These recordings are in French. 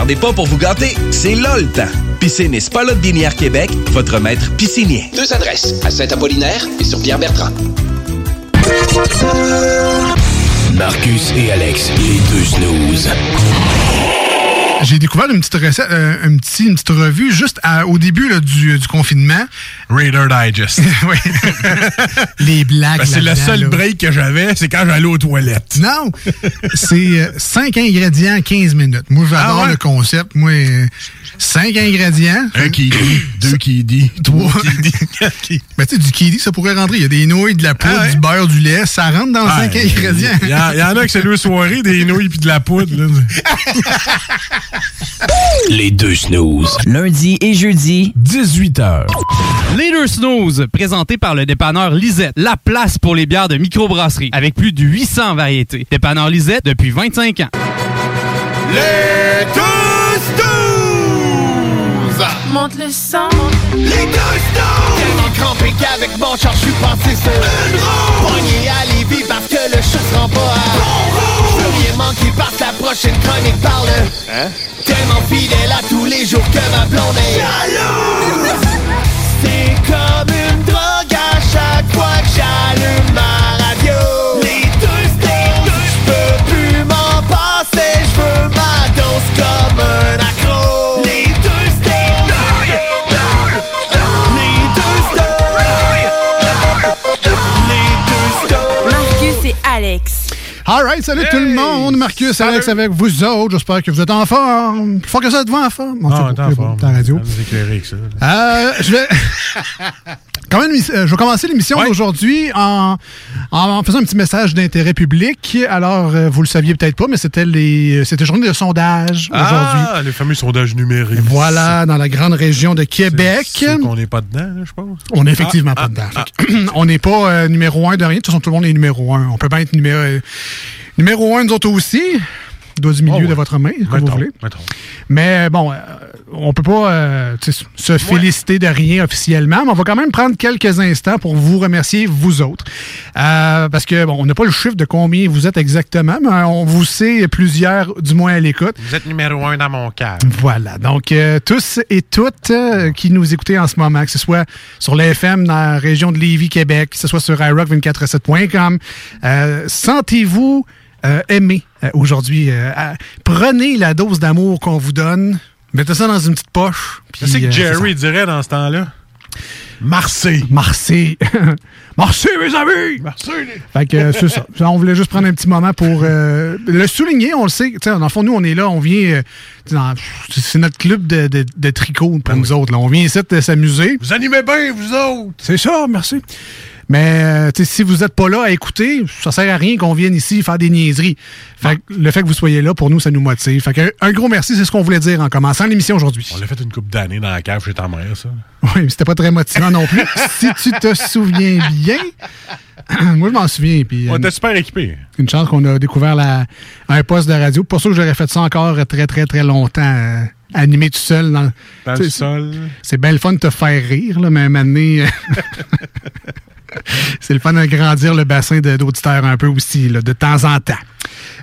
Tardez pas pour vous gâter, c'est là le temps. Piscine et Spalotte Binière Québec, votre maître piscinier. Deux adresses, à Saint-Apollinaire et sur Pierre-Bertrand. Marcus et Alex, les deux snooze. J'ai découvert une petite recette, euh, un petit, une petite revue juste à- au début là, du, du confinement. Raider Digest. oui. Les blagues. Ben, c'est le seul là. break que j'avais, c'est quand j'allais aux toilettes. Non, c'est 5 ingrédients, 15 minutes. Moi, j'adore Ah ouais? le concept. Moi, 5 ingrédients. Un qui dit, deux qui dit, Trois. Ben, tu sais, du kiwi, ça pourrait rentrer. Il y a des nouilles, de la poudre, Ah ouais? du beurre, du lait. Ça rentre dans 5 Ouais, ingrédients. Il y, en- il y en a que c'est deux soirées, des nouilles puis de la poudre. là. Les deux snooze. Lundi et jeudi, 18h. Les deux snooze, présentés par le dépanneur Lisette, la place pour les bières de microbrasserie, avec plus de 800 variétés. Dépanneur Lisette depuis 25 ans. Les deux snooze! Monte le sang. Les deux snooze! Tellement crampé qu'avec mon char, je suis passé sur une roue. Pogné à Lévis parce que le chat se rend pas à bon Parce que la prochaine chronique parle. Hein? Tellement fidèle à tous les jours que ma blonde est jalouse. C'est comme une drogue à chaque fois que j'allume ma radio. Les deux snooze, je peux plus m'en passer, je veux ma dose comme un accro. Les deux snooze, les deux snooze, les deux snooze. Marcus et Alex. All right, salut tout le monde. Marcus, Alex avec vous autres. J'espère que vous êtes en forme. Faut que ça devant en forme. Tout Ah, en forme. radio. Ça. Euh, je vais. Quand même, euh, je vais commencer l'émission d'aujourd'hui en, en faisant un petit message d'intérêt public. Alors, euh, vous le saviez peut-être pas, mais c'était les, c'était journée de sondage aujourd'hui. Ah, les fameux sondages numériques. Voilà, dans la grande région de Québec. C'est qu'on n'est pas dedans, je pense. On n'est effectivement Ah, pas dedans. ah, Fait que, on n'est pas euh, numéro un de rien. De toute façon, tout le monde est numéro un. On peut pas être numéro, numéro un, nous autres aussi. Doigt du milieu Oh, ouais. de votre main, comme vous voulez. mettons. Mais bon, euh, on peut pas euh, se féliciter de rien officiellement, mais on va quand même prendre quelques instants pour vous remercier, vous autres. Euh, parce que, bon, on n'a pas le chiffre de combien vous êtes exactement, mais on vous sait plusieurs, du moins à l'écoute. Vous êtes numéro un dans mon cœur. Voilà. Donc, euh, tous et toutes euh, qui nous écoutez en ce moment, que ce soit sur l'FM dans la région de Lévis, Québec, que ce soit sur iRock247.com, euh, sentez-vous euh, aimé euh, aujourd'hui. Euh, prenez la dose d'amour qu'on vous donne, mettez ça dans une petite poche. puis, C'est que euh, Jerry dirait dans ce temps-là? Marseille. Marseille. Marseille, mes amis! Marseille. Fait que euh, c'est ça. On voulait juste prendre un petit moment pour euh, le souligner. On le sait. Tu sais, dans le fond, nous, on est là. On vient. euh, c'est notre club de, de, de tricot pour nous autres. là. On vient ici de s'amuser. Vous animez bien, vous autres. C'est ça, merci. Mais euh, si vous n'êtes pas là à écouter, ça sert à rien qu'on vienne ici faire des niaiseries. Fait que le fait que vous soyez là, pour nous, ça nous motive. Fait que un gros merci, c'est ce qu'on voulait dire en commençant l'émission aujourd'hui. On l'a fait une coupe d'années dans la cave chez ta mère, ça. Oui, mais c'était pas très motivant non plus. si tu te souviens bien, moi je m'en souviens. Puis, On euh, était super équipés. une chance qu'on a découvert la, un poste de radio. Pas sûr que j'aurais fait ça encore très, très, très longtemps, euh, animé tout seul. Dans, le sol. C'est bien le fun de te faire rire, là, mais à un moment donné, c'est le fun d'agrandir le bassin d'auditeurs un peu aussi, de temps en temps.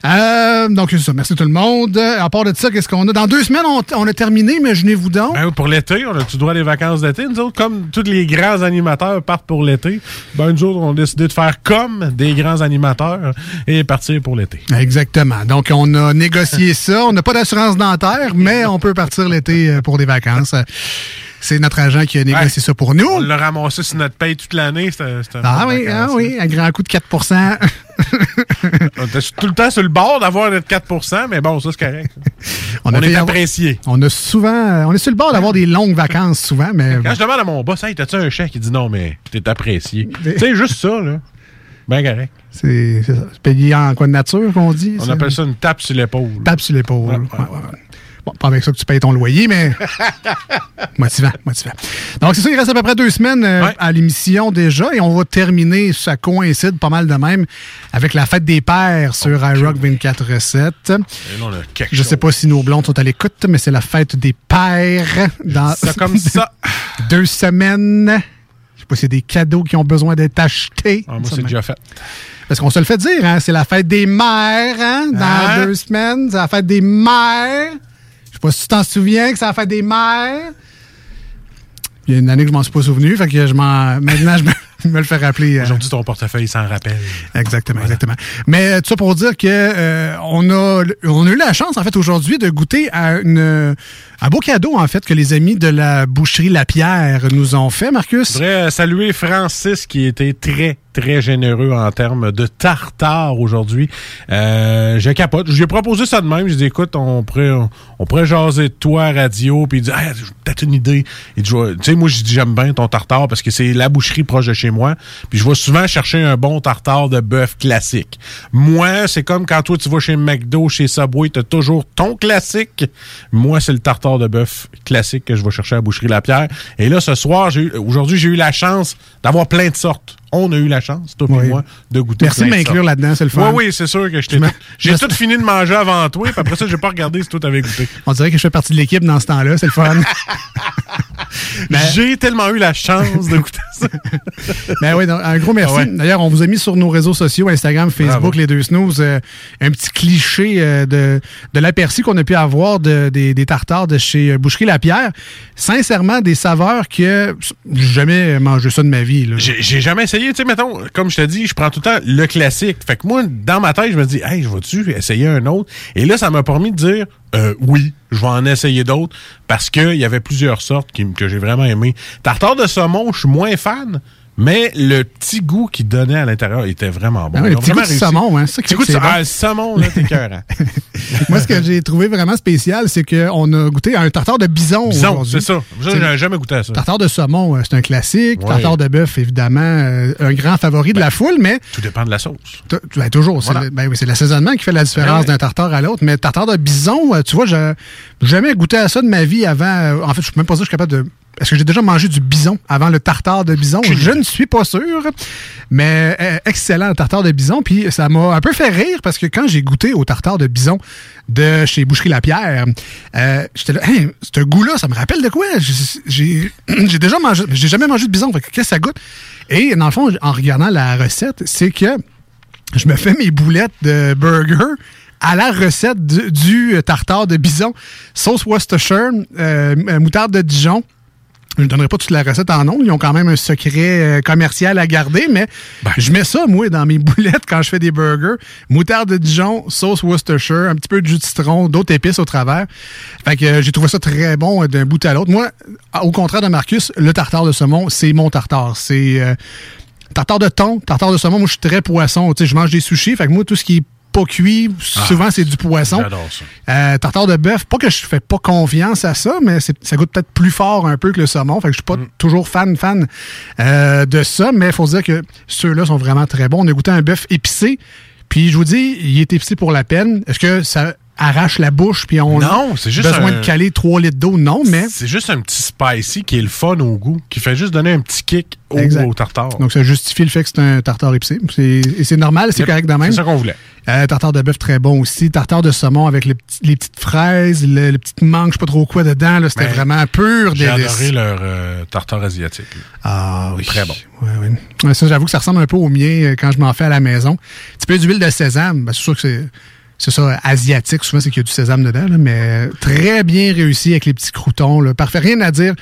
Euh, donc, c'est ça. Merci tout le monde. À part de ça, qu'est-ce qu'on a? Dans deux semaines, on, on a terminé, mais je n'ai vous donc. Ben, pour l'été, on a-tu droit à des vacances d'été? Nous autres, comme tous les grands animateurs partent pour l'été, ben, nous autres, on a décidé de faire comme des grands animateurs et partir pour l'été. Exactement. Donc, on a négocié ça. On n'a pas d'assurance dentaire, mais on peut partir l'été euh, pour des vacances. C'est notre agent qui a négocié ça pour nous. On l'a ramassé sur notre paye toute l'année. Ah une oui, ah oui, un grand coup de 4 On était tout le temps sur le bord d'avoir notre 4 mais bon, ça, c'est correct. On, est avoir- apprécié. On a souvent, on est sur le bord d'avoir des longues vacances souvent, mais Quand je demande à mon boss, hey, t'as-tu un chèque? Il dit non, mais t'es apprécié. tu sais, juste ça, là. Ben correct. c'est c'est ça. C'est payé en quoi de nature qu'on dit? On appelle ça une tape sur l'épaule. Tape sur l'épaule. Ouais, ouais, ouais. Bon, pas avec ça que tu payes ton loyer, mais motivant, motivant. Donc, c'est ça, il reste à peu près deux semaines euh, à l'émission déjà et on va terminer, ça coïncide pas mal de même, avec la fête des pères sur iRock 24-7. Et là, on a quelque Je sais pas si nos blondes sont à l'écoute, mais c'est la fête des pères dans Ça comme ça. deux semaines. Je sais pas si c'est des cadeaux qui ont besoin d'être achetés. Ah, moi, c'est déjà fait. Parce qu'on se le fait dire, hein, c'est la fête des mères, hein, dans Hein? deux semaines. C'est la fête des mères. Je sais pas si tu t'en souviens que c'est la fête des mères. Il y a une année que je m'en suis pas souvenu, fait que je m'en. Maintenant, je me, je me le fais rappeler. euh, Aujourd'hui, ton portefeuille s'en rappelle. Exactement, exactement. Mais euh, tout ça pour dire que euh, on a on a eu la chance en fait aujourd'hui de goûter à une un beau cadeau en fait que les amis de la boucherie La Pierre nous ont fait, Marcus. Je voudrais saluer Francis qui était très, très généreux en termes de tartare aujourd'hui. Euh, je capote. Je lui ai proposé ça de même. Je lui ai dit, écoute, on pourrait, on, pourrait jaser de toi à radio. Puis il dit, ah, j'ai peut-être une idée. Tu sais, moi, je dis, j'aime bien ton tartare parce que c'est la boucherie proche de chez moi. Puis je vais souvent chercher un bon tartare de bœuf classique. Moi, c'est comme quand toi, tu vas chez McDo, chez Subway, t'as toujours ton classique. Moi, c'est le tartare de bœuf classique que je vais chercher à boucherie La Pierre. Et là, ce soir, aujourd'hui, j'ai eu la chance d'avoir plein de sortes. On a eu la chance, toi et moi, de goûter Merci de m'inclure là-dedans, c'est le fun. Oui, oui, c'est sûr que je Je j'ai je- tout fini de manger avant toi, puis après ça, j'ai pas regardé si toi t'avais goûté. On dirait que je fais partie de l'équipe dans ce temps-là, c'est le fun. Mais- J'ai tellement eu la chance de goûter ça. Ben oui, donc, un gros merci. Ah ouais. D'ailleurs, on vous a mis sur nos réseaux sociaux, Instagram, Facebook, Bravo. les deux snooze, euh, un petit cliché euh, de, de l'aperçu qu'on a pu avoir de- des, des tartares de chez euh, Boucherie Lapierre. Sincèrement, des saveurs que j'ai jamais mangé ça de ma vie. j'ai jamais essayé, mettons, comme je te dis, je prends tout le temps le classique. Fait que moi, dans ma tête, je me dis, hey, je vais-tu essayer un autre? Et là, ça m'a permis de dire, euh, oui, je vais en essayer d'autres parce qu'il y avait plusieurs sortes que j'ai vraiment aimé. Tartare de saumon, je suis moins fan. Mais le petit goût qu'il donnait à l'intérieur était vraiment bon. Ah oui, le petit goût réussi. saumon, hein, c'est ça qui Petit goût de. Ah, saumon, là, t'es écœurant. Moi, ce que j'ai trouvé vraiment spécial, c'est qu'on a goûté à un tartare de bison. Bison, c'est ça. J'avais jamais goûté à ça. Tartare de saumon, euh, c'est un classique. Tartare de bœuf, évidemment, euh, un grand favori de la foule, mais Tout dépend de la sauce. Ben, toujours. C'est Voilà. ben oui, c'est l'assaisonnement qui fait la différence Ouais. d'un tartare à l'autre. Mais tartare de bison, euh, tu vois, j'ai jamais goûté à ça de ma vie avant. Euh, En fait, je suis même pas sûr que je suis capable de. Est-ce que j'ai déjà mangé du bison avant le tartare de bison? Je ne suis pas sûr. Mais euh, excellent le tartare de bison. Puis ça m'a un peu fait rire parce que quand j'ai goûté au tartare de bison de chez Boucherie Lapierre, euh, j'étais là, Hey, ce goût-là, ça me rappelle de quoi? J'ai- déjà mangé, j'ai jamais mangé de bison. Qu'est-ce que ça goûte? Et dans le fond, en regardant la recette, c'est que je me fais mes boulettes de burger à la recette du, du tartare de bison, sauce Worcestershire, euh, moutarde de Dijon. Je ne donnerai pas toute la recette en nom. Ils ont quand même un secret euh, commercial à garder, mais je mets ça, moi, dans mes boulettes quand je fais des burgers. Moutarde de Dijon, sauce Worcestershire, un petit peu de jus de citron, d'autres épices au travers. Fait que euh, j'ai trouvé ça très bon euh, d'un bout à l'autre. Moi, au contraire de Marcus, le tartare de saumon, c'est mon tartare. C'est euh, tartare de thon, tartare de saumon. Moi, je suis très poisson. Tu sais, je mange des sushis. Fait que moi, tout ce qui est pas cuit, souvent, c'est du poisson. J'adore ça. Euh, tartare de bœuf, pas que je fais pas confiance à ça, mais ça goûte peut-être plus fort un peu que le saumon. Fait que je suis pas toujours fan, fan euh, de ça, mais il faut dire que ceux-là sont vraiment très bons. On a goûté un bœuf épicé, puis je vous dis, il est épicé pour la peine. Est-ce que ça arrache la bouche, puis on Non, juste besoin un- de caler 3 litres d'eau? Non, mais... C'est juste un petit spicy qui est le fun au goût, qui fait juste donner un petit kick au, au tartare. Donc, ça justifie le fait que c'est un tartare épicé. C'est- Et c'est normal, c'est correct de même. C'est ça qu'on voulait. Euh, tartare de bœuf très bon aussi. Tartare de saumon avec les, petites fraises, le, le petit mangue, je sais pas trop quoi dedans. C'était vraiment pur J'ai adoré leur euh, tartare asiatique. Ah oui. Très bon. Ouais. Ouais, ça, j'avoue que ça ressemble un peu au mien euh, quand je m'en fais à la maison. Un petit peu d'huile de sésame, ben, c'est sûr que c'est. C'est ça, asiatique. Souvent, c'est qu'il y a du sésame dedans, là, mais très bien réussi avec les petits croutons. Là. Parfait, rien à dire.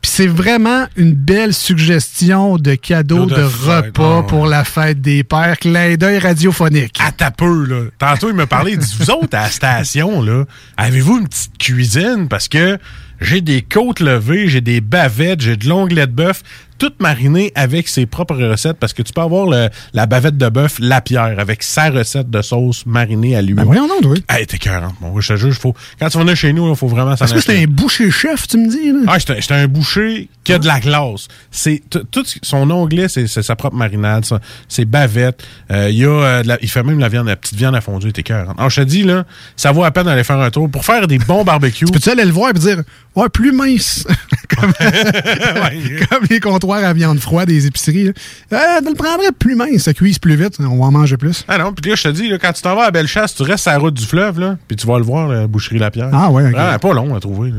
Puis c'est vraiment une belle suggestion de cadeau De de, fête, repas pour la fête des pères. Clin d'œil radiophonique. À ta peu, là. Tantôt, il me parlait, il dit, vous autres, à la station, là, avez-vous une petite cuisine? Parce que j'ai des côtes levées, j'ai des bavettes, j'ai de l'onglet de bœuf, toutes marinées avec ses propres recettes, parce que tu peux avoir le- la bavette de bœuf La Pierre avec sa recette de sauce marinée à l'huile. Ben voyons donc, oui. 40, mon gars, je te jure, faut, quand tu venir chez nous, il faut vraiment s'en Est-ce que c'est un boucher chef, tu me dis? Là? Ah, j'étais un boucher qui a de la glace. C'est tout son onglet, c'est sa propre marinade, ça. c'est bavette. Euh, il y a, euh, de la- il fait même la viande, la petite viande à fondue, t'es cœur. Alors je te dis là, ça vaut à peine d'aller faire un tour pour faire des bons barbecues. Peux-tu aller le voir et dire, ouais, plus mince? comme, comme les comptoirs à viande froide des épiceries. là. Euh, tu le prendrais plus mince, ça cuise plus vite, on va en manger plus. Ah non, puis là je te dis là, quand tu t'en vas à Bellechasse, tu restes à la route du fleuve là, puis tu vas le voir la boucherie La Pierre. Ah ouais, ok. Ah, pas long à trouver. là.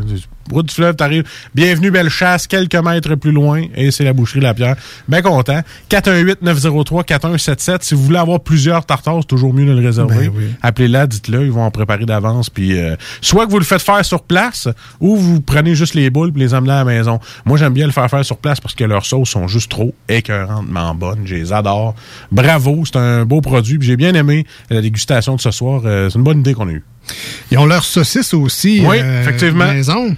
Route du fleuve, t'arrives. Bienvenue Bellechasse, quelques mètres plus loin, et c'est la boucherie La Pierre. Bien content. 418-903-4177. Si vous voulez avoir plusieurs tartares, c'est toujours mieux de le réserver. Ben oui. Appelez-la, dites-le, ils vont en préparer d'avance. Puis euh, soit que vous le faites faire sur place, ou vous prenez juste les boules et les amenez à la maison. Moi, j'aime bien le faire faire sur place parce que leurs sauces sont juste trop écœurantement bonnes. Je les adore. Bravo, c'est un beau produit. puis J'ai bien aimé la dégustation de ce soir. Euh, c'est une bonne idée qu'on a eue. Ils ont leurs saucisses aussi. Oui, euh, effectivement. Maison.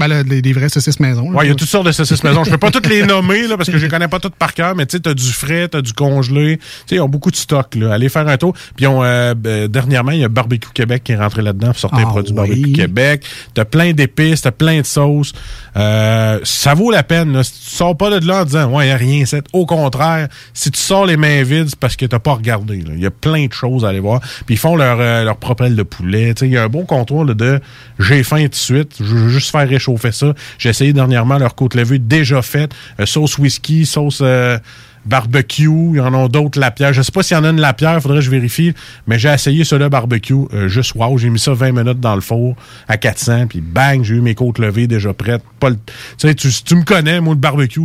Ben, là, des, des vraies saucisses maison. Ouais, il y a toutes sortes de saucisses maison. Je peux pas toutes les nommer là, parce que je les connais pas toutes par cœur, mais tu sais, t'as du frais, t'as du congelé. Tu sais, ils ont beaucoup de stock. Là. Allez faire un tour. Puis euh, euh, dernièrement, il y a Barbecue Québec qui est rentré là-dedans pour sortir Ah un produit oui. Barbecue Québec. T'as plein d'épices, t'as plein de sauces. Euh, ça vaut la peine. Là. Si tu sors pas de là en disant ouais, il y a rien, c'est au contraire. Si tu sors les mains vides, c'est parce que t'as pas regardé. Il y a plein de choses à aller voir. Puis ils font leur, euh, leur propre aile de poulet. Tu sais, Il y a un bon là, de j'ai faim tout de suite. Je veux juste faire réchauffer ça. J'ai essayé dernièrement leur côte levée déjà faite. Euh, sauce whisky, sauce euh, barbecue. Il y en a d'autres lapierre. Je sais pas s'il y en a une lapierre, faudrait que je vérifie. Mais j'ai essayé cela barbecue. Euh, juste wow. J'ai mis ça 20 minutes dans le four à 400. Puis bang, j'ai eu mes côtes levées déjà prêtes. Pas le- Tu sais, tu, tu me connais, moi, le barbecue.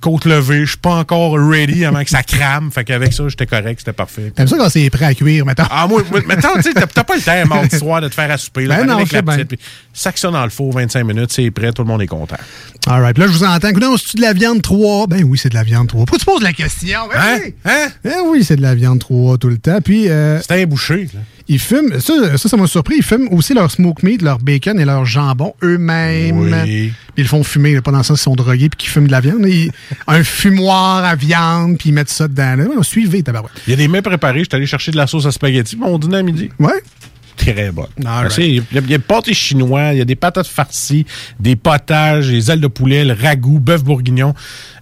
Côte levée, je suis pas encore ready avant que ça crame. Fait qu'avec ça, j'étais correct, c'était parfait. T'aimes ça quand c'est prêt à cuire, maintenant? Ah, moi, maintenant, tu sais, t'as pas le temps, mardi soir, de te faire à souper. Là, Ben non, avec la petite, puis sac ça dans le four, 25 minutes, c'est prêt, tout le monde est content. All right. Là, je vous entends. Écoutez, c'est de la viande 3. Ben oui, c'est de la viande 3. Pourquoi tu poses la question? Ben Hein? oui. Hein? Ben oui, c'est de la viande 3 tout le temps. Puis, euh, C'était un boucher, là. Ils fument, ça, ça, m'a surpris, ils fument aussi leur smoke meat, leur bacon et leur jambon eux-mêmes. Oui. Puis ils le font fumer, là, pas dans le sens qu'ils sont drogués puis qu'ils fument de la viande. Ils- un fumoir à viande, puis ils mettent ça dedans. Là. Suivez, tabarouette. Il y a des mets préparés, je suis allé chercher de la sauce à spaghetti, mon dîner à midi. Ouais. Très bonne. A- il y a des pâtés chinois, il y a des patates farcies, des potages, des ailes de poulet, le ragoût, bœuf bourguignon.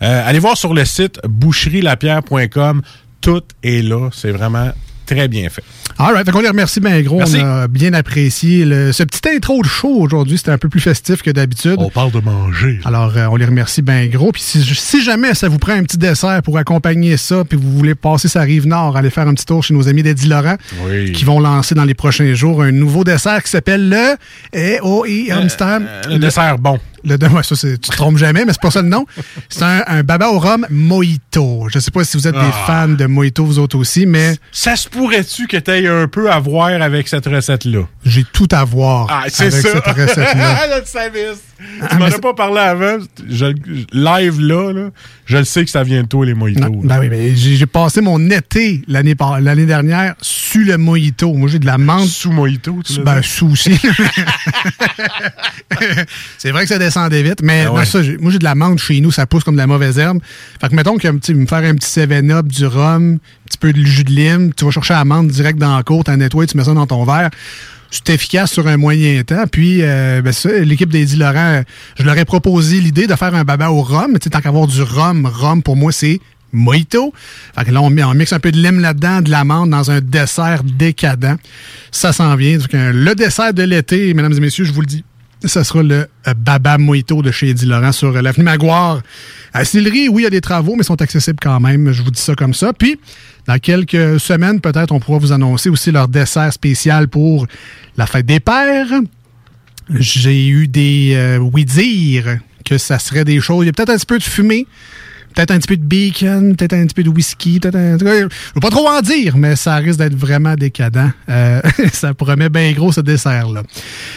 Euh, allez voir sur le site boucherielapierre.com. Tout est là. C'est vraiment très bien fait. All right. Fait qu'on les remercie bien gros. Merci. On a bien apprécié le- ce petit intro de show aujourd'hui. C'était un peu plus festif que d'habitude. parle de manger. Alors, euh, on les remercie bien gros. Puis si, si jamais ça vous prend un petit dessert pour accompagner ça, puis vous voulez passer sa rive nord, allez faire un petit tour chez nos amis d'Eddie Laurent, Oui. qui vont lancer dans les prochains jours un nouveau dessert qui s'appelle le E-O-I Amsterdam. Euh, le dessert bon. Le, ouais, ça, tu te trompes jamais, mais c'est pas ça le nom. C'est un, un baba au rhum mojito. Je sais pas si vous êtes des Ah. fans de mojito, vous autres aussi, mais Ça se pourrait-tu que tu aies un peu à voir avec cette recette-là? j'ai tout à voir Ah, avec ça. cette recette-là. le service. Ah, tu m'en as pas parlé avant. Je, live là, là, je le sais que ça vient de toi, les mojitos. Non, ben oui, mais j'ai passé mon été l'année dernière sur le mojito. Moi, j'ai de la menthe. Sous mojito, tu Ben, sous aussi. c'est vrai que ça descendait vite, mais Ah non, ouais. ça, moi, j'ai de la menthe chez nous, ça pousse comme de la mauvaise herbe. Fait que mettons que me faire un petit 7-up, du rhum, petit peu de jus de lime, tu vas chercher la menthe direct dans la côte, tu nettoies, tu mets ça dans ton verre. C'est efficace sur un moyen temps. Puis, euh, ben l'équipe d'Eddie Laurent, je leur ai proposé l'idée de faire un baba au rhum. Tu sais, tant qu'avoir du rhum, rhum, pour moi, c'est mojito. Fait que là, on, on mixe un peu de lime là-dedans, de l'amande dans un dessert décadent. Ça s'en vient. Donc, euh, le dessert de l'été, mesdames et messieurs, je vous le dis, ça sera le euh, Baba Mojito de chez Eddie Laurent sur euh, l'avenue Maguire. À Sillery, oui, il y a des travaux, mais ils sont accessibles quand même. Je vous dis ça comme ça. Puis, dans quelques semaines, peut-être, on pourra vous annoncer aussi leur dessert spécial pour la fête des pères. J'ai eu des euh, oui-dire que ça serait des choses. Il y a peut-être un petit peu de fumée, peut-être un petit peu de bacon, peut-être un petit peu de whisky, peut-être un... Je veux pas trop en dire, mais ça risque d'être vraiment décadent. Euh, ça promet bien gros ce dessert-là.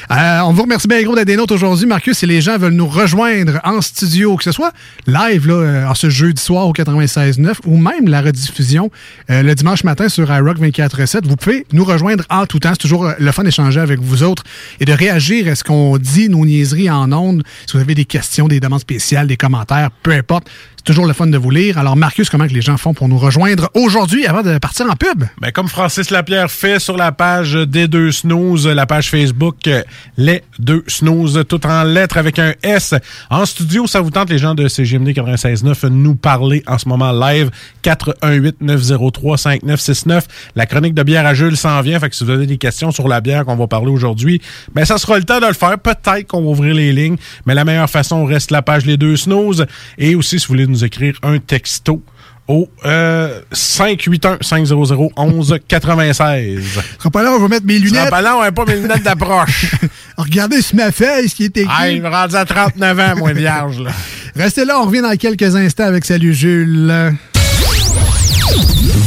Euh, on vous remercie bien gros d'être des nôtres aujourd'hui, Marcus. Si les gens veulent nous rejoindre en studio, que ce soit live là, euh, en ce jeudi soir au 96.9 ou même la rediffusion le dimanche matin sur iRock 24.7, vous pouvez nous rejoindre en tout temps. C'est toujours le fun d'échanger avec vous autres et de réagir à ce qu'on dit, nos niaiseries en ondes. Si vous avez des questions, des demandes spéciales, des commentaires, peu importe, toujours le fun de vous lire. Alors, Marcus, comment que les gens font pour nous rejoindre aujourd'hui avant de partir en pub? Ben, comme Francis Lapierre fait sur la page des deux snooze, la page Facebook euh, Les deux snooze, tout en lettres avec un S. En studio, ça vous tente, les gens de CGMD 96.9, nous parler en ce moment live. 418-903-5969. La chronique de bière à Jules s'en vient. Fait que si vous avez des questions sur la bière qu'on va parler aujourd'hui, ben, ça sera le temps de le faire. Peut-être qu'on va ouvrir les lignes, mais la meilleure façon reste la page Les deux snooze. Et aussi, si vous voulez nous écrire un texto au euh, 581-500-1196. Ce sera pas là, on va mettre mes lunettes. pas long, hein, pas mes lunettes d'approche. Regardez sur ma feuille ce qui est écrit. Ah, il me rendu à 39 ans, moi, vierge. Là. Restez là, on revient dans quelques instants avec Salut Jules.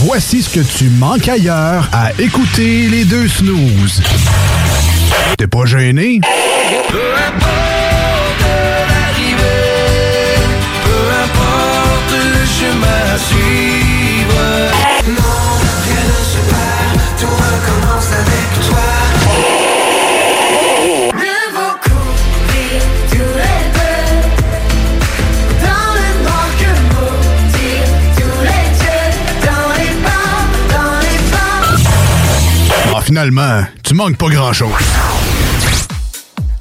Voici ce que tu manques ailleurs à écouter les deux snooze. T'es pas gêné? Non, rien ne se perd, tout recommence avec toi. Vaut courir tous les deux Dans le noir que maudire tous les dieux Dans les bars, dans les bars Ah, finalement, tu manques pas grand-chose.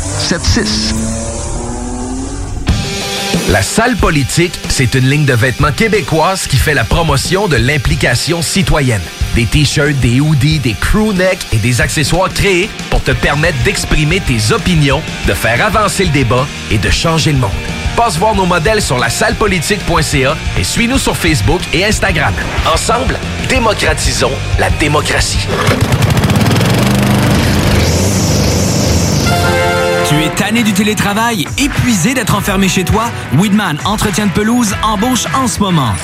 681 4476. La salle politique, c'est une ligne de vêtements québécoise qui fait la promotion de l'implication citoyenne. Des t-shirts, des hoodies, des crew necks et des accessoires créés pour te permettre d'exprimer tes opinions, de faire avancer le débat et de changer le monde. Passe voir nos modèles sur la sallepolitique.ca et suis-nous sur Facebook et Instagram. Ensemble, démocratisons la démocratie. Tu es tanné du télétravail, épuisé d'être enfermé chez toi? Weedman Entretien de pelouse embauche en ce moment.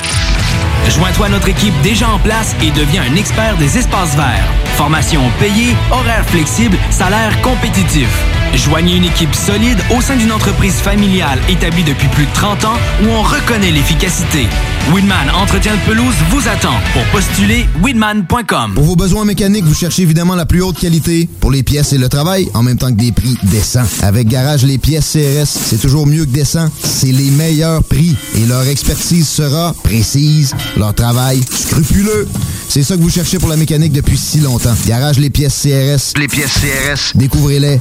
Joins-toi à notre équipe déjà en place et deviens un expert des espaces verts. Formation payée, horaires flexibles, salaire compétitif. Joignez une équipe solide au sein d'une entreprise familiale établie depuis plus de 30 ans où on reconnaît l'efficacité. Weedman Entretien de pelouse vous attend. Pour postuler, weedman.com. Pour vos besoins mécaniques, vous cherchez évidemment la plus haute qualité pour les pièces et le travail, en même temps que des prix décents. Avec Garage Les Pièces CRS, c'est toujours mieux que décent. C'est les meilleurs prix et leur expertise sera précise, leur travail scrupuleux. C'est ça que vous cherchez pour la mécanique depuis si longtemps. Garage Les Pièces CRS. Les pièces CRS. Découvrez-les,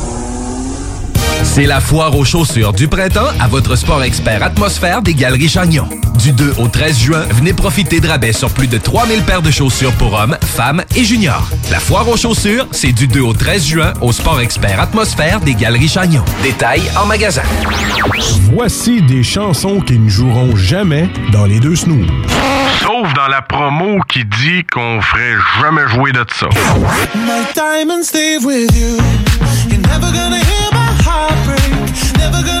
681 4476. C'est la foire aux chaussures du printemps à votre sport expert atmosphère des Galeries Chagnon. Du 2 au 13 juin, venez profiter de rabais sur plus de 3000 paires de chaussures pour hommes, femmes et juniors. La foire aux chaussures, c'est du 2 au 13 juin au sport expert atmosphère des Galeries Chagnon. Détails en magasin. Voici des chansons qui ne joueront jamais dans les deux snooze. Sauf dans la promo qui dit qu'on ferait jamais jouer de ça. My diamonds stay with you. You're never gonna hear my heart break. Never gonna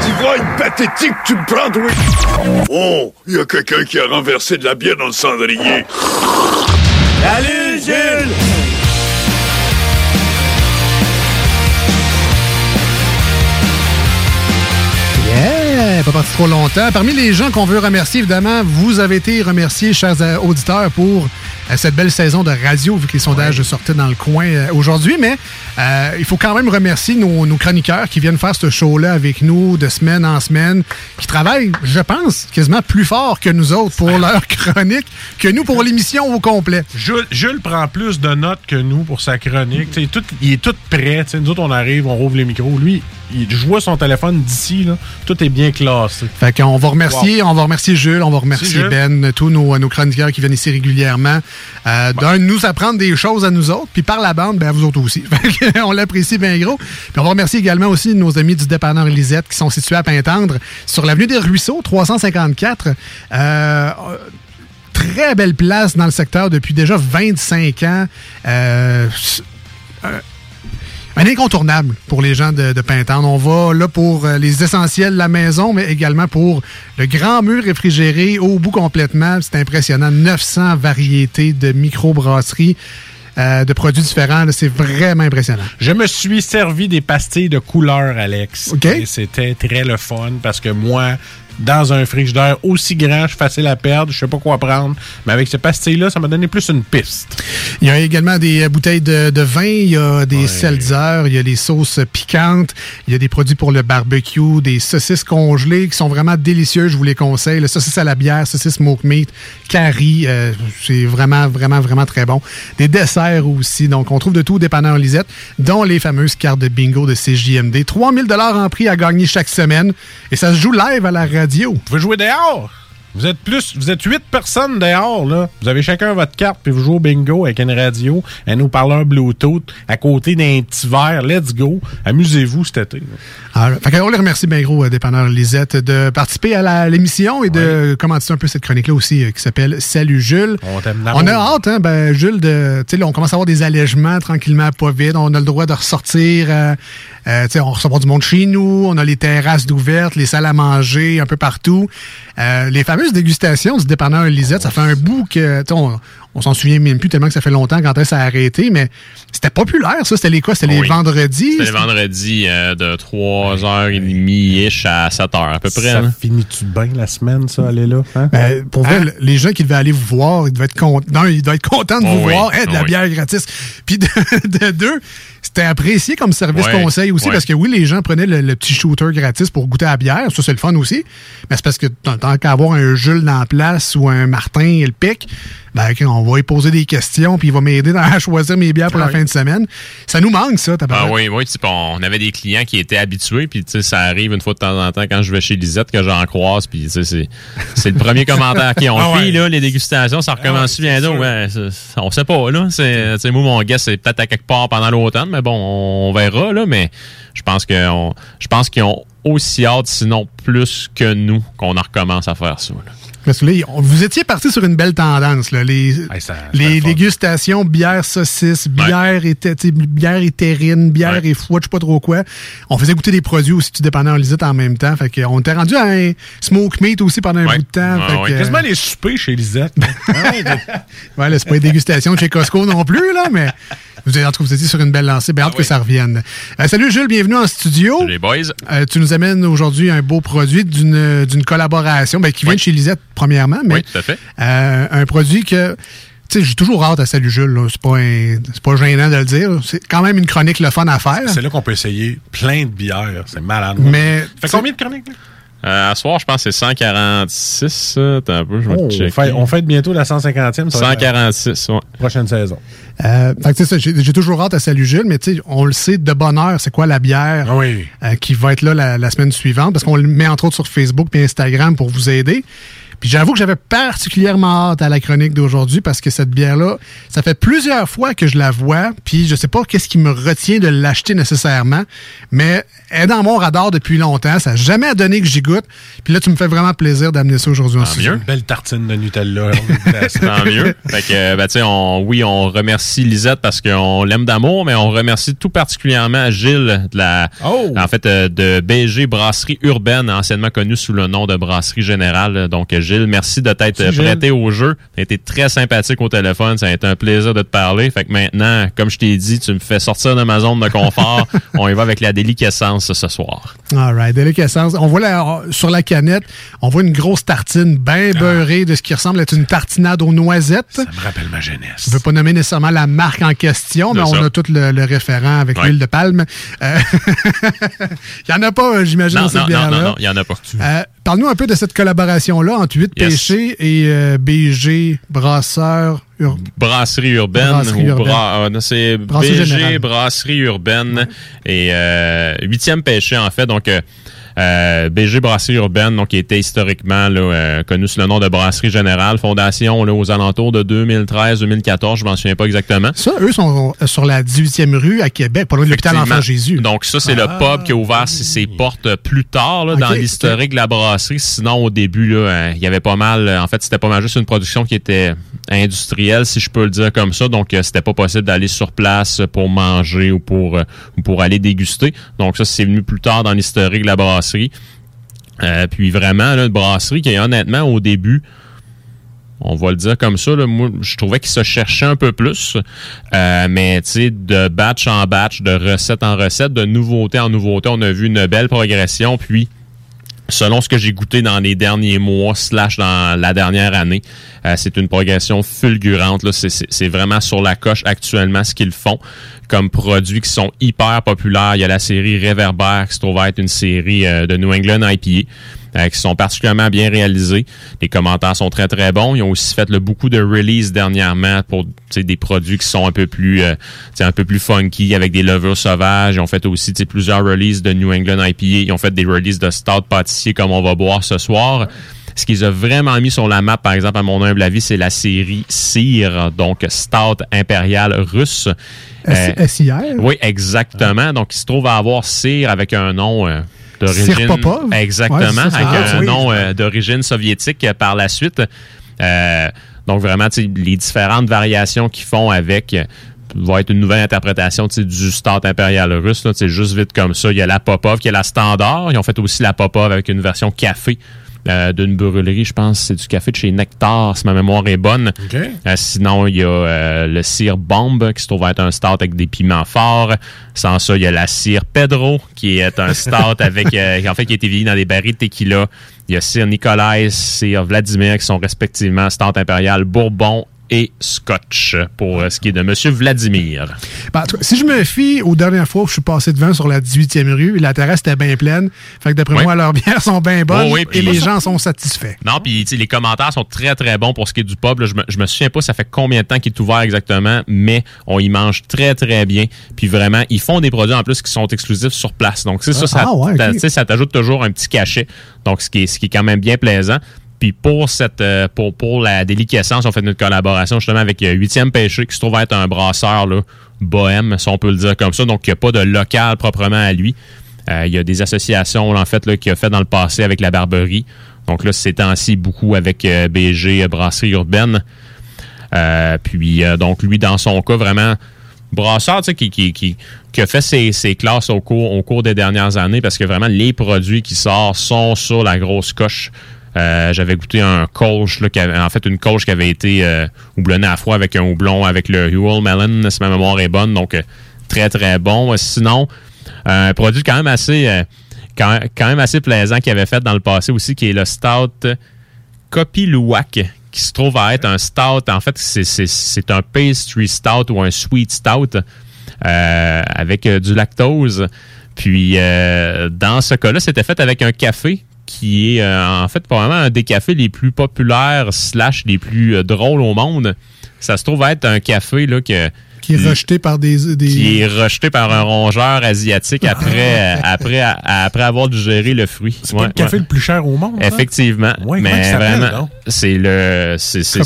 D'ivrogne pathétique tu me prends, toi? Oh, il y a quelqu'un qui a renversé de la bière dans le cendrier. Salut Jules Yeah! Pas parti trop longtemps. Parmi les gens qu'on veut remercier, évidemment, vous avez été remerciés, chers euh, auditeurs, pour euh, cette belle saison de radio, vu que les sondages sortaient dans le coin euh, aujourd'hui. Mais euh, il faut quand même remercier nos, nos chroniqueurs qui viennent faire ce show-là avec nous de semaine en semaine, qui travaillent, je pense, quasiment plus fort que nous autres pour leur chronique que nous pour l'émission au complet. Jules, Jules prend plus de notes que nous pour sa chronique. Tout- il est tout prêt. Nous autres, on arrive, on rouvre les micros. Lui, il joue à son téléphone d'ici. là. Tout est bien classé. Fait qu'on va remercier, on va remercier Jules, on va remercier Jules. Ben, tous nos, nos chroniqueurs qui viennent ici régulièrement. Euh, D'un, de nous apprendre des choses à nous autres, puis par la bande, ben, à vous autres aussi. Fait on l'apprécie bien gros. Puis on va remercier également aussi nos amis du dépanneur Lisette qui sont situés à Pintendre, sur l'avenue des Ruisseaux, 354. Euh, très belle place dans le secteur depuis déjà 25 ans. Euh, euh, un incontournable pour les gens de, de Pintendre. On va là pour euh, les essentiels de la maison, mais également pour le grand mur réfrigéré au bout complètement. C'est impressionnant. 900 variétés de microbrasseries, euh, de produits différents. C'est vraiment impressionnant. Je me suis servi des pastilles de couleur, Alex. Et c'était très le fun parce que moi, dans un frigidaire aussi grand, je suis facile à perdre, je sais pas quoi prendre. Mais avec ces pastilles-là, ça m'a donné plus une piste. Il y a également des euh, bouteilles de, de vin, il y a des seltzers, il y a des sauces piquantes, il y a des produits pour le barbecue, des saucisses congelées qui sont vraiment délicieuses, je vous les conseille. Le saucisse à la bière, saucisse smoke meat, curry, euh, c'est vraiment, vraiment, vraiment très bon. Des desserts aussi, donc on trouve de tout au dépanneur Lisette, dont les fameuses cartes de bingo de CJMD. 3000 dollars en prix à gagner chaque semaine et ça se joue live à la radio. Vous pouvez jouer dehors? Vous êtes plus, vous êtes huit personnes dehors, là. Vous avez chacun votre carte, puis vous jouez au bingo avec une radio, un haut-parleur Bluetooth, à côté d'un petit verre. Let's go. Amusez-vous cet été. Alors, fait qu'on les remercie bien gros, euh, dépanneur Lisette, de participer à l'émission et de commenter un peu cette chronique-là aussi euh, qui s'appelle Salut Jules. On t'aime On a hâte, hein, ben, Jules, de, tu sais, là, on commence à avoir des allègements tranquillement, pas vite. On a le droit de ressortir, euh, euh, tu sais, on recevoir du monde chez nous, on a les terrasses d'ouvertes, les salles à manger un peu partout. Euh, les fameuses dégustations du dépanneur Lisette, ça fait un bout que, on, on s'en souvient même plus tellement que ça fait longtemps quand ça a arrêté, mais c'était populaire, ça. C'était les quoi? C'était les Oui. vendredis? C'était le vendredi euh, de 3h30-ish à 7h à peu près. Ça là. finit-tu bien la semaine, ça, aller là? hein? Ben, pour vrai, le- les gens qui devaient aller vous voir, ils devaient être contents. Non, ils devaient être contents de Oh vous oui, voir. Hey, de la oh oui. bière gratis. Puis de, de deux, c'était apprécié comme service Ouais, conseil aussi ouais. parce que oui, les gens prenaient le, le petit shooter gratis pour goûter à la bière. Ça, c'est le fun aussi. Mais c'est parce que tant, tant qu'à avoir un Jules dans la place ou un Martin et le pic, ben, on va lui poser des questions puis il va m'aider à choisir mes bières pour la Ouais. fin de semaine. Ça nous manque, ça, t'as Ah oui, oui, on avait des clients qui étaient habitués, puis ça arrive une fois de temps en temps quand je vais chez Lisette que j'en croise, puis c'est le premier commentaire qu'ils ont Ah fait, ouais. là, les dégustations, ça recommence bientôt. Ouais, c'est- on sait pas, là. C'est- moi, mon guess, c'est peut-être à quelque part pendant l'automne, mais bon, on verra, là, mais je pense que on- je pense qu'ils ont aussi hâte, sinon plus que nous, qu'on en recommence à faire ça. là. Parce que là, vous étiez parti sur une belle tendance. Là. Les, les dégustations bière saucisse, bière, et, tu sais, bière et terrine, bière et foie, je sais pas trop quoi. On faisait goûter des produits aussi du dépanneur Lisette en même temps. Fait qu'on était rendu à un smoke meat aussi pendant un bout de temps. Ah Fait ouais, que, Quasiment les soupers chez Lisette. Ouais, là, c'est pas une dégustation de chez Costco non plus, là, mais vous êtes, en tout cas, vous étiez sur une belle lancée. Bien hâte que ça revienne. Euh, salut Jules, bienvenue en studio. Salut les boys. Euh, tu nous amènes aujourd'hui un beau produit d'une d'une collaboration ben, qui vient de chez Lisette, premièrement, mais Oui, tout à fait. euh, un produit que. Tu sais, j'ai toujours hâte à Salut Jules. là. C'est pas, un- c'est pas gênant de le dire. C'est quand même une chronique le fun à faire. C'est là qu'on peut essayer plein de bières. C'est malade. Mais, Fait combien de chroniques? là? Euh, à soir, je pense que c'est 146. ça. Attends un peu, je vais Oh, checker. on, fait, on fête bientôt la 150e. ça va être la 146, ouais. Prochaine saison. Euh, fait que, ça, j'ai j'ai toujours hâte à Salut Jules, mais tu sais, on le sait de bonne heure, c'est quoi la bière Ah oui. euh, qui va être là la, la semaine suivante, parce qu'on le met entre autres sur Facebook et Instagram pour vous aider. Puis j'avoue que j'avais particulièrement hâte à la chronique d'aujourd'hui parce que cette bière-là, ça fait plusieurs fois que je la vois, puis je sais pas qu'est-ce qui me retient de l'acheter nécessairement, mais elle est dans mon radar depuis longtemps, ça n'a jamais donné que j'y goûte. Puis là, tu me fais vraiment plaisir d'amener ça aujourd'hui en. Une belle tartine de Nutella. Tant mieux. Fait que, euh, ben, tu sais, on, oui, on remercie Lisette parce qu'on l'aime d'amour, mais on remercie tout particulièrement Gilles de la, en fait, euh, de BG Brasserie Urbaine, anciennement connue sous le nom de Brasserie Générale. Donc, Gilles, merci de t'être prêté au jeu. Tu été très sympathique au téléphone. Ça a été un plaisir de te parler. Fait que maintenant, comme je t'ai dit, tu me fais sortir de ma zone de confort. on y va avec la déliquescence ce soir. All right, déliquescence. On voit la- sur la canette, on voit une grosse tartine bien beurrée de ce qui ressemble à être une tartinade aux noisettes. Ça me rappelle ma jeunesse. Je ne veux pas nommer nécessairement la marque en question, mais on ça. a tout le, le référent avec Ouais. l'huile de palme. Euh, Il n'y en a pas, euh, j'imagine, Non, dans cette non, non, bière-là. non, non, il y en a pas. Euh, Parle-nous un peu de cette collaboration-là entre 8 Yes. péchés et euh, BG, brasseur. ur- Brasserie urbaine. Brasserie ou urbaine. bra- euh, c'est BG. Brasserie urbaine. Et euh, huitième péché, en fait. Donc, euh, euh, BG Brasserie urbaine, donc qui était historiquement là, euh, connu sous le nom de Brasserie Générale. Fondation là, aux alentours de 2013-2014, je m'en souviens pas exactement. Ça, eux sont euh, sur la 18e rue à Québec, pas loin de l'hôpital. Enfant Jésus. Donc ça, c'est Ah. le pub qui a ouvert ses, portes plus tard là, dans l'historique de la brasserie. Sinon, au début, euh, il y avait pas mal. euh, En fait, c'était pas mal juste une production qui était industrielle, si je peux le dire comme ça. Donc, euh, c'était pas possible d'aller sur place pour manger ou pour, euh, ou pour aller déguster. Donc ça, c'est venu plus tard dans l'historique de la brasserie. Euh, puis vraiment, une brasserie qui, honnêtement, au début, on va le dire comme ça, je trouvais qu'il se cherchait un peu plus. Euh, mais, tu de batch en batch, de recette en recette, de nouveauté en nouveauté, on a vu une belle progression. Puis, selon ce que j'ai goûté dans les derniers mois, slash dans la dernière année, euh, c'est une progression fulgurante. C'est- vraiment sur la coche actuellement ce qu'ils font comme produits qui sont hyper populaires. Il y a la série Réverbère qui se trouve être une série euh, de New England IPA. Euh, qui sont particulièrement bien réalisés. Les commentaires sont très très bons. Ils ont aussi fait là, beaucoup de releases dernièrement pour des produits qui sont un peu plus euh, un peu plus funky avec des levures sauvages. Ils ont fait aussi plusieurs releases de New England IPA. Ils ont fait des releases de stout pâtissier comme on va boire ce soir. Ce qu'ils ont vraiment mis sur la map, par exemple, à mon humble avis, c'est la série Cire, donc Stout impérial russe. S- Euh, SIR? oui, exactement. Donc, il se trouve à avoir Cire avec un nom euh, d'origine. Exactement, Ouais, c'est ça, avec c'est un nom euh, d'origine soviétique euh, par la suite. Euh, donc, vraiment, les différentes variations qu'ils font avec va être une nouvelle interprétation du Stout impérial russe. sais, juste vite comme ça. Il y a la Popov qui est la standard. Ils ont fait aussi la Popov avec une version café. Euh, d'une brûlerie, je pense, c'est du café de chez Nectar, si ma mémoire est bonne. Euh, sinon, il y a euh, le cire Bombe, qui se trouve être un stout avec des piments forts. Sans ça, il y a la cire Pedro, qui est un stout avec, en fait, qui a été vieilli dans des barils de tequila. Il y a cire Nikolai, cire Vladimir, qui sont respectivement stout impérial Bourbon et Scotch, pour euh, ce qui est de Monsieur Vladimir. Ben, si je me fie aux dernières fois où je suis passé devant sur la 18e rue, la terrasse était bien pleine. Fait que d'après moi, leurs bières sont bien bonnes Oh oui, et les gens sont satisfaits. Non, puis les commentaires sont très très bons pour ce qui est du pub. là. Je, me, je me souviens pas ça fait combien de temps qu'il est ouvert exactement, mais on y mange très très bien. Puis vraiment, ils font des produits en plus qui sont exclusifs sur place. Donc c'est ça, ça, Ah, ouais, ça t'ajoute toujours un petit cachet. Donc ce qui est, ce qui est quand même bien plaisant. Puis pour cette euh, pour, la déliquescence, on fait notre collaboration justement avec euh, 8e Pêché, qui se trouve être un brasseur là, bohème, si on peut le dire comme ça. Donc il n'y a pas de local proprement à lui. Euh, il y a des associations en fait qu'il a fait dans le passé avec la Barberie. Donc là, ces temps-ci, beaucoup avec BG Brasserie Urbaine. Puis donc lui, dans son cas, vraiment brasseur, qui, qui, qui, a fait ses, ses classes au cours des dernières années parce que vraiment les produits qui sortent sont sur la grosse coche. Euh, J'avais goûté un colch, là, qui avait- en fait une qui avait été euh, houblonnée à froid avec un houblon avec le Huel Melon, si ma mémoire est bonne. Donc euh, très très bon. Euh, Sinon, un produit quand même assez quand, quand même assez plaisant qu'il avait fait dans le passé aussi, qui est le Stout Kopiluwak, qui se trouve à être un stout. En fait, c'est- un pastry stout ou un sweet stout avec du lactose. Puis, dans ce cas-là, c'était fait avec un café qui est euh, en fait probablement un des cafés les plus populaires slash les plus euh, drôles au monde. Ça se trouve être un café là, que, Qui est rejeté par des. des... qui est rejeté par un rongeur asiatique après, euh, après, à- après avoir digéré le fruit. C'est pas le café le plus cher au monde. hein? Effectivement. Ouais, mais vraiment, c'est le. C'est c'est-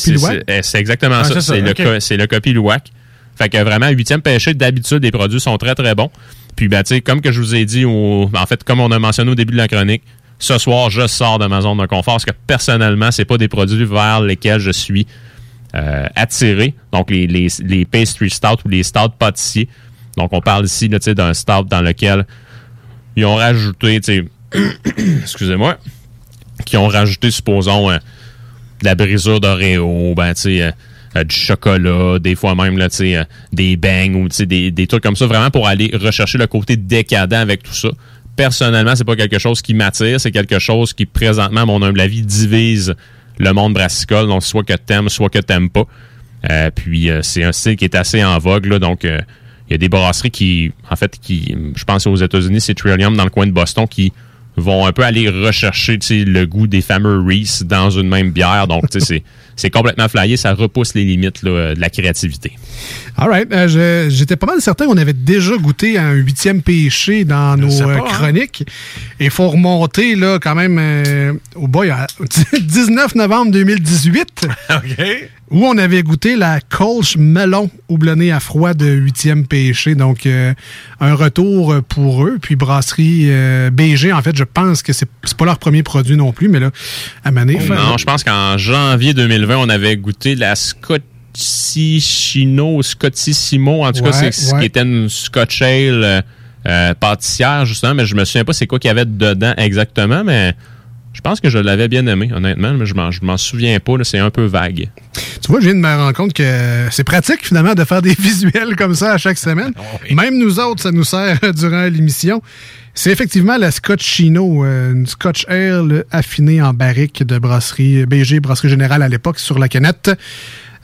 c'est exactement Ah, ça. c'est le, c'est le copy Louac. Fait que vraiment, huitième pêché, d'habitude, les produits sont très, très bons. Puis, ben, tu sais, comme que je vous ai dit, au- en fait, comme on a mentionné au début de la chronique, ce soir, je sors de ma zone de confort parce que personnellement, c'est pas des produits vers lesquels je suis euh, attiré. Donc, les, les, les pastry stout ou les stout pâtissiers. Donc, on parle ici d'un stout dans lequel ils ont rajouté, excusez-moi, qui ont rajouté, supposons, euh, de la brisure d'Oreo, ben, tu sais, euh, du chocolat, des fois même, des bangs ou, des, des trucs comme ça, vraiment pour aller rechercher le côté décadent avec tout ça. Personnellement, c'est pas quelque chose qui m'attire, c'est quelque chose qui, présentement, à mon humble avis, divise le monde brassicole, donc soit que t'aimes, soit que t'aimes pas. Euh, puis euh, c'est un style qui est assez en vogue, donc euh, il y a des brasseries qui, en fait, qui, je pense aux États-Unis, c'est Trillium dans le coin de Boston qui vont un peu aller rechercher le goût des fameux Reese dans une même bière. Donc, tu sais, c'est, c'est complètement flyé, ça repousse les limites là, de la créativité. All right. Euh, J'étais pas mal certain qu'on avait déjà goûté à un huitième péché dans nos pas, euh, hein. chroniques. Il faut remonter là quand même euh, au boy, à 19 novembre 2018. Où on avait goûté la Colch Melon houblonnée à froid de huitième péché. Donc, euh, un retour pour eux. Puis, brasserie euh, BG, en fait, je pense que c'est pas leur premier produit non plus, mais là, à Mané. Non, je pense qu'en janvier 2020, on avait goûté la Scoticino, Scotissimo, en tout cas, c'est ce ouais. qui était une Scotch Ale euh, euh, pâtissière, justement, mais je me souviens pas c'est quoi qu'il y avait dedans exactement, mais je pense que je l'avais bien aimé, honnêtement, mais je m'en, m'en souviens pas, c'est un peu vague. Tu vois, je viens de me rendre compte que c'est pratique finalement de faire des visuels comme ça à chaque semaine. Même nous autres, ça nous sert durant l'émission. C'est effectivement la Scotch Chino, euh, une Scotch Ale affinée en barrique de brasserie BG, brasserie générale à l'époque, sur la canette.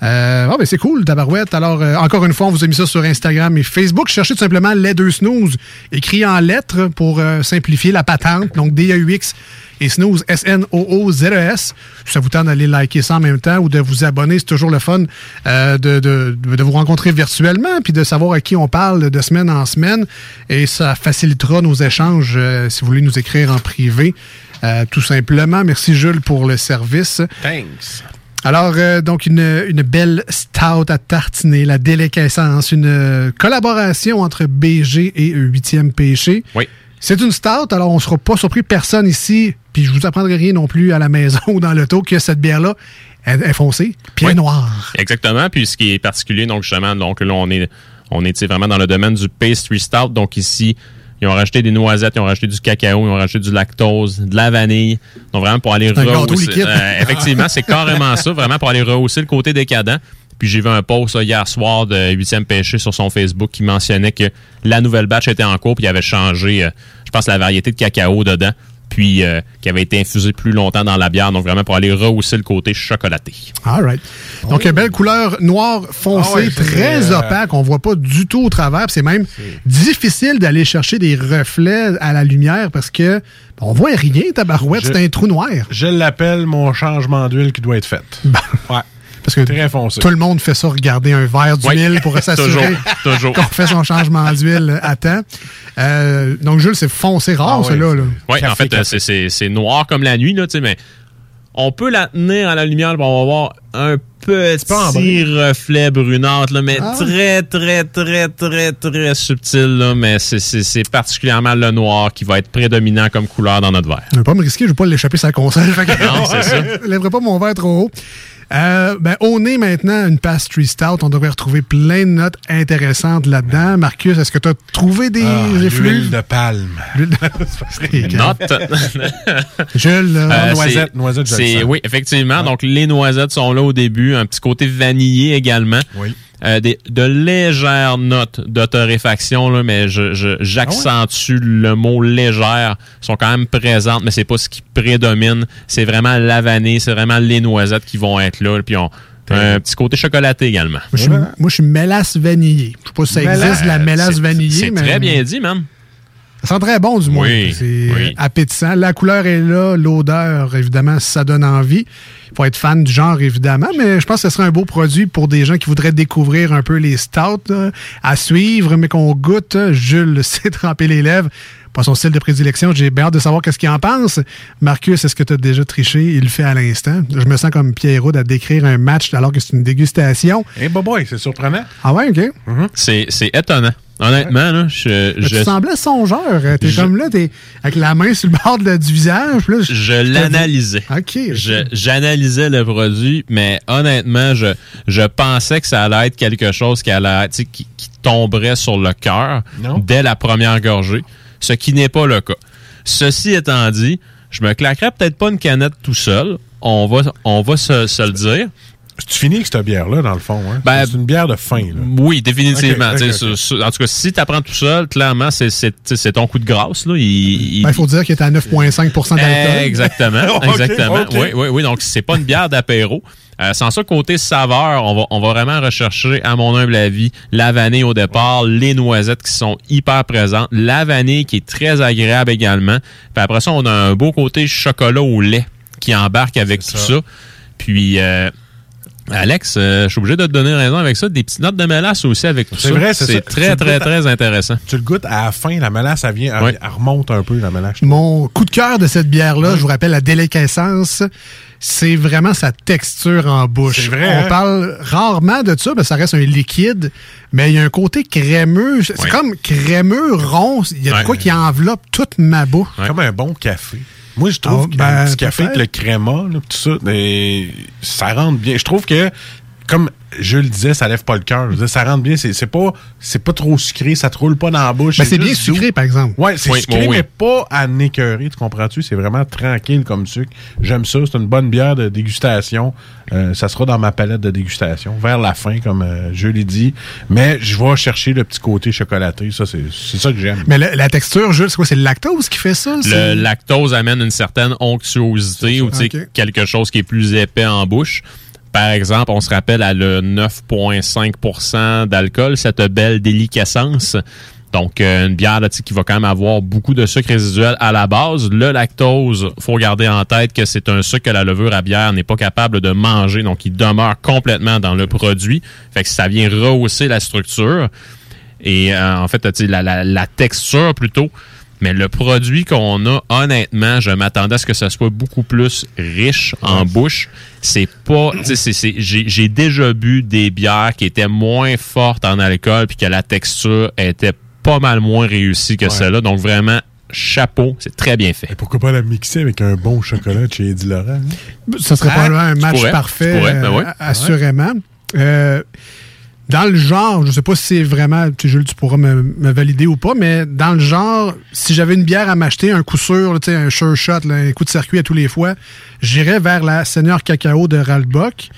Euh, ah, ben c'est cool, Tabarouette. Alors, euh, encore une fois, on vous a mis ça sur Instagram et Facebook. Cherchez tout simplement les deux snooze, écrit en lettres pour euh, simplifier la patente. Donc, D-A-U-X et snooze, S-N-O-O-Z-E-S. Si ça vous tente d'aller liker ça en même temps ou de vous abonner, c'est toujours le fun euh, de, de- de vous rencontrer virtuellement puis de savoir à qui on parle de semaine en semaine. Et ça facilitera nos échanges euh, si vous voulez nous écrire en privé. Euh, tout simplement. Merci, Jules, pour le service. Thanks. Alors, euh, donc, une, une belle stout à tartiner, la déliquescence, une euh, collaboration entre BG et 8e péché. Oui. C'est une stout, alors on ne sera pas surpris, personne ici, puis je vous apprendrai rien non plus à la maison ou dans l'auto, que cette bière-là est foncée, puis elle est noire. Exactement. Puis ce qui est particulier, donc justement, donc là, on est, on est vraiment dans le domaine du pastry stout. Donc ici, ils ont rajouté des noisettes, ils ont rajouté du cacao, ils ont rajouté du lactose, de la vanille. Donc vraiment pour aller rehausser. Euh, effectivement, c'est carrément ça, vraiment pour aller rehausser le côté décadent. Puis j'ai vu un post hier soir de 8e Péché sur son Facebook qui mentionnait que la nouvelle batch était en cours, puis il avait changé, euh, je pense, la variété de cacao dedans, puis euh, qui avait été infusé plus longtemps dans la bière, donc vraiment pour aller rehausser le côté chocolaté. All right. Donc, une belle couleur noire foncée, Ah ouais, très euh, opaque. On voit pas du tout au travers. C'est même difficile d'aller chercher des reflets à la lumière parce que on voit rien, tabarouette. C'est un trou noir. Je l'appelle mon changement d'huile qui doit être fait. ouais. Parce que Très foncé. tout le monde fait ça, regarder un verre d'huile Oui. pour s'assurer Toujours, toujours. qu'on fait son changement d'huile à temps. Euh, donc, Jules, c'est foncé rare, Ah celui-là. là. Oui, en fait, euh, c'est- noir comme la nuit, là, tu sais, mais on peut la tenir à la lumière, on va voir un petit reflet brunâtre, là, mais Ah. très, très, très, très, très subtil, là, mais c'est- c'est c'est particulièrement le noir qui va être prédominant comme couleur dans notre verre. Je ne vais pas me risquer, je ne vais pas l'échapper sa console. Non, c'est ça. Je lèverai pas mon verre trop haut. Euh, ben, au nez maintenant, une pastry stout. On devrait retrouver plein de notes intéressantes là-dedans. Marcus, est-ce que tu as trouvé des Ah, l'huile effluves? de palme. Note. Jules, là, Euh, noisette, noisette, je le. Oui, effectivement. Donc, les noisettes sont là au début. Un petit côté vanillé également. Oui. Euh, des, de légères notes de torréfaction, là, mais je- je- j'accentue le mot légère. sont quand même présentes, mais c'est pas ce qui prédomine. C'est vraiment la vanille, c'est vraiment les noisettes qui vont être là. Puis on, un petit côté chocolaté également. Moi, je suis, moi, je suis mélasse vanillée. Je sais pas si ça Mélasse- existe, la mélasse vanillée. C'est mais- très bien dit, même. Ça sent très bon, du moins. Oui, C'est oui. appétissant. La couleur est là, l'odeur, évidemment, ça donne envie. Faut être fan du genre, évidemment, mais je pense que ce serait un beau produit pour des gens qui voudraient découvrir un peu les stouts là, à suivre, mais qu'on goûte. Jules sait tremper les lèvres. Pas son style de prédilection. J'ai bien hâte de savoir qu'est-ce qu'il en pense. Marcus, est-ce que tu as déjà triché? Il le fait à l'instant. Je me sens comme Pierrot à décrire un match alors que c'est une dégustation. Eh, bah boy, c'est surprenant. Ah ouais, OK. C'est c'est étonnant. Honnêtement, là, je, Tu semblais songeur. T'es je- comme là, t'es avec la main sur le bord de- du visage. là, je- l'analysais. OK. J'analysais le produit, mais honnêtement, je, je pensais que ça allait être quelque chose qui allait qui, qui tomberait sur le cœur dès la première gorgée, ce qui n'est pas le cas. Ceci étant dit, je me claquerais peut-être pas une canette tout seul. On va, on va se, se le dire. Tu finis avec cette bière-là, dans le fond. Hein? Ben, c'est une bière de fin. Là. Oui, définitivement. En tout cas, si tu apprends tout seul, clairement, c'est- ton coup de grâce. Là. Il, il- Ben, il faut dire qu'il est à 9,5% d'alcool. Exactement, exactement. Oui, oui, oui. Donc, c'est pas une bière d'apéro. Euh, sans ça, côté saveur, on va, on va vraiment rechercher, à mon humble avis, la vanille au départ, les noisettes qui sont hyper présentes, la vanille qui est très agréable également. Puis après ça, on a un beau côté chocolat au lait qui embarque avec tout ça. Puis, euh, Alex, euh, je suis obligé de te donner raison avec ça. Des petites notes de mélasse aussi avec tout ça. C'est vrai, c'est ça. C'est Tu très, très, à- très intéressant. Tu le goûtes à la fin, la mélasse, elle vient, elle, Ouais. elle remonte un peu, la mélasse. Mon coup de cœur de cette bière-là, je vous rappelle la déliquescence, c'est vraiment sa texture en bouche. C'est vrai, On hein? parle rarement de ça, parce que ça reste un liquide, mais il y a un côté crémeux. C'est Ouais. comme crémeux, rond. Il y a de quoi qui enveloppe toute ma bouche. Comme un bon café. Moi, je trouve Ah, qu'un ben, petit café avec le créma, là, tout ça, mais ça rentre bien. Je trouve que, comme je le disais, ça lève pas le cœur. Je veux dire, Ça rentre bien. C'est pas, c'est pas trop sucré, ça te roule pas dans la bouche. Mais c'est bien sucré, par exemple. Ouais, c'est Oui, sucré, oui, mais pas à n'écœurer, tu comprends-tu? C'est vraiment tranquille comme sucre. J'aime ça. C'est une bonne bière de dégustation. Euh, ça sera dans ma palette de dégustation vers la fin, comme euh, je l'ai dit. Mais je vais chercher le petit côté chocolaté. Ça, c'est c'est ça que j'aime. Mais le- la texture, Jules, c'est quoi? C'est le lactose qui fait ça? Le lactose amène une certaine onctuosité ou tu sais, Ok. quelque chose qui est plus épais en bouche. Par exemple, on se rappelle à le 9,5% d'alcool, cette belle déliquescence. Donc, euh, une bière là, qui va quand même avoir beaucoup de sucre résiduel à la base. Le lactose, faut garder en tête que c'est un sucre que la levure à bière n'est pas capable de manger. Donc, il demeure complètement dans le produit. Fait que ça vient rehausser la structure. Et euh, en fait, la, la, la texture plutôt. Mais le produit qu'on a, honnêtement, je m'attendais à ce que ça soit beaucoup plus riche en bouche. C'est pas, j'ai j'ai déjà bu des bières qui étaient moins fortes en alcool puis que la texture était pas mal moins réussie que Ouais. celle-là. Donc vraiment, chapeau, c'est très bien fait. Et pourquoi pas la mixer avec un bon chocolat de chez Eddie Laurent? hein? Ça serait Ah, probablement un match pourrais, parfait, pourrais, ben euh, ouais. assurément. Euh, dans le genre, je sais pas si c'est vraiment, tu sais, Jules, tu pourras me, me valider ou pas, mais dans le genre, si j'avais une bière à m'acheter, un coup sûr, là, tu sais, un sure shot, là, un coup de circuit à tous les fois, j'irais vers la Seigneur Cacao de Ralbock.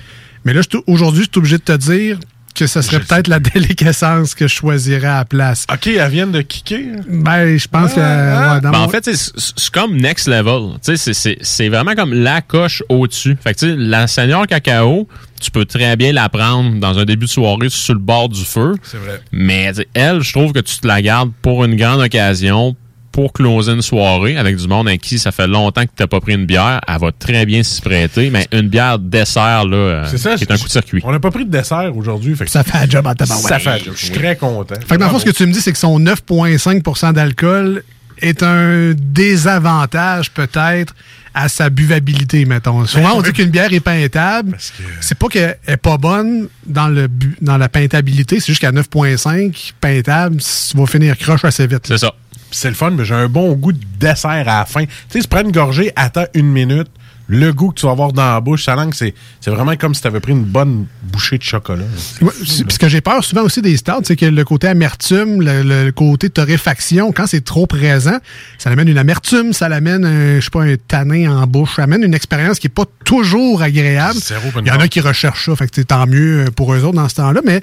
Mais là, aujourd'hui, je suis obligé de te dire que ce serait peut-être la déliquescence que je choisirais à la place. OK, elles viennent de kicker. Ben, je pense que ouais, dans Ben, mon- en fait, c'est- comme next level. Tu sais, c'est- C'est c'est vraiment comme la coche au-dessus. Fait que tu sais, la Seigneur Cacao, tu peux très bien la prendre dans un début de soirée sur le bord du feu. C'est vrai. Mais elle, je trouve que tu te la gardes pour une grande occasion, pour closer une soirée avec du monde à qui ça fait longtemps que tu n'as pas pris une bière. Elle va très bien s'y prêter. Mais une bière dessert, là, euh, C'est ça. qui est un coup de circuit. On n'a pas pris de dessert aujourd'hui. fait que ça fait un job en tabarouette. Ça fait un job. Je suis très content. Fait que dans le fond, ce que tu me dis, c'est que son 9,5% d'alcool est un désavantage peut-être à sa buvabilité, mettons. Souvent, on dit qu'une bière est peintable. C'est pas qu'elle est pas bonne dans, le bu- dans la peintabilité, c'est juste qu'à 9,5 peintable, tu vas finir croche assez vite. C'est ça. C'est le fun, mais j'ai un bon goût de dessert à la fin. Tu sais, tu prends une gorgée, attends une minute. Le goût que tu vas avoir dans la bouche, ça langue, c'est c'est vraiment comme si tu avais pris une bonne bouchée de chocolat. Ouais, ce que j'ai peur souvent aussi des stouts, c'est que le côté amertume, le, le côté torréfaction, quand c'est trop présent, ça amène une amertume, ça l'amène, un, je sais pas, un tanin en bouche, ça amène une expérience qui est pas toujours agréable. Il y en a qui recherchent ça, fait que c'est tant mieux euh, pour eux autres dans ce temps-là, mais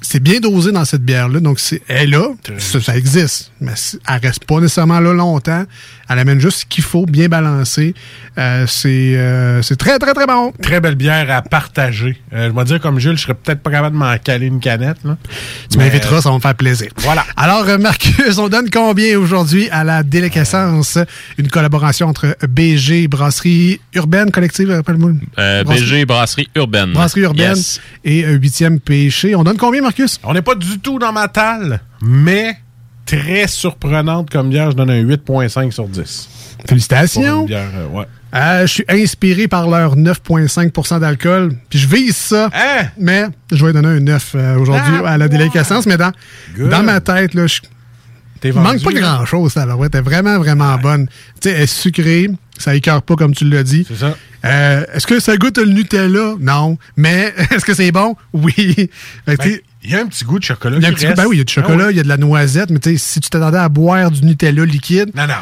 c'est bien dosé dans cette bière-là, donc c'est, elle est là, ça, ça existe, mais elle reste pas nécessairement là longtemps, elle amène juste ce qu'il faut, bien balancé. Euh, c'est c'est euh, c'est très, très, très bon. Très belle bière à partager. Euh, je vais dire comme Jules, je serais peut-être pas capable de m'en caler une canette. Là. Tu Mais- m'inviteras, ça va me faire plaisir. Voilà. Alors, euh, Marcus, on donne combien aujourd'hui à la Déliquescence? Une collaboration entre BG, Brasserie Urbaine Collective, rappelle-moi. Euh, Brasserie- BG Brasserie Urbaine. Brasserie Urbaine Yes. et euh, Huitième Péché. On donne combien, Marcus? On n'est pas du tout dans ma talle, mais très surprenante comme bière. Je donne un 8.5 sur 10. Pour Félicitations. bière, euh, ouais. Euh, je suis inspiré par leur 9,5% d'alcool. Puis je vise ça. Hein? Mais je vais donner un 9 euh, aujourd'hui Ah, à la déliquescence. Mais dans, Good. dans ma tête, là, je vendu, manque pas grand-chose, là. Ouais, t'es vraiment, vraiment bonne. Tu sais, elle est sucrée. Ça écœure pas, comme tu l'as dit. C'est ça. Est-ce que ça goûte le Nutella? Non. Mais est-ce que c'est bon? Oui. Fait Il y a un petit goût de chocolat. il y a un qui petit goût- reste. ben oui, il y a du chocolat, Ah il y a de la noisette, mais tu sais, si tu t'attendais à boire du Nutella liquide, Non, non.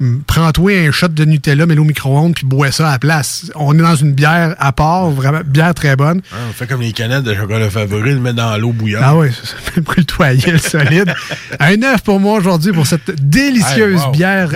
hum, prends-toi un shot de Nutella, mets-le au micro-ondes, puis bois ça à la place. On est dans une bière à part, vraiment, bière très bonne. Hein, on fait comme les canettes de chocolat favori, le met dans l'eau bouillante. Ah oui, ça fait brûle-toyer le solide. Un 9 pour moi aujourd'hui pour cette délicieuse Hey, wow, bière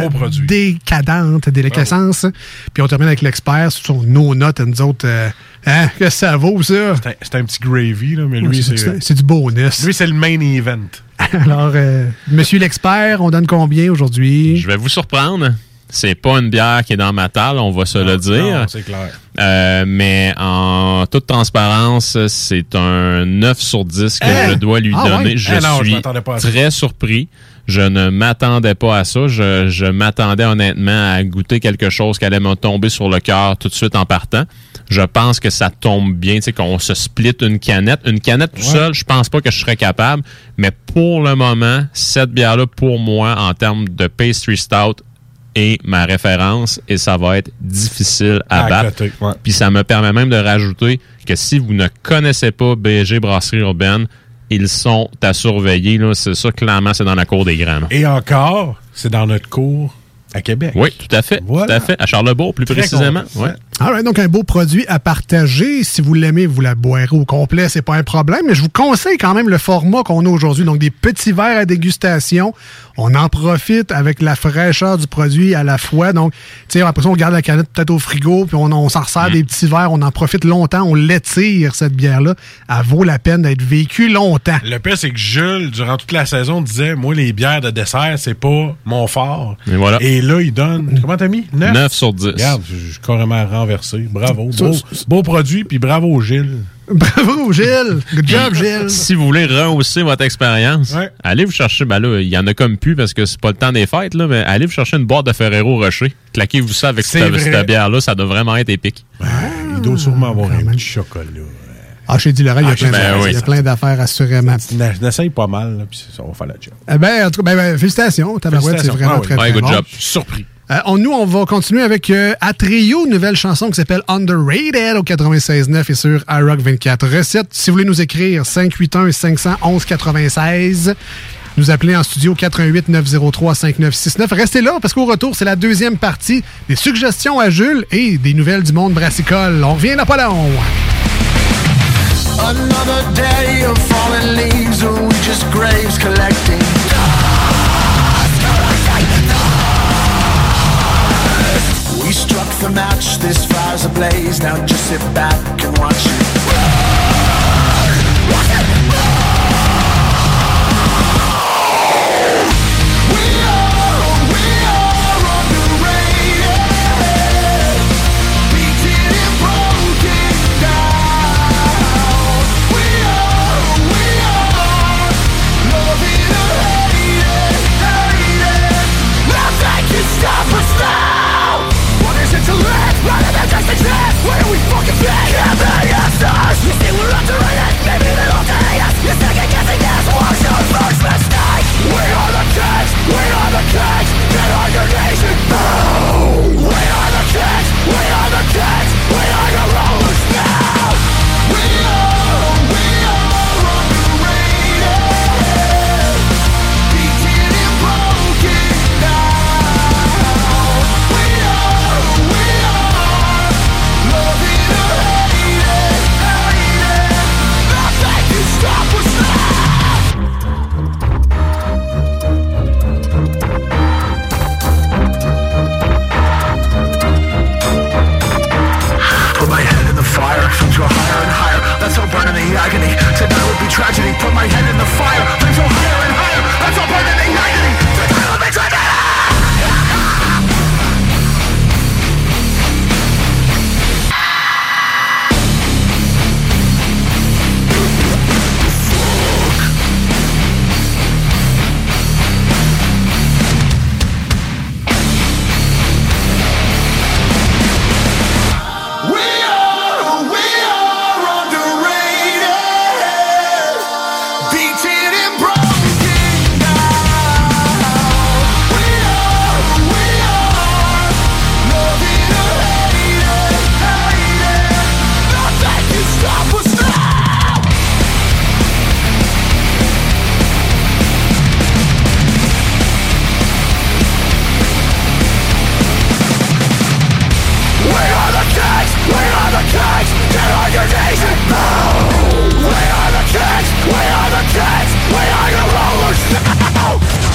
décadente, déliquescence. Puis on termine avec l'expert sur nos notes à nous autres. euh, hein, que ça vaut ça? C'est un- C'est un petit gravy, là, mais lui, C'est- c'est. c'est c'est du bonus. Lui, c'est le main event. Alors, euh, monsieur l'expert, on donne combien aujourd'hui? Je vais vous surprendre. C'est pas une bière qui est dans ma talle, on va se le dire. Non, c'est clair. Euh, mais en toute transparence, c'est un 9 sur 10 que Hein? je dois lui Ah donner. ouais? Je Eh non, je suis pas très surpris. Je ne m'attendais pas à ça. Je, je m'attendais honnêtement à goûter quelque chose qui allait me tomber sur le cœur tout de suite en partant. Je pense que ça tombe bien, tu sais, qu'on se split une canette. Une canette tout Ouais. seul, je pense pas que je serais capable. Mais pour le moment, cette bière-là, pour moi, en termes de pastry stout, est ma référence et ça va être difficile à À battre. Puis ça me permet même de rajouter que si vous ne connaissez pas BG Brasserie Urbaine, ils sont à surveiller. là. C'est ça, clairement, c'est dans la cour des grands. là. Et encore, c'est dans notre cours à Québec. Oui, tout à fait. Voilà. Tout à fait. À Charlebourg, plus Très précisément. Ouais. All right, donc un beau produit à partager. Si vous l'aimez, vous la boirez au complet, c'est pas un problème. Mais je vous conseille quand même le format qu'on a aujourd'hui. Donc des petits verres à dégustation. On en profite avec la fraîcheur du produit à la fois. Donc, tu sais, après ça, on garde la canette peut-être au frigo, puis on, on s'en resserre des petits verres. On en profite longtemps. On l'étire, cette bière-là. Elle vaut la peine d'être vécue longtemps. Le pire, c'est que Jules, durant toute la saison, disait Moi, les bières de dessert, c'est pas mon fort. Et voilà. Et là, il donne. Comment t'as mis? 9 9 sur 10. Regarde, je suis carrément renversé. Bravo. Beau, produit, puis bravo, Gilles. Bravo, Gilles. Good job, Gilles. Si vous voulez rehausser votre expérience, Ouais. allez vous chercher, ben là, il y en a comme plus parce que c'est pas le temps des fêtes, là, mais allez vous chercher une boîte de Ferrero Rocher. Claquez-vous ça avec cette, bière-là, ça doit vraiment être épique. Il doit sûrement avoir un petit chocolat. Ah, chez Dilorel, il y a Ah, plein ben oui. Il y a plein d'affaires, assurément. On essaye pas mal, là, puis ça va faire la job. Eh ben, en tout cas, ben, ben, félicitations. Tabarouette, c'est vraiment Ah oui. très, Ouais, très good bon. job. Surpris. Euh, on, nous, on va continuer avec euh, Atrio, nouvelle chanson qui s'appelle Underrated au 96.9 et sur iRock 24 Recettes. Si vous voulez nous écrire, 581-511-96. Nous appeler en studio 88 903 5969. Restez là parce qu'au retour, c'est la deuxième partie des suggestions à Jules et des nouvelles du monde brassicole. On revient pas long. Another day of fallen leaves, we just graves collecting Struck the match, this fire's ablaze. Now just sit back and watch it. burning the agony. Tonight will be tragedy, put my head in the fire. Things go higher and higher, that's all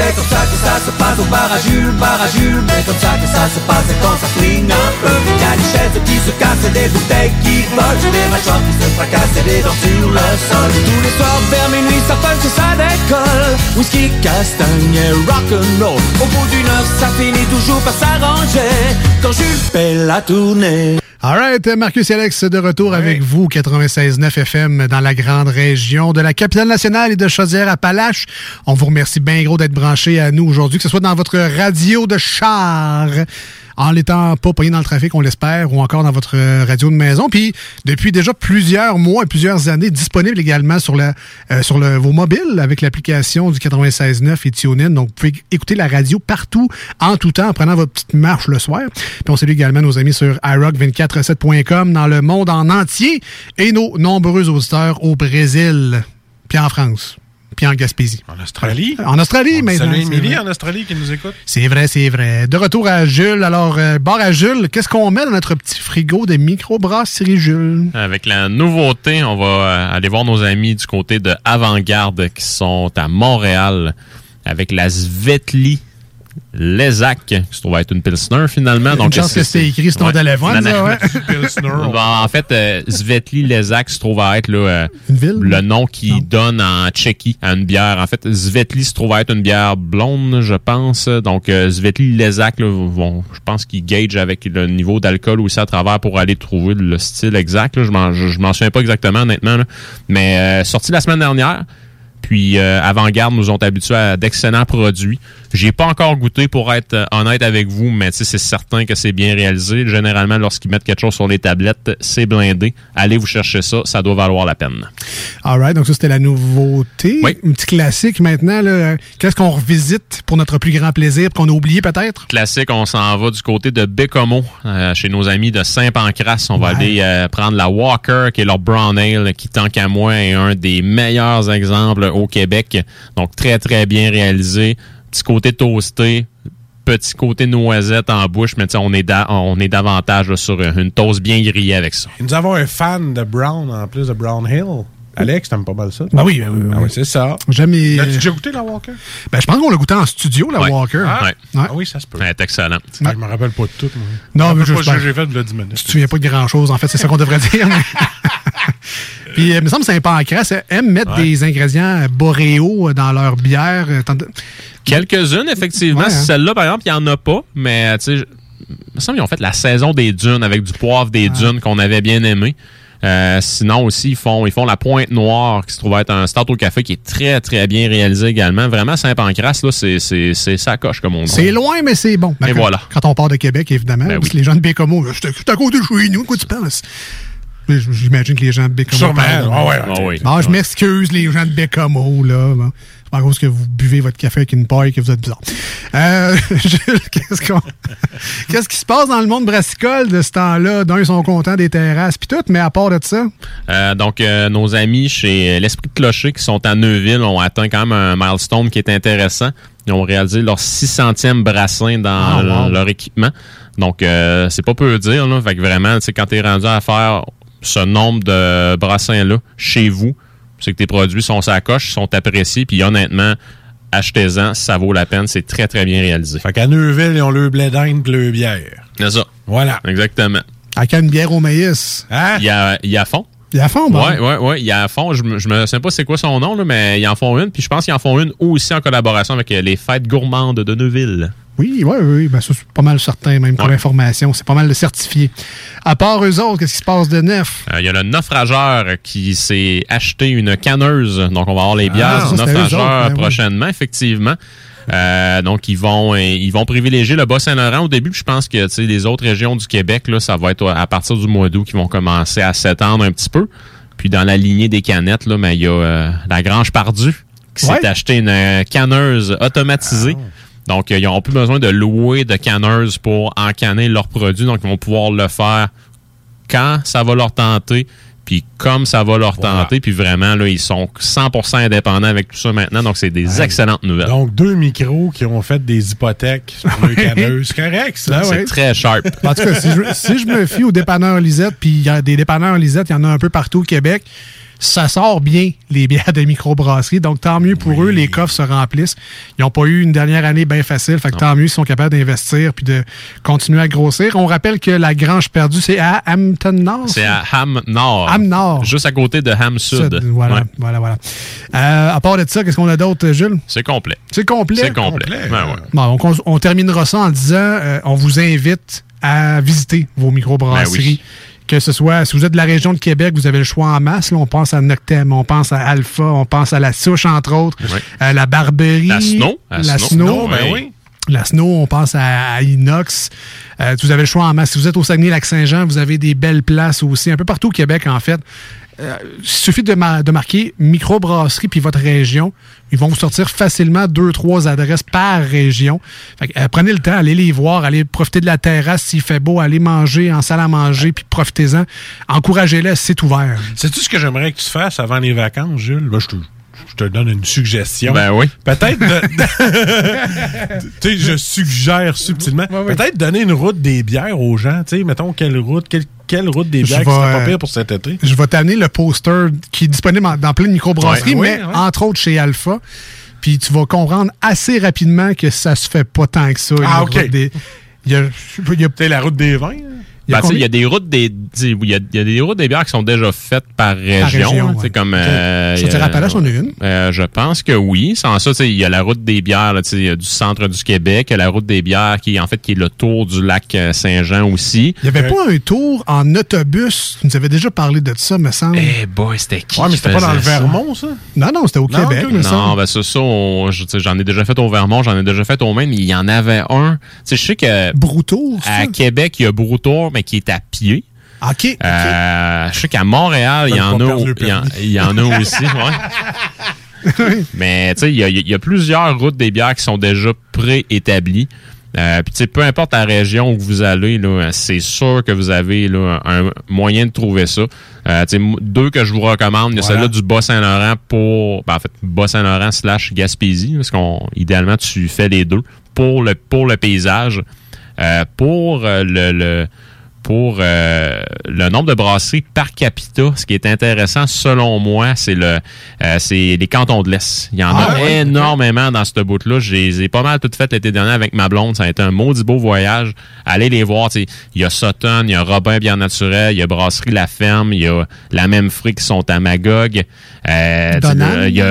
C'est comme ça que ça se passe au bar à Jules, bar à Jules. C'est comme ça que ça se passe quand ça flingue un peu. Y a des chaises qui se cassent et des bouteilles qui volent. Des mâchoires qui se fracassent et des dents sur le sol. Tous les soirs vers minuit, ça punch et ça décolle. Whisky, castagne et rock'n'roll. Au bout d'une heure, ça finit toujours par s'arranger. Quand Jules fait la tournée. Alright, Marcus et Alex de retour avec vous, 96.9 FM dans la grande région de la capitale nationale et de Chaudière-Appalaches. On vous remercie bien gros d'être branchés à nous aujourd'hui, que ce soit dans votre radio de char, en l'étant pas pogné dans le trafic, on l'espère, ou encore dans votre euh, radio de maison. Puis, depuis déjà plusieurs mois et plusieurs années, disponible également sur, la, euh, sur le, vos mobiles avec l'application du 96.9 et TuneIn. Donc, vous pouvez écouter la radio partout, en tout temps, en prenant votre petite marche le soir. Puis, on salue également nos amis sur iRock247.com dans le monde en entier et nos nombreux auditeurs au Brésil, puis en France, puis en Gaspésie. En Australie? En Australie. Salut Émilie vrai. en Australie qui nous écoute. C'est vrai, c'est vrai. De retour à Jules. Alors, euh, bar à Jules, qu'est-ce qu'on met dans notre petit frigo de microbrasserie Jules? Avec la nouveauté, on va euh, aller voir nos amis du côté de Avant-Garde qui sont à Montréal avec la Svetli Lezac, qui se trouve être une Pilsner finalement. Une chance que c'est écrit non. ça, ouais. Bon, en fait, euh, Svetli Lezac se trouve à être là, euh, le nom qui donne en Tchéquie à une bière. En fait, Svetli se trouve à être une bière blonde, je pense. Donc, euh, Svetli Lezac, là, vont- je pense qu'ils gage avec le niveau d'alcool aussi à travers pour aller trouver le style exact. là. Je m'en je, je m'en souviens pas exactement, honnêtement. là. Mais euh, sorti la semaine dernière. Puis euh, Avant-Garde nous ont habitués à d'excellents produits. J'ai pas encore goûté pour être euh, honnête avec vous, mais c'est certain que c'est bien réalisé. Généralement, lorsqu'ils mettent quelque chose sur les tablettes, c'est blindé. Allez vous chercher ça, ça doit valoir la peine. Alright, donc ça, c'était la nouveauté. Un petit classique maintenant. Qu'est-ce qu'on revisite pour notre plus grand plaisir, qu'on a oublié peut-être? Classique, on s'en va du côté de Bécomo, euh, chez nos amis de Saint-Pancras. On va aller euh, prendre la Walker, qui est leur Brown Ale, qui, tant qu'à moi, est un des meilleurs exemples au Québec. Donc, très, très bien réalisé. Petit côté toasté, petit côté noisette en bouche, mais on est, on est davantage sur une toast bien grillée avec ça. Nous avons un fan de Brown en plus de Brown Hill. Alex, t'aimes pas mal ça? Ben oui, ben oui, ben Ah oui. c'est ça. Jamais. L'as-tu déjà goûté la Walker? Ben, je pense qu'on l'a goûté en studio, la Ouais. Walker. Ah, ouais. Ah oui, ça se peut. C'est excellent. Ah, je me rappelle pas de tout. moi. Non, mais je- pas ce que je- j'ai fait de là 10 minutes. Tu te souviens pas de grand-chose, en fait, c'est ça qu'on devrait dire. mais- Puis, euh, il me semble que Saint-Pancras aime mettre Ouais. des ingrédients boréaux dans leur bière. euh, Quelques-unes, effectivement. Ouais, hein. Celle-là, par exemple, il n'y en a pas, mais tu sais, je- il me semble qu'ils ont fait la saison des dunes avec du poivre des dunes qu'on avait bien aimé. Euh, sinon aussi, ils font, ils font la pointe noire qui se trouve être un start au café qui est très, très bien réalisé également. Vraiment, Saint-Pancras, là, c'est, c'est, c'est sa coche, comme on dit. C'est loin, mais c'est bon. Ben, Et quand, voilà. Quand on part de Québec, évidemment. Ben parce oui. que les gens de Bécomo, je suis à côté de chez nous, quoi tu penses? J'imagine que les gens de Bécomo. Sûrement. Ah ouais, Ah oui. Bon, je m'excuse, les gens de Bécomo, là. Bon. À cause que vous buvez votre café avec une paille que vous êtes bizarre. Euh, qu'est-ce qu'on- qu'est-ce qui se passe dans le monde brassicole de ce temps-là? D'un, ils sont contents des terrasses puis tout, mais à part de ça, Euh, donc, euh, nos amis chez l'Esprit de Clocher qui sont à Neuville ont atteint quand même un milestone qui est intéressant. Ils ont réalisé leur 600e brassin dans Ah, wow. leur équipement. Donc, euh, c'est pas peu dire. Là. Fait que vraiment, quand tu es rendu à faire ce nombre de brassins-là chez vous, c'est que tes produits sont sa coche, sont appréciés, puis honnêtement, achetez-en, ça vaut la peine. C'est très, très bien réalisé. Fait qu'à Neuville, ils ont le blé d'Inde et le bière. C'est ça. Voilà. Exactement. avec une bière au maïs. Hein? Il y a, il y a à fond. Il y a à fond, bon. Ouais, ouais, ouais. Il y a à fond. Je me, je me sais pas c'est quoi son nom, là, mais ils en font une. Puis je pense qu'ils en font une aussi en collaboration avec les fêtes gourmandes de Neuville. Oui, oui, oui. Ben, ça, c'est pas mal certain, même comme Ouais. information. C'est pas mal de certifié. À part eux autres, qu'est-ce qui se passe de neuf? Euh, Il y a le naufrageur qui s'est acheté une canneuse. Donc, on va avoir les bières Ah, ça, du naufrageur autres, ben oui. prochainement, effectivement. Euh, donc, ils vont, euh, ils vont privilégier le Bas-Saint-Laurent au début. puis je pense que tu sais, les autres régions du Québec, là, ça va être à partir du mois d'août qu'ils vont commencer à s'étendre un petit peu. Puis dans la lignée des canettes, là, mais il y a euh, la Grange Pardue qui s'est Ouais. acheté une canneuse automatisée. Donc, euh, ils n'auront plus besoin de louer de canneuses pour encanner leurs produits. Donc, ils vont pouvoir le faire quand ça va leur tenter, puis comme ça va leur tenter, puis vraiment, là, ils sont 100% indépendants avec tout ça maintenant. Donc, c'est des excellentes nouvelles. Donc, deux micros qui ont fait des hypothèques sur le caneux. C'est correct, ça. c'est très sharp. En tout cas, si je, si je me fie aux dépanneurs Lisette, puis il y a des dépanneurs Lisette, il y en a un peu partout au Québec, ça sort bien les bières de microbrasserie. Donc, tant mieux pour eux, les coffres se remplissent. Ils n'ont pas eu une dernière année bien facile. Fait que tant mieux, ils sont capables d'investir puis de continuer à grossir. On rappelle que la grange perdue, c'est à Hampton Nord. C'est à Ham Nord. Ham Nord. Juste à côté de Ham Sud. Voilà, Ouais. voilà, voilà. Euh, à part de ça, qu'est-ce qu'on a d'autre, Jules? C'est complet. C'est complet? C'est complet. Ouais, ouais. Bon, donc on, on terminera ça en disant euh, on vous invite à visiter vos microbrasseries. Ben oui. Que ce soit, si vous êtes de la région de Québec, vous avez le choix en masse. Là, on pense à Noctem, on pense à Alpha, on pense à la Souche, entre autres, Ouais. à la Barberie. La Snow. La La Snow. Ben oui. La Snow, on pense à, à Inox. Euh, vous avez le choix en masse. Si vous êtes au Saguenay-Lac-Saint-Jean, vous avez des belles places aussi, un peu partout au Québec, en fait. Euh, il suffit de, ma- de marquer microbrasserie puis votre région. Ils vont vous sortir facilement deux, trois adresses par région. Fait euh, prenez le temps, allez les voir, allez profiter de la terrasse s'il fait beau, allez manger en salle à manger, puis profitez-en. Encouragez-les, c'est ouvert. Sais-tu ce que j'aimerais que tu fasses avant les vacances, Jules? Je, te, je te donne une suggestion. Ben oui. Peut-être. de- tu sais, je suggère subtilement. Peut-être donner une route des bières aux gens. Tu sais, mettons, quelle route, quelle, quelle route des bières qui serait pas pire pour cet été? Je vais t'amener le poster qui est disponible dans plein de microbrasseries, Ouais, mais ouais, ouais. entre autres chez Alpha. Puis tu vas comprendre assez rapidement que ça se fait pas tant que ça. Ah, OK. des- Il y a, il y a- la route des vins. Il y a Ben, il y a des routes des il y a, il y a des routes des bières qui sont déjà faites par région. région, ouais. comme euh, Chaudière-Appalaches, on a une. euh, je pense que oui. Sans ça, tu sais, il y a la route des bières là, du centre du Québec, il y a la route des bières qui en fait qui est le tour du lac euh, Saint-Jean aussi. Il n'y avait pas un tour en autobus? Tu nous avais déjà parlé de ça, me semble. Eh boy, c'était qui Ouais, mais c'était pas dans le ça? Vermont, ça? Non, non, c'était au Non, Québec, me Non, semble. ben c'est ça, sais, j'en ai déjà fait au Vermont, j'en ai déjà fait au Maine, mais il y en avait un. Tu sais, je sais que Broutour, à Québec, il y a Broutour, mais qui est à pied. OK. Euh, je sais qu'à Montréal, il y en a, il y en, permis. il y en a aussi, ouais. Mais tu sais, il y a, il y a plusieurs routes des bières qui sont déjà préétablies. Euh, Puis peu importe la région où vous allez, c'est sûr que vous avez là, un moyen de trouver ça. Euh, deux que je vous recommande, il y a Voilà. celle-là du Bas-Saint-Laurent pour, ben, en fait, Bas-Saint-Laurent slash Gaspésie, parce qu'on, idéalement, tu fais les deux pour le pour le paysage, Euh, pour le, le pour euh, le nombre de brasseries par capita, ce qui est intéressant selon moi, c'est le euh, c'est les cantons de l'Est. Il y en Ah, a ouais, énormément dans cette bout-là. Je les ai pas mal toutes faites l'été dernier avec ma blonde. Ça a été un maudit beau voyage. Allez les voir. Il y a Sutton, il y a Robin Bien Naturel, il y a Brasserie La Ferme, il y a La Même Fruit qui sont à Magog. Euh, il y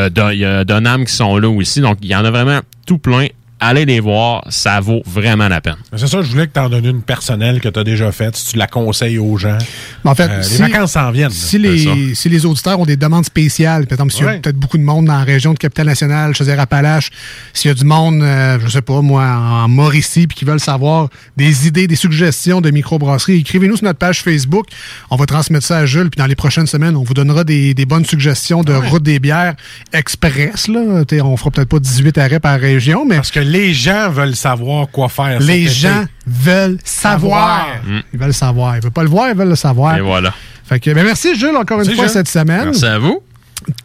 a Donham qui sont là aussi. Donc, il y en a vraiment tout plein. Allez les voir. Ça vaut vraiment la peine. C'est ça, je voulais que tu en donnes une personnelle que tu as déjà faite, si tu la conseilles aux gens. Mais en fait, Euh, les si- vacances s'en viennent. Si les, si les auditeurs ont des demandes spéciales, par exemple, s'il y a peut-être beaucoup de monde dans la région de Capitale-Nationale, Chaudière-Appalaches, s'il y a du monde, euh, je sais pas, moi, en Mauricie, puis qui veulent savoir des idées, des suggestions de microbrasserie, écrivez-nous sur notre page Facebook. On va transmettre ça à Jules, puis dans les prochaines semaines, on vous donnera des, des bonnes suggestions de route des bières express. Là. T'sais, on fera peut-être pas 18 arrêts par région, mais Parce que les gens veulent savoir quoi faire. les cet été. gens veulent savoir. Mm. Ils veulent savoir. Ils veulent pas le voir, ils veulent le savoir. Et voilà. Fait que, ben merci Jules encore une fois Jules. cette semaine. Merci à vous.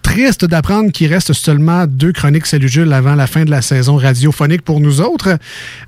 Triste d'apprendre qu'il reste seulement deux chroniques Salut Jules avant la fin de la saison radiophonique pour nous autres,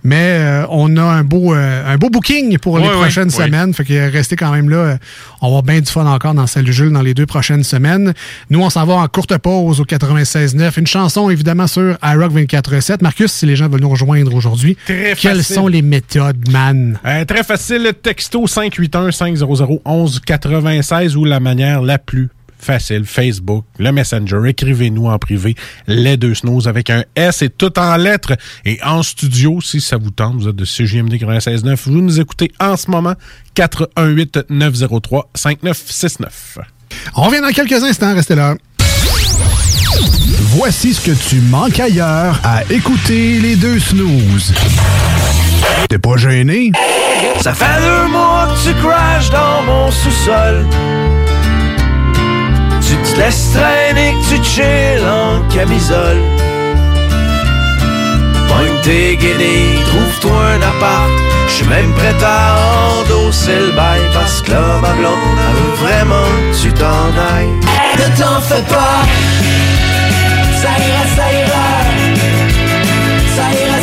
mais euh, on a un beau euh, un beau booking pour les Oui, prochaines oui. semaines. Fait que restez quand même là. On va bien du fun encore dans Salut Jules dans les deux prochaines semaines. Nous, on s'en va en courte pause au 96.9. Une chanson évidemment sur iRock 24.7. Marcus, si les gens veulent nous rejoindre aujourd'hui, Très quelles facile. sont les méthodes, man? Euh, très facile, texto 581-500-1196 ou la manière la plus facile, Facebook, le Messenger. Écrivez-nous en privé, les deux snows avec un S et tout en lettres. Et en studio, si ça vous tente, vous êtes de CJMD 96.9, vous nous écoutez en ce moment 418-903-5969. On revient dans quelques instants, restez là. Voici ce que tu manques ailleurs à écouter les deux snooze. T'es pas gêné? Ça fait deux mois que tu crashes dans mon sous-sol. Tu te laisses traîner, que tu chill en camisole. Pogne tes guédés, trouve-toi un appart. Je suis même prêt à endosser le bail parce que là, ma blonde, veut vraiment que tu t'en ailles. Ne t'en fais pas, ça ira, ça ira, ça ira.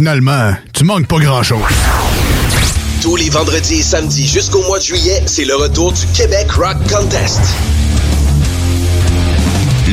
Finalement, tu manques pas grand-chose. Tous les vendredis et samedis jusqu'au mois de juillet, c'est le retour du Québec Rock Contest.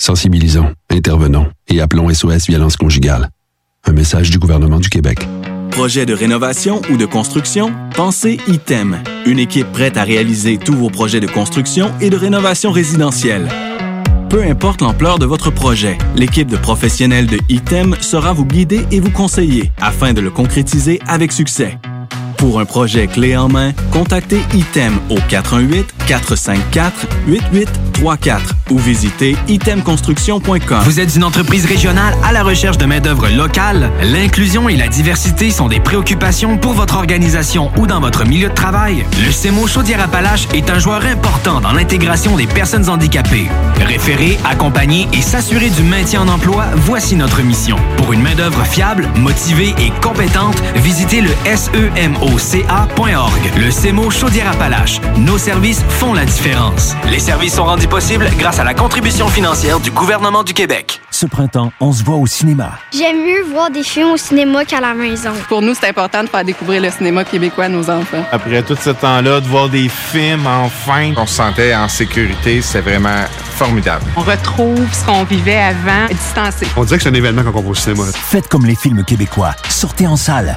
Sensibilisons, intervenons et appelons SOS Violence Conjugale. Un message du gouvernement du Québec. Projet de rénovation ou de construction? Pensez ITEM, une équipe prête à réaliser tous vos projets de construction et de rénovation résidentielle. Peu importe l'ampleur de votre projet, l'équipe de professionnels de ITEM sera vous guider et vous conseiller afin de le concrétiser avec succès. Pour un projet clé en main, contactez ITEM au 418-454-8834 ou visitez itemconstruction.com. Vous êtes une entreprise régionale à la recherche de main-d'œuvre locale? L'inclusion et la diversité sont des préoccupations pour votre organisation ou dans votre milieu de travail? Le CEMO Chaudière-Appalaches est un joueur important dans l'intégration des personnes handicapées. Référer, accompagner et s'assurer du maintien en emploi, voici notre mission. Pour une main-d'œuvre fiable, motivée et compétente, visitez le SEMOCA.org. Le CEMO Chaudière-Appalaches. Nos services font la différence. Les services sont rendus possibles grâce à la contribution financière du gouvernement du Québec. Ce printemps, on se voit au cinéma. J'aime mieux voir des films au cinéma qu'à la maison. Pour nous, c'est important de faire découvrir le cinéma québécois à nos enfants. Après tout ce temps-là, de voir des films, enfin, on se sentait en sécurité, c'est vraiment formidable. On retrouve ce qu'on vivait avant, distancé. On dirait que c'est un événement quand on va au cinéma. Faites comme les films québécois. Sortez en salle.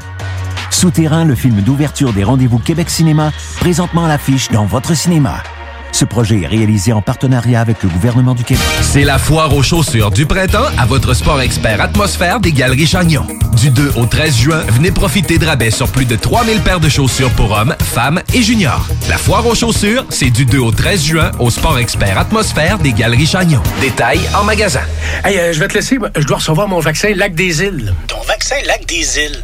Souterrain, le film d'ouverture des rendez-vous Québec Cinéma, présentement à l'affiche dans votre cinéma. Ce projet est réalisé en partenariat avec le gouvernement du Québec. C'est la foire aux chaussures du printemps à votre sport expert atmosphère des Galeries Chagnon. Du 2 au 13 juin, venez profiter de rabais sur plus de 3000 paires de chaussures pour hommes, femmes et juniors. La foire aux chaussures, c'est du 2 au 13 juin au sport expert atmosphère des Galeries Chagnon. Détails en magasin. Hey, euh, je vais te laisser. Je dois recevoir mon vaccin Lac des Îles. Ton vaccin Lac des Îles.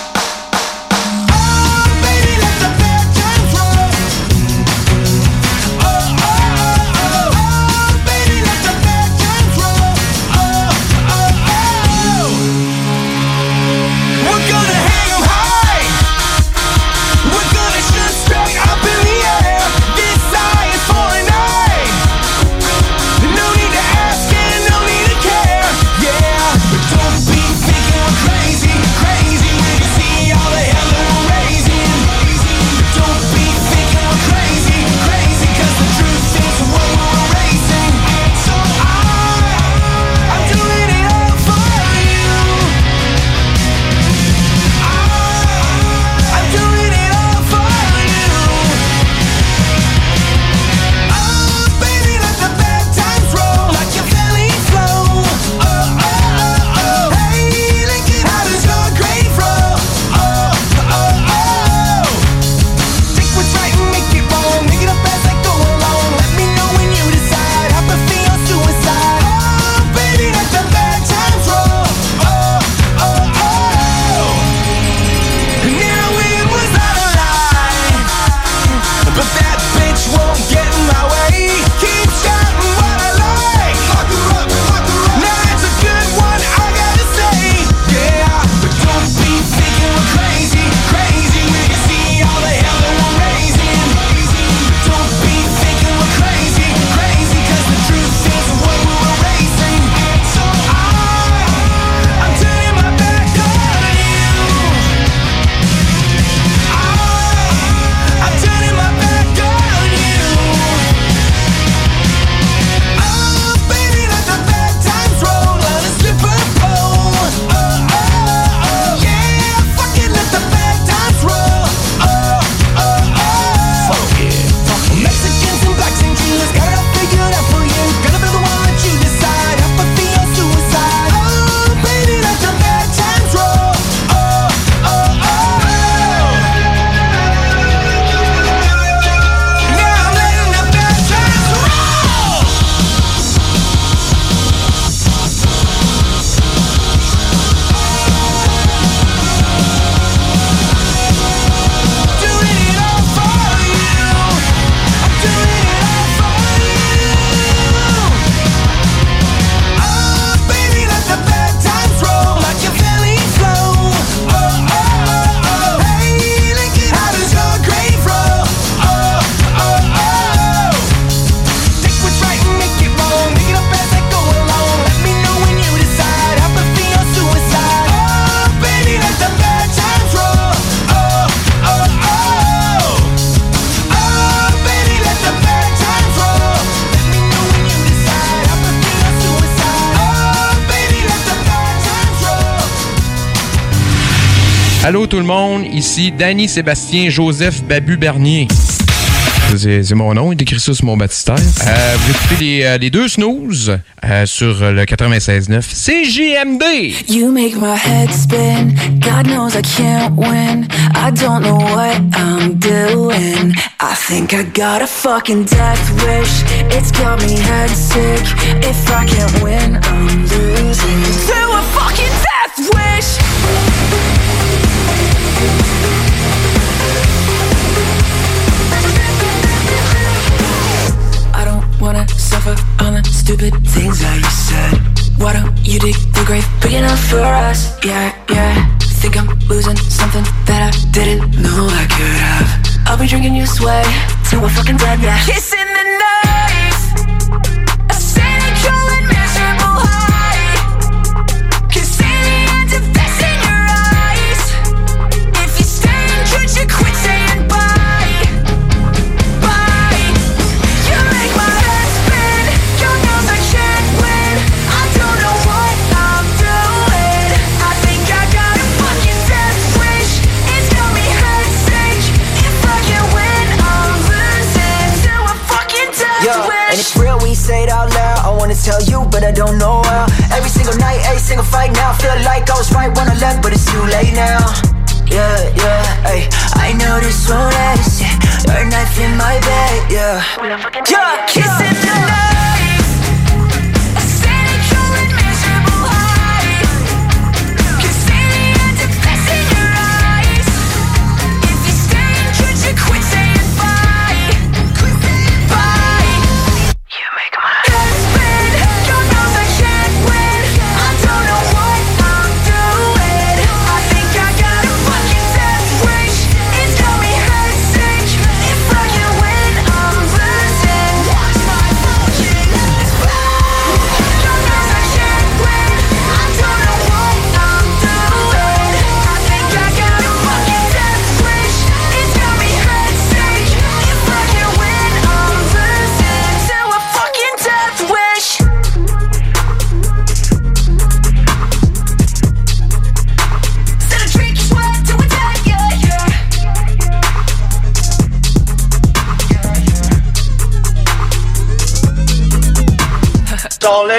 tout le monde. Ici Danny Sébastien Joseph Babu Bernier. C'est mon nom, il écrit ça sur mon baptistère. Euh, vous écoutez les, euh, les deux snooze euh, sur euh, le 96.9 CJMD. You make my head spin, God knows I can't win. I don't know what I'm doing. I think I got a fucking death wish. It's got me head sick. If I can't win, I'm losing. big enough for us, yeah, yeah. Think I'm losing something that I didn't know I could have. I'll be drinking your sweat till we're fucking dead, yeah. Kissing but I don't know how. Every single night, every single fight now. Feel like I was right when I left, but it's too late now. Yeah, yeah, ay. I know this won't last, yeah. Your knife in my bed, yeah. Yeah, Kissing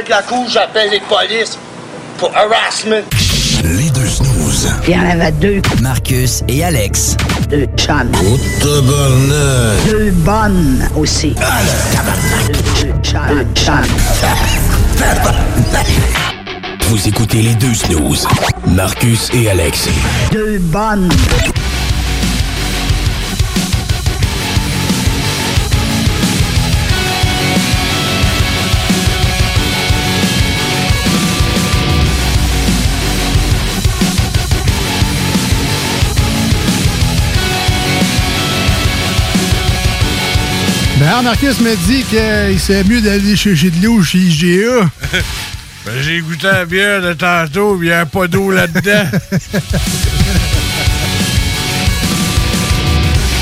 La couche, j'appelle les polices pour harassment. Les deux snooze. Il y en avait deux. Marcus et Alex. Deux chums. Deux bonnes aussi. Deux, deux chums. Deux chums. Vous écoutez les deux snooze. Marcus et Alex. Deux bonnes. Ben, Marcus me dit qu'il serait mieux d'aller chercher de l'eau chez IGA. Ben, j'ai goûté la bière de tantôt, il n'y a pas d'eau là-dedans.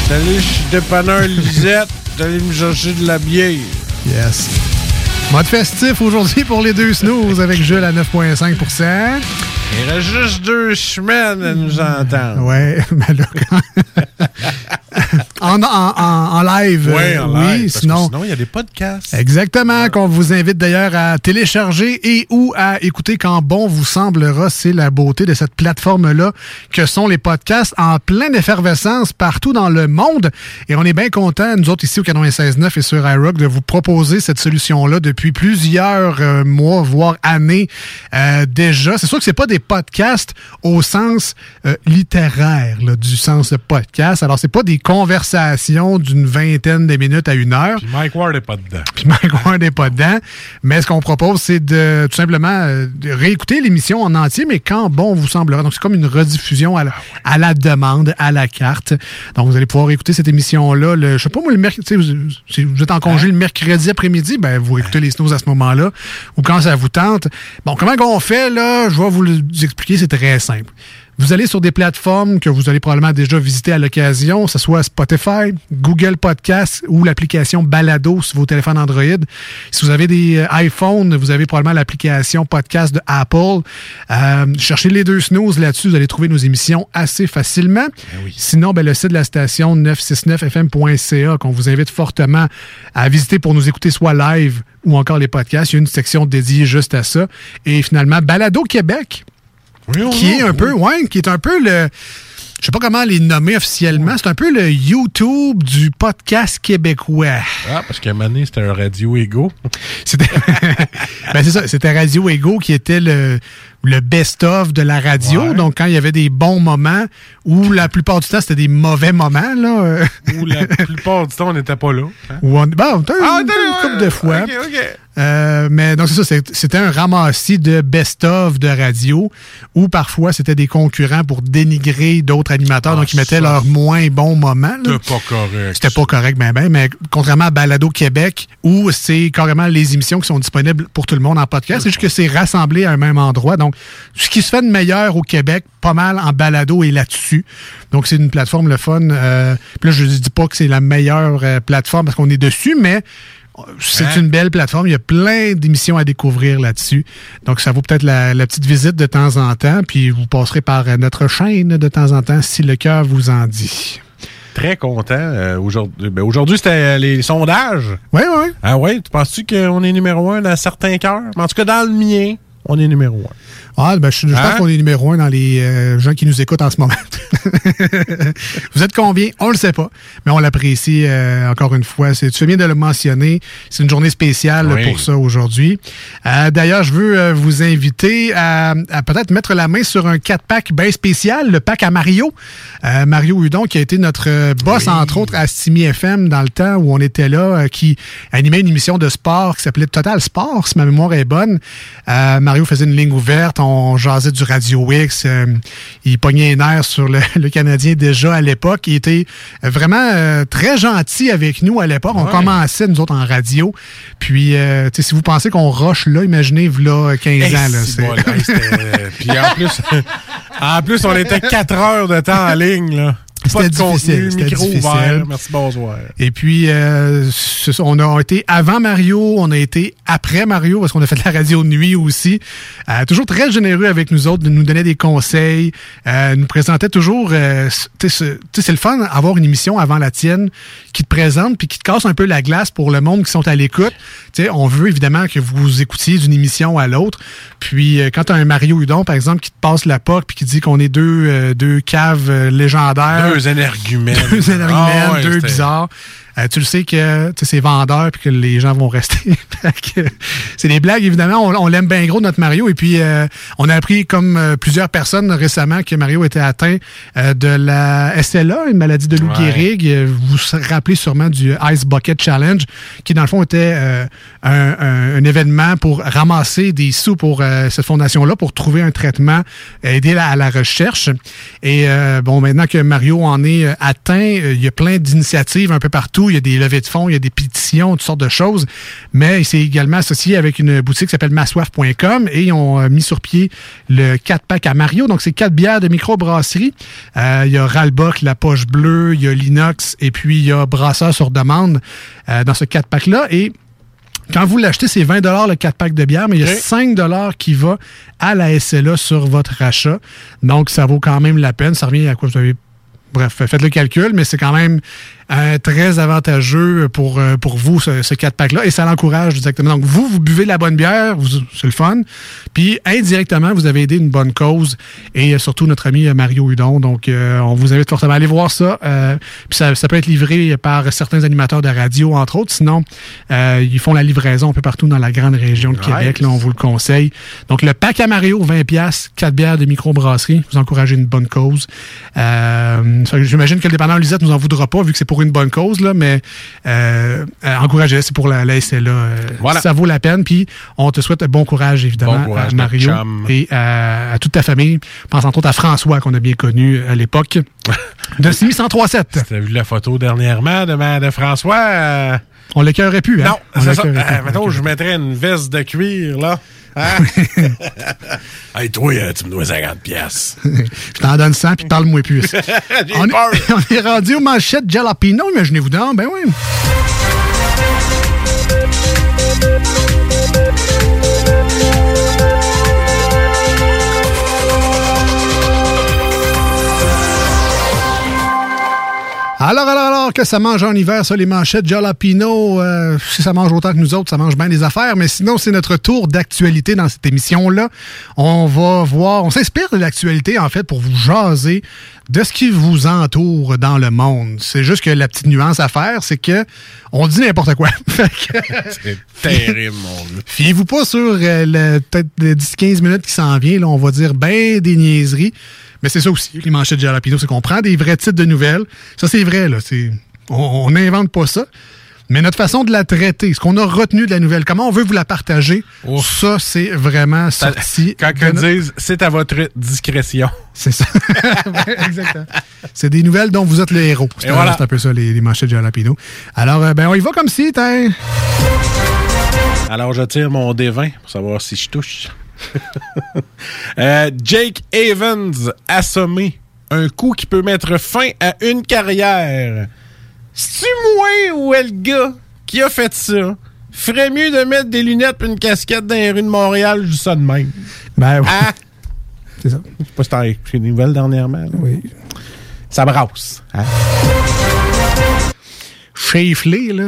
J'étais allé chez dépanneur Lisette, allé me chercher de la bière. Yes. Mode festif aujourd'hui pour les deux snooze avec Jules à 9,5% Il reste juste deux semaines à nous entendre. Ouais, mais là, quand- en, en- en- en live, euh, en oui, live, parce que sinon... sinon, il y a des podcasts. Exactement, qu'on vous invite d'ailleurs à télécharger et ou à écouter quand bon vous semblera. C'est la beauté de cette plateforme-là que sont les podcasts en pleine effervescence partout dans le monde. Et on est bien content, nous autres ici au 96.9 et sur iRock, de vous proposer cette solution-là depuis plusieurs euh, mois, voire années euh, déjà. C'est sûr que c'est pas des podcasts au sens euh, littéraire là, du sens de podcast. Alors, c'est pas des conversations d'une vingtaine de minutes à une heure. Puis Mike Ward n'est pas dedans. Puis Mike Ward n'est pas dedans. Mais ce qu'on propose, c'est de tout simplement euh, de réécouter l'émission en entier, mais quand bon vous semblera. Donc, c'est comme une rediffusion à la, à la demande, à la carte. Donc, vous allez pouvoir écouter cette émission-là. Je sais pas, moi, le mercredi, vous, si vous êtes en congé le mercredi après-midi, ben, vous écoutez les snows à ce moment-là, ou quand ça vous tente. Bon, comment qu'on fait, là? Je vais vous expliquer, c'est très simple. Vous allez sur des plateformes que vous allez probablement déjà visiter à l'occasion, que ce soit Spotify, Google Podcast ou l'application Balado sur vos téléphones Android. Si vous avez des euh, iPhones, vous avez probablement l'application podcast de Apple. Euh, cherchez les deux snooze là-dessus, vous allez trouver nos émissions assez facilement. Sinon, ben, le site de la station 969fm.ca qu'on vous invite fortement à visiter pour nous écouter soit live ou encore les podcasts. Il y a une section dédiée juste à ça. Et finalement, Balado Québec qui est un peu, ouais, qui est un peu le. Je sais pas comment les nommer officiellement. C'est un peu le YouTube du podcast québécois. Ah, parce qu'à donné, c'était un radio ego. C'était. ben, c'est ça. C'était Radio Ego qui était le, le best-of de la radio. Donc, quand il y avait des bons moments, ou la plupart du temps, c'était des mauvais moments, là. Où la plupart du temps, on n'était pas là. hein. Ou on, bon, t'as Ah, une, couple de fois. Euh, mais donc, c'est ça, c'était un ramassis de best-of de radio où parfois c'était des concurrents pour dénigrer d'autres animateurs. donc, ils mettaient leur moins bon moment. C'était pas correct. C'était pas correct, ben, ben, mais contrairement à Balado Québec, où c'est carrément les émissions qui sont disponibles pour tout le monde en podcast, c'est juste que c'est rassemblé à un même endroit. Donc, ce qui se fait de meilleur au Québec, pas mal en balado et là-dessus. Donc, c'est une plateforme le fun. Euh, puis là, je dis pas que c'est la meilleure euh, plateforme parce qu'on est dessus, mais c'est Hein? une belle plateforme. Il y a plein d'émissions à découvrir là-dessus. Donc, ça vaut peut-être la, la petite visite de temps en temps. Puis, vous passerez par euh, notre chaîne de temps en temps si le cœur vous en dit. Très content. euh, aujourd'hui, ben, aujourd'hui, c'était euh, les sondages. Oui, oui. Ah ouais? Tu penses-tu qu'on est numéro un dans certains cœurs? Mais En tout cas, dans le mien, on est numéro un. Ah, ben, je, je pense Hein? qu'on est numéro un dans les euh, gens qui nous écoutent en ce moment. Vous êtes combien? On le sait pas, mais on l'apprécie euh, encore une fois. Tu fais bien de le mentionner. C'est une journée spéciale Oui. pour ça aujourd'hui. Euh, D'ailleurs, je veux vous inviter à, à peut-être mettre la main sur un 4-pack bien spécial, le pack à Mario. Mario Hudon, qui a été notre boss, entre autres, à Simi FM dans le temps où on était là, qui animait une émission de sport qui s'appelait Total Sport, si ma mémoire est bonne. Mario faisait une ligne ouverte, on jasait du Radio X, euh, il pognait les nerfs sur le, le Canadien déjà à l'époque. Il était vraiment euh, très gentil avec nous à l'époque. On Ouais. commençait, nous autres, en radio. Puis, euh, tu sais, si vous pensez qu'on rush là, imaginez, là, 15 Hey, ans. Là, c'est c'est- bon, là, c'était- Puis en plus, en plus, on était 4 heures de temps en ligne. Là. C'était difficile, c'était micro difficile. ouvert. Merci, bonsoir. Et puis, euh, ça, on a été avant Mario, on a été après Mario, parce qu'on a fait de la radio de nuit aussi. Euh, toujours très généreux avec nous autres, de nous donner des conseils, euh, nous présentait toujours... euh, tu sais, c'est- le fun d'avoir une émission avant la tienne qui te présente puis qui te casse un peu la glace pour le monde qui sont à l'écoute. Tu sais, on veut évidemment que vous écoutiez d'une émission à l'autre. Puis, euh, quand tu as un Mario Hudon, par exemple, qui te passe la POC puis qui dit qu'on est deux, euh, deux caves légendaires... Deux énergumènes. Deux énergumènes, Ah ouais, deux bizarres. Euh, tu le sais que tu sais, c'est vendeur puis que les gens vont rester. C'est des blagues, évidemment. On, on l'aime bien gros, notre Mario. Et puis, euh, on a appris, comme euh, plusieurs personnes récemment, que Mario était atteint euh, de la SLA, une maladie de Lou Ouais. Gehrig. Vous vous rappelez sûrement du Ice Bucket Challenge, qui, dans le fond, était euh, un, un- un événement pour ramasser des sous pour euh, cette fondation-là, pour trouver un traitement, aider la- à la recherche. Et euh, bon, maintenant que Mario en est atteint, il y a plein d'initiatives un peu partout. Il y a des levées de fonds, il y a des pétitions, toutes sortes de choses. Mais il s'est également associé avec une boutique qui s'appelle massoif.com et ils ont euh, mis sur pied le 4-pack à Mario. Donc, c'est quatre bières de microbrasserie. Euh, il y a Ralbock, la poche bleue, il y a l'inox et puis il y a Brasseur sur demande euh, dans ce 4-pack-là. Et quand vous l'achetez, c'est 20 le 4 pack de bière, mais il y a Ok. 5 qui va à la SLA sur votre achat. Donc, ça vaut quand même la peine. Ça revient à quoi vous avez. Bref, faites le calcul, mais c'est quand même euh, très avantageux pour, euh, pour vous, ce, ce 4-pack-là, et ça l'encourage directement. Donc, vous, vous buvez de la bonne bière, c'est le fun, puis indirectement, vous avez aidé une bonne cause, et euh, surtout notre ami euh, Mario Hudon. Donc, euh, on vous invite fortement à aller voir ça. Euh, puis ça, ça peut être livré par certains animateurs de radio, entre autres. Sinon, euh, ils font la livraison un peu partout dans la grande région de Nice. Québec. Là, on vous le conseille. Donc, le pack à Mario, 20 pièces, 4 bières de microbrasserie. Vous encouragez une bonne cause. Euh, J'imagine que le dépendant Lisette nous en voudra pas, vu que c'est pour une bonne cause, là, mais euh, euh, encouragez c'est pour la, la SLA. euh, Voilà. Ça vaut la peine. Puis, on te souhaite bon courage, évidemment, Bon courage, à Mario et à, à toute ta famille. Pense entre autres à François, qu'on a bien connu à l'époque, de 6137. T'as vu la photo dernièrement de, de François? On l'écœurait plus, hein? Non, On c'est ça. Euh, mettons, je mettrais une veste de cuir, là. Hein? hey, toi, euh, tu me dois 50 pièces. Je t'en donne 100 puis parle-moi plus. Est, on est rendu aux manchettes Jalapino, imaginez-vous donc. Ben oui. Alors, alors, alors, que ça mange en hiver, ça, les manchettes Jalapino, euh, si ça mange autant que nous autres, ça mange bien des affaires, mais sinon, c'est notre tour d'actualité dans cette émission-là. On va voir, on s'inspire de l'actualité, en fait, pour vous jaser de ce qui vous entoure dans le monde. C'est juste que la petite nuance à faire, c'est que on dit n'importe quoi. C'est terrible, mon. Fiez-vous pas sur euh, le- peut-être les 10-15 minutes qui s'en vient. Là, on va dire ben des niaiseries. Mais c'est ça aussi, les manchettes de Jalapino, c'est qu'on prend des vrais titres de nouvelles. Ça, c'est vrai, là. C'est, on n'invente pas ça. Mais notre façon de la traiter, ce qu'on a retenu de la nouvelle, comment on veut vous la partager, ça, c'est vraiment sorti. Quand ils notre- disent c'est à votre discrétion. C'est ça. Ouais, exactement. C'est des nouvelles dont vous êtes le héros. C'est voilà. c'est un peu ça, les, les manchettes de Jalapino. Alors, euh, ben, on y va comme si, t'es... Alors, je tire mon D20 pour savoir si je touche. Euh, Jake Evans assommé. Un coup qui peut mettre fin à une carrière. C'est-tu moi ou est le gars qui a fait ça? Ferait mieux de mettre des lunettes et une casquette dans les rues de Montréal, je dis ça de même. Ben oui. Ah! C'est ça. Je sais pas si t'as écouté des nouvelles dernièrement. là. Oui. Ça brasse. Hein? Shafley, là,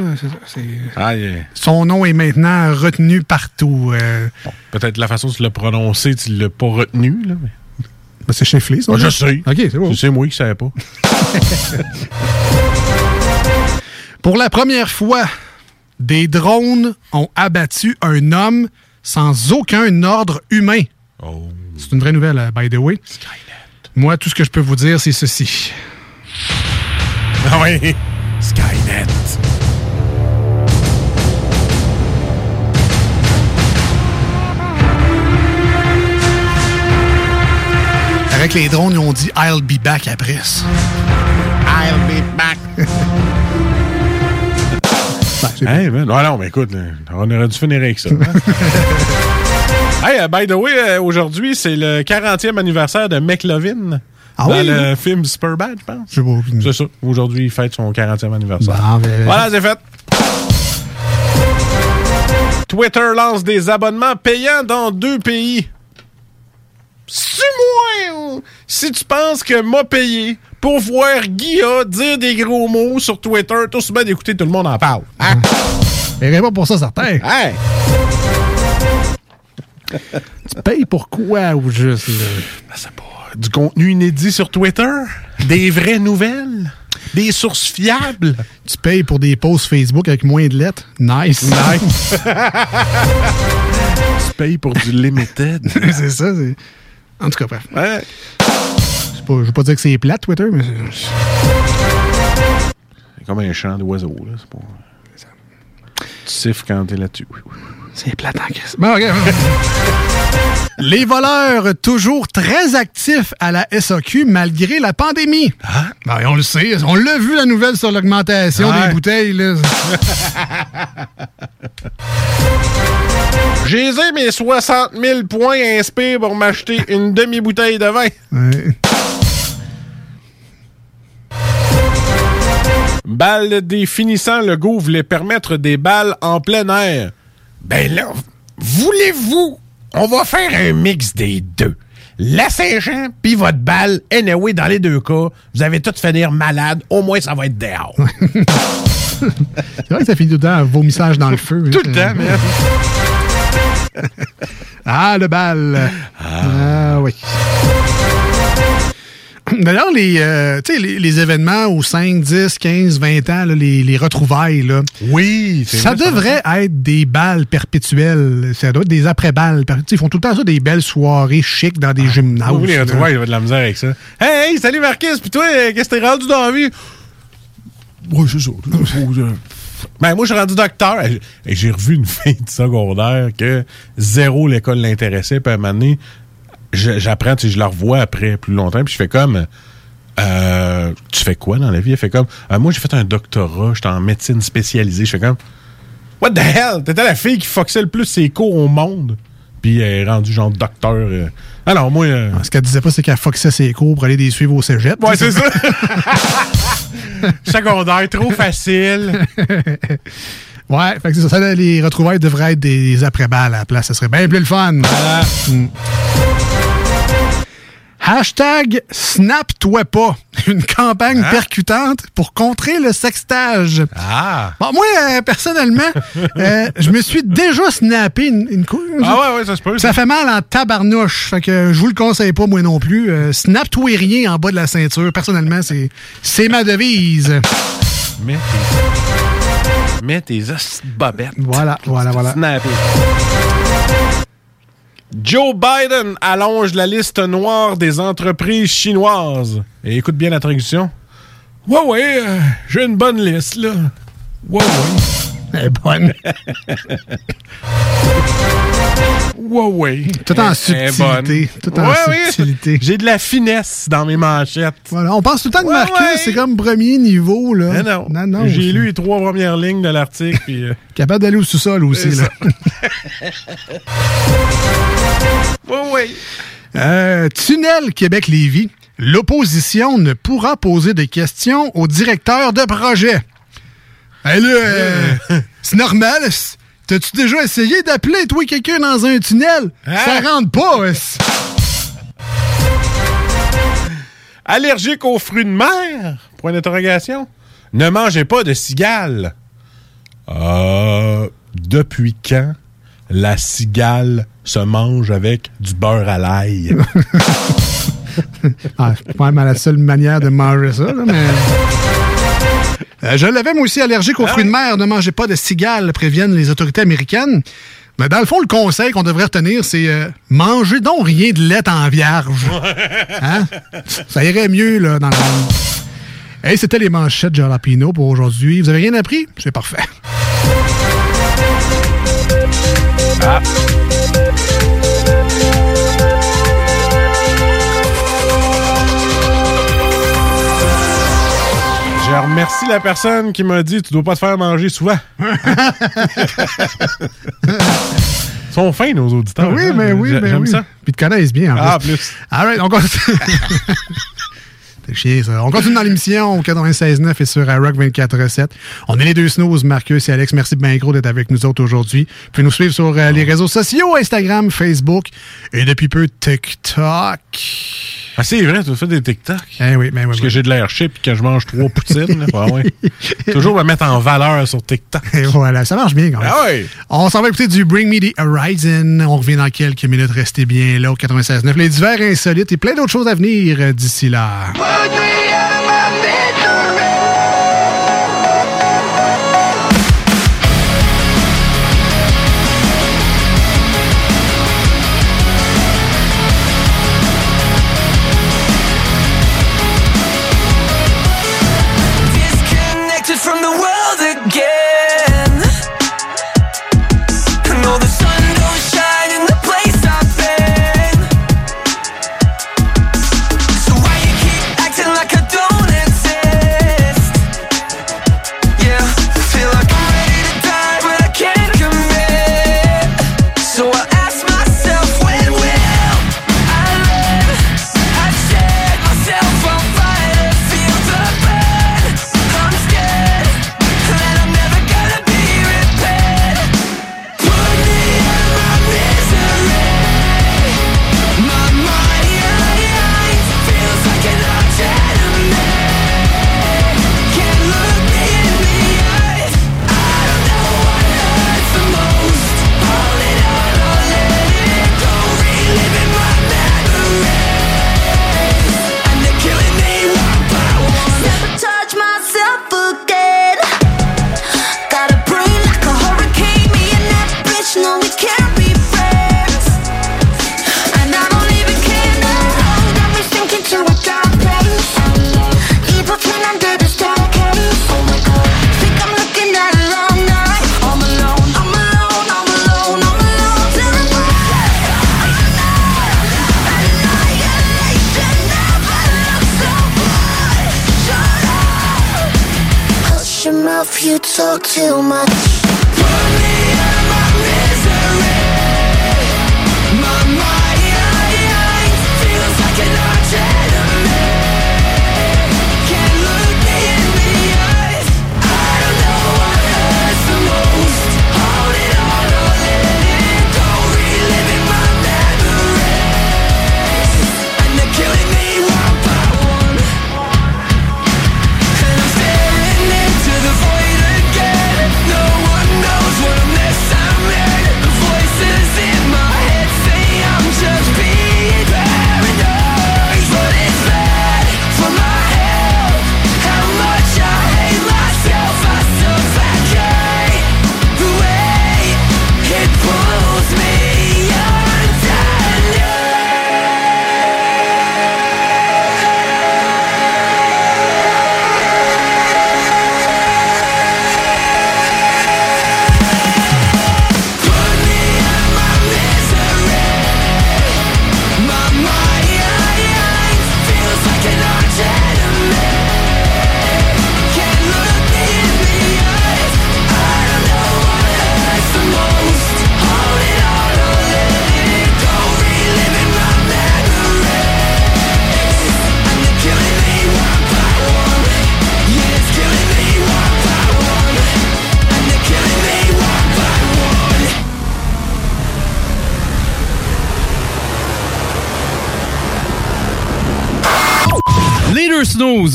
c'est Ah, yeah. son nom est maintenant retenu partout. euh, Peut-être la façon dont tu l'as prononcé, tu l'as pas retenu. Là, mais... ben, c'est Shafley, ça. Ah, je sais. OK, c'est bon. C'est moi qui savais pas. Pour la première fois, des drones ont abattu un homme sans aucun ordre humain. Oh. C'est une vraie nouvelle, euh, by the way. Moi, tout ce que je peux vous dire, c'est ceci. Ah oui, Skynet. Avec les drones, ils ont dit I'll be back après ça. I'll be back. Hey, man. Ah non, mais écoute, on aurait dû finir avec ça. hey, uh, by the way, euh, aujourd'hui, c'est le 40e anniversaire de McLovin. Ah dans oui? le film Superbad, je pense. Je sais pas. C'est ça. Aujourd'hui, il fête son 40e anniversaire. Bon, ben, voilà, c'est fait. Twitter lance des abonnements payants dans deux pays. C'est moi! ou- Si tu penses que m'a payé pour voir Guilla dire des gros mots sur Twitter, tout bien d'écouter tout le monde en parle. Hein? paierais pas pour ça, certain. Hey! Tu payes pour quoi ou juste. là? Du contenu inédit sur Twitter? Des vraies nouvelles? Des sources fiables? Tu payes pour des posts Facebook avec moins de lettres? Nice. Nice. tu payes pour du limited. c'est ça. c'est- En tout cas, bref. Ouais. Pas- Je veux pas dire que c'est plate, Twitter, mais. c'est- C'est comme un chant d'oiseau. Là. C'est pas... Tu siffles quand t'es là-dessus. C'est plate en crise. Bon. Les voleurs, toujours très actifs à la SAQ malgré la pandémie. Ben, on le sait. On l'a vu, la nouvelle sur l'augmentation Ouais. des bouteilles. Là. J'ai mes 60 000 points inspire pour m'acheter une demi-bouteille de vin. Ouais. Balle définissant, le go voulait permettre des balles en plein air. Ben là, voulez-vous, on va faire un mix des deux. La Saint-Jean, puis votre balle, anyway, dans les deux cas, vous avez tout finir malade, au moins ça va être dehors. C'est vrai que ça finit tout le temps un vomissage dans le feu. Tout le temps, man. Ah, le bal. Ah, oui. D'ailleurs, les, euh, les, les événements aux 5, 10, 15, 20 ans, là, les, les retrouvailles, là, Oui, c'est ça vrai, devrait être des balles perpétuelles. Ça doit être des après-balles. Ils font tout le temps ça, des belles soirées chic dans des gymnases. Ah oui, les retrouvailles, il va de la misère avec ça. Hey, hey, salut Marcus, puis toi, euh, qu'est-ce que t'es rendu dans la vie? Ouais, c'est ça. Ben, moi, je suis rendu docteur. J'ai revu une fille de secondaire que zéro l'école l'intéressait. Puis à un moment donné, j'apprends, tu sais, je la revois après plus longtemps. Puis je fais comme, euh, tu fais quoi dans la vie? Elle fait comme, Euh, moi, j'ai fait un doctorat, j'étais en médecine spécialisée. Je fais comme, what the hell? T'étais la fille qui foxait le plus ses cours au monde. Puis elle est rendue genre docteur. euh. Alors, moi. euh, Ce qu'elle disait pas, c'est qu'elle foxait ses cours pour aller les suivre au cégep. Ouais, c'est ça. Secondaire, trop facile. Ouais, fait que c'est ça, ça, les retrouvailles devraient être des après-balles à la place. Ça serait bien plus le fun. Mm. Hashtag Snap-toi pas. Une campagne percutante pour contrer le sextage. Ah! Bon, moi, euh, personnellement, euh, je me suis déjà snappé une, une cou- Ah ouais, ouais, ça se peut. Ça fait mal en tabarnouche. Fait que je vous le conseille pas, moi non plus. Euh, Snap-toi rien en bas de la ceinture. Personnellement, c'est, c'est ma devise. Mets tes, mets tes bobettes. Voilà, voilà, voilà. Joe Biden allonge la liste noire des entreprises chinoises. Et écoute bien la traduction. Ouais, ouais, euh, j'ai une bonne liste, là. Wow, Elle est bonne. Huawei. Tout en subtilité. Tout en Ouais, oui. subtilité. J'ai de la finesse dans mes manchettes. Voilà, on pense tout le temps que Ouais, Marcus, ouais. c'est comme premier niveau. Là. Non. non, non J'ai lu les trois premières lignes de l'article. puis, euh, Capable d'aller au sous-sol aussi. Là. Oui, oui. Euh, Tunnel Québec-Lévis. L'opposition ne pourra poser de questions au directeur de projet. Hey, là, euh, c'est normal. T'as-tu déjà essayé d'appeler, toi, quelqu'un dans un tunnel? Ça rentre pas. c'est- Allergique aux fruits de mer? Point d'interrogation. Ne mangez pas de cigale. Euh, depuis quand la cigale se mange avec du beurre à l'ail? Ah, c'est pas mal la seule manière de manger ça, là, mais. Euh, je l'avais, moi aussi, allergique aux fruits de mer. Ne mangez pas de cigales, préviennent les autorités américaines. Mais dans le fond, le conseil qu'on devrait retenir, c'est euh, manger donc rien de lait en vierge. Hein? Ça irait mieux, là, dans le monde. Hey, c'était les manchettes Jalapino pour aujourd'hui. Vous avez rien appris? C'est parfait. Je remercie la personne qui m'a dit tu dois pas te faire manger souvent. Ils sont fins, nos auditeurs. oui, hein? mais oui, mais J'aime oui. ça. Puis ils te connaissent bien, en Ah, plus. plus. All right, on continue. C'est chier, ça. On continue dans l'émission au 96.9 et sur iRock 24.7. On est les deux snooze, Marcus et Alex. Merci bien gros d'être avec nous autres aujourd'hui. Vous pouvez nous suivre sur euh, les réseaux sociaux, Instagram, Facebook et depuis peu TikTok. Ah, c'est vrai, tu fais des TikTok. Eh oui, mais oui. Parce que j'ai de l'air chip et que je mange trois poutines. là. Ah ouais. Toujours me mettre en valeur sur TikTok. Et voilà, ça marche bien quand même. Ah. On s'en va écouter du Bring Me the Horizon. On revient dans quelques minutes. Restez bien là au 96.9. Les divers insolites et plein d'autres choses à venir euh, d'ici là. three.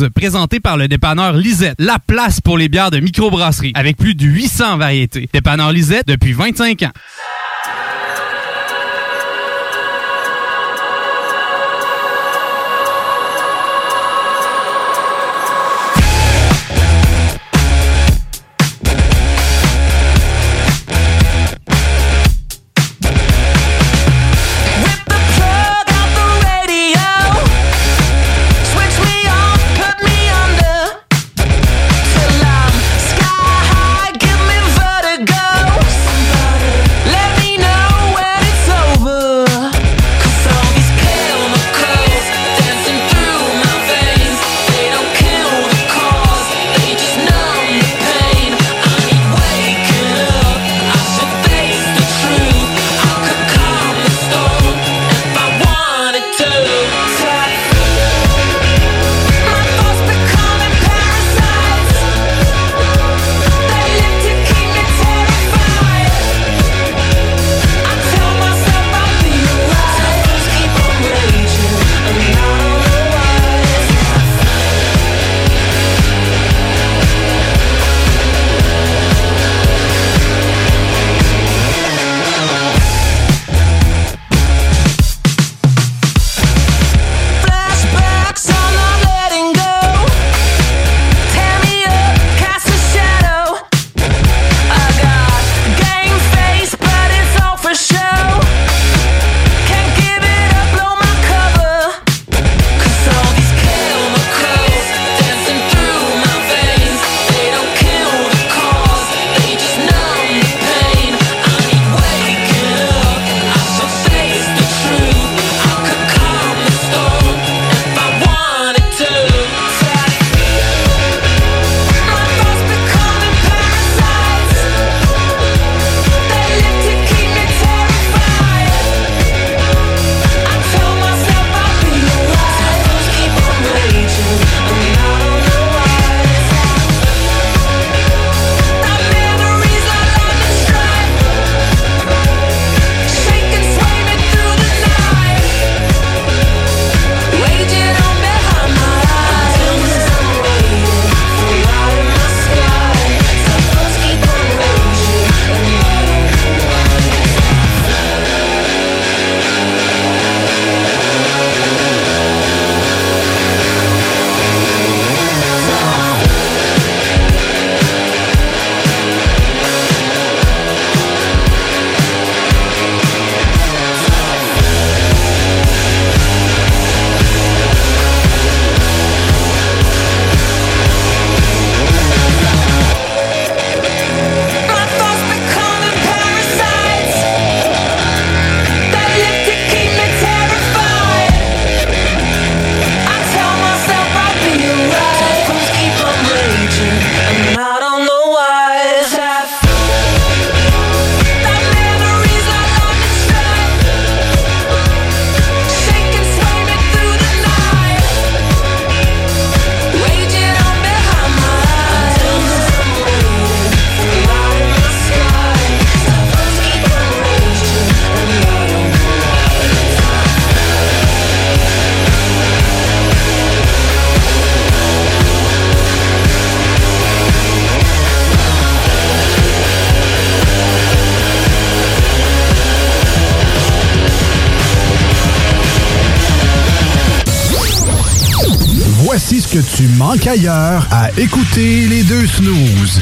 présenté par le dépanneur Lisette, la place pour les bières de microbrasserie, avec plus de 800 variétés. Dépanneur Lisette depuis 25 ans. tant qu'ailleurs à écouter les deux snooze.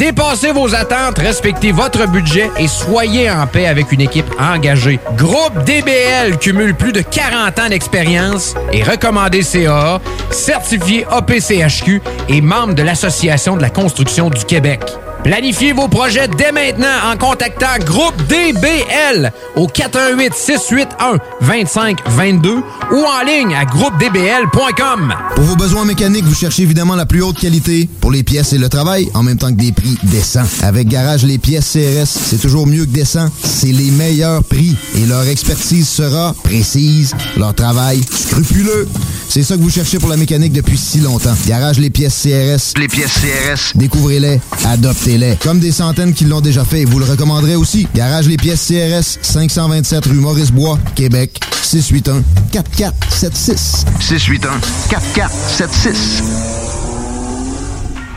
Dépassez vos attentes, respectez votre budget et soyez en paix avec une équipe engagée. Groupe DBL cumule plus de 40 ans d'expérience et recommandé CAA, certifié APCHQ et membre de l'Association de la construction du Québec. Planifiez vos projets dès maintenant en contactant Groupe DBL au 418 681 25 22 ou en ligne à groupedbl.com. Pour vos besoins mécaniques, vous cherchez évidemment la plus haute qualité pour les pièces et le travail en même temps que des prix décents. Avec Garage les pièces CRS, c'est toujours mieux que décent, c'est les meilleurs prix et leur expertise sera précise, leur travail scrupuleux. C'est ça que vous cherchez pour la mécanique depuis si longtemps. Garage les pièces CRS. Les pièces CRS. Découvrez-les, adoptez-les. Comme des centaines qui l'ont déjà fait, vous le recommanderez aussi. Garage les pièces CRS, 527 rue Maurice-Bois, Québec Québec. 681-4476. 681-4476.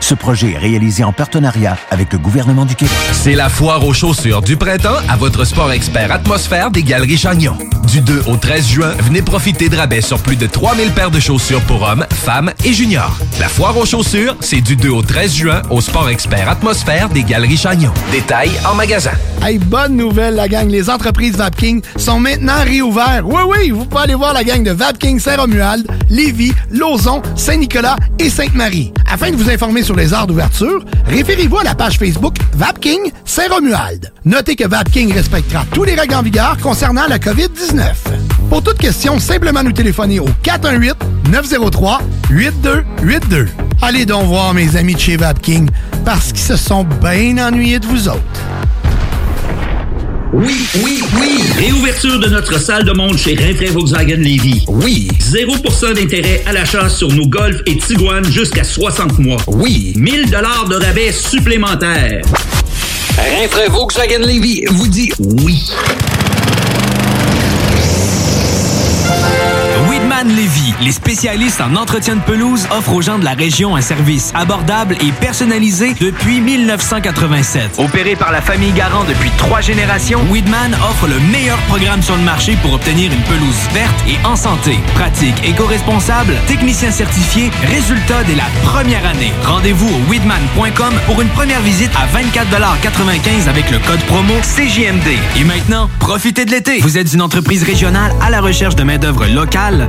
Ce projet est réalisé en partenariat avec le gouvernement du Québec. C'est la foire aux chaussures du printemps à votre sport expert atmosphère des Galeries Chagnon. Du 2 au 13 juin, venez profiter de rabais sur plus de 3000 paires de chaussures pour hommes, femmes et juniors. La foire aux chaussures, c'est du 2 au 13 juin au sport expert atmosphère des Galeries Chagnon. Détails en magasin. Hey, bonne nouvelle la gang, les entreprises Vapking sont maintenant réouvertes. Oui, oui, vous pouvez aller voir la gang de Vapking Saint-Romuald, Lévis, Lauson, Saint-Nicolas et Sainte-Marie. Afin de vous informer sur les heures d'ouverture, référez-vous à la page Facebook Vapking Saint-Romuald. Notez que Vapking respectera tous les règles en vigueur concernant la COVID-19. Pour toute question, simplement nous téléphoner au 418-903-8282. Allez donc voir mes amis de chez Vapking parce qu'ils se sont bien ennuyés de vous autres. Oui, oui, oui. Réouverture de notre salle de monde chez Rinfrae Volkswagen Levy. Oui. 0% d'intérêt à l'achat sur nos Golf et Tiguan jusqu'à 60 mois. Oui. 1000 dollars de rabais supplémentaires. Rinfrae Volkswagen Levy vous dit oui. Iman Lévy, les spécialistes en entretien de pelouse, offrent aux gens de la région un service abordable et personnalisé depuis 1987. Opéré par la famille Garant depuis trois générations, Weedman offre le meilleur programme sur le marché pour obtenir une pelouse verte et en santé. Pratique éco-responsable, technicien certifié, résultat dès la première année. Rendez-vous au weedman.com pour une première visite à 24,95 avec le code promo CJMD. Et maintenant, profitez de l'été. Vous êtes une entreprise régionale à la recherche de main-d'œuvre locale.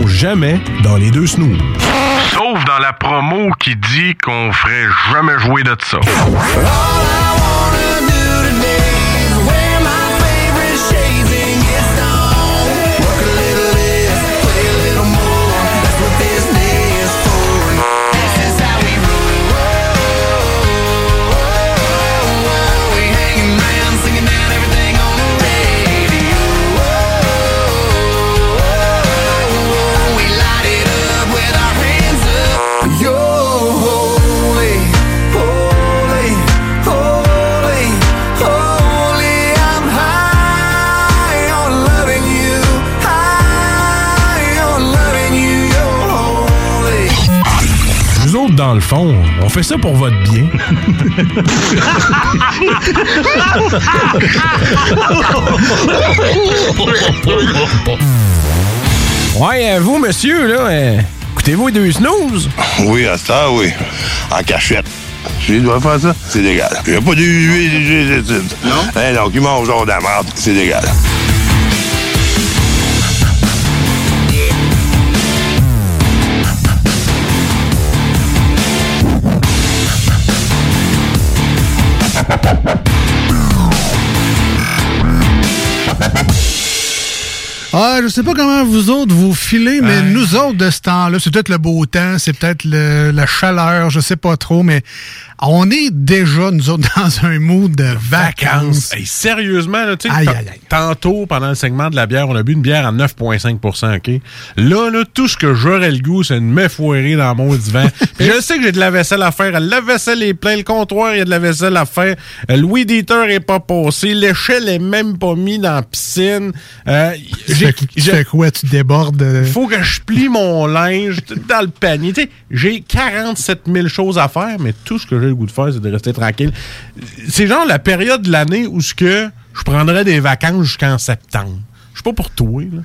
jamais dans les deux snooze. Sauf dans la promo qui dit qu'on ferait jamais jouer de ça. Fond, on fait ça pour votre bien. Ouais, euh, vous, monsieur, là, euh, écoutez-vous les deux snooze? Oui, à ça, oui. En cachette. Je dois faire ça, c'est légal. Il n'y a pas de Non? Eh non, qui mange genre de la merde, c'est légal. Ah, je sais pas comment vous autres vous filez, mais nous autres de ce temps-là, c'est peut-être le beau temps, c'est peut-être le- la chaleur, je sais pas trop, mais on est déjà, nous autres, dans un mood de vacances. Hey, sérieusement, là, tu sais, Aïe, ta- aïe, aïe. tantôt, pendant le segment de la bière, on a bu une bière à 9,5% OK? Là, là, tout ce que j'aurais le goût, c'est de me foirer dans mon divan. Puis je sais que j'ai de la vaisselle à faire. La vaisselle est pleine, le comptoir, il y a de la vaisselle à faire. Euh, Le weed eater est pas passé. L'échelle est même pas mis dans la piscine. Euh, j'ai- tu fais quoi? Tu débordes? euh, faut que je plie mon linge dans le panier. J'ai 47 000 choses à faire, mais tout ce que j'ai le goût de faire, c'est de rester tranquille. C'est genre la période de l'année où ce que je prendrais des vacances jusqu'en septembre. Je suis pas pour toi. Là.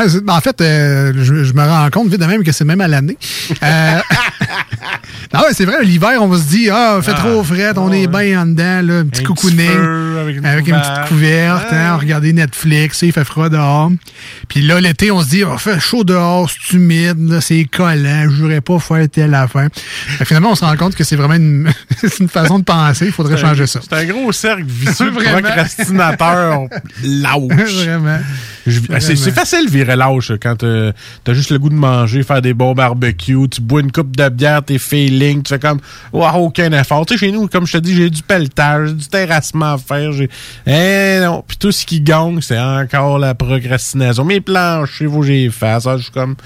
Ouais, c'est- ben, en fait, euh, je, je me rends compte vite de même que c'est même à l'année. Euh, non, ouais, c'est vrai, l'hiver, on va se dire, ah, fait Ah, trop frais, on est bien en dedans, là, un petit Un cocooning. petit avec une avec une couverte. petite couverte, hein, regarder Netflix, il fait froid dehors. Puis là, l'été, on se dit, oh, fait chaud dehors, c'est humide, c'est collant, je pas faire telle affaire. Que finalement, on se rend compte que c'est vraiment une, une façon de penser, il faudrait changer ça. C'est un gros cercle vicieux procrastinateur lâche. Vraiment. C'est c'est facile de virer lâche quand t'as t'as juste le goût de manger, faire des bons barbecues, tu bois une coupe de bière, t'es feeling, tu fais comme wow, aucun effort. Tu sais, chez nous, comme je te dis, j'ai du pelletage, du terrassement à faire. j'ai Eh non. Puis tout ce qui gagne, c'est encore la procrastination. Mes planchers, faut que j'y fasse. Ah, Je suis comme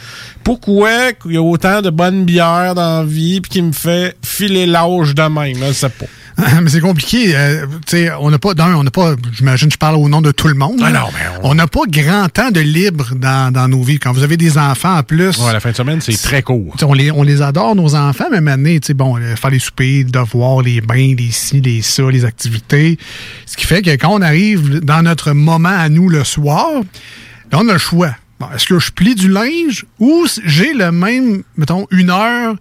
pourquoi il y a autant de bonnes bières dans la vie puis qui me fait filer l'âge de même, là, je sais pas. mais c'est compliqué. euh, tu sais, on n'a pas, d'un, on n'a pas, j'imagine, je parle au nom de tout le monde. Ah non, mais on n'a pas grand temps de libre dans, dans nos vies. Quand vous avez des enfants en plus. Ouais, la fin de semaine, c'est très court. On les, on les adore, nos enfants, mais maintenant, tu sais, bon, euh, faire les soupers, les devoirs, les bains, les ci, les ça, les activités. Ce qui fait que quand on arrive dans notre moment à nous le soir, là, on a le choix. Bon, Est-ce que je plie du linge ou j'ai le même, mettons, une heure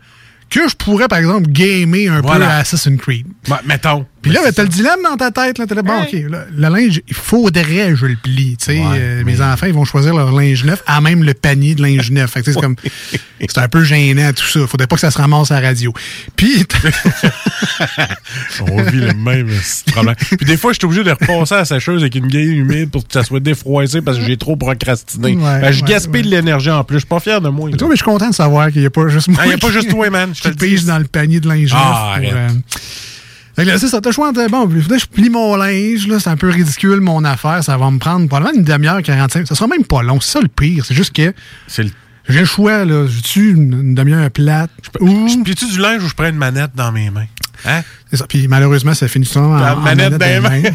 que je pourrais, par exemple, gamer un peu à Assassin's Creed? Ouais, mettons. Puis là, ben, t'as le dilemme dans ta tête. Là, là, bon, OK, là, le linge, il faudrait que je le plie. tu sais. Euh, Mes enfants, ils vont choisir leur linge neuf, à même le panier de linge neuf. Fait que, c'est comme, c'est un peu gênant, tout ça. Faudrait pas que ça se ramasse à la radio. Puis, On vit le même problème. Puis des fois, je suis obligé de repasser à la sécheuse avec une gueule humide pour que ça soit défroissé parce que j'ai trop procrastiné. Ouais, Ben, je ouais, gaspille de l'énergie en plus. Je suis pas fier de moi. là. toi, mais je suis content de savoir qu'il n'y a pas juste moi. Ah, y a pas juste toi, man. Je te pige dans le panier de linge Ah, neuf. euh, Fait que là, c'est ça, t'as le choix entre, bon, faudrait que je plie mon linge, là, c'est un peu ridicule, mon affaire, ça va me prendre probablement une demi-heure, 45, ça sera même pas long, c'est ça le pire, c'est juste que C'est le... j'ai le choix, là, j'ai-tu une, une demi-heure plate, ou... Je plie-tu du linge ou je prends une manette dans mes mains? Hein? C'est ça, puis malheureusement, ça finit souvent en, manette dans les dans les mains.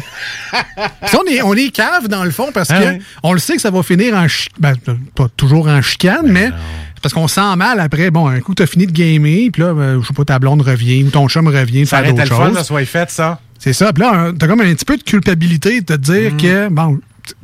Puis on est, on est cave dans le fond parce que oui. on le sait que ça va finir en chi- ben, pas toujours en chicane, Ben mais parce qu'on sent mal après. Bon, un coup, t'as fini de gamer, puis là, ben, je sais pas, ta blonde revient ou ton chum revient Ça faire aurait été d'autres le fun, ça soit fait, ça. C'est ça. Puis là, t'as comme un petit peu de culpabilité de te dire Mm. que, bon,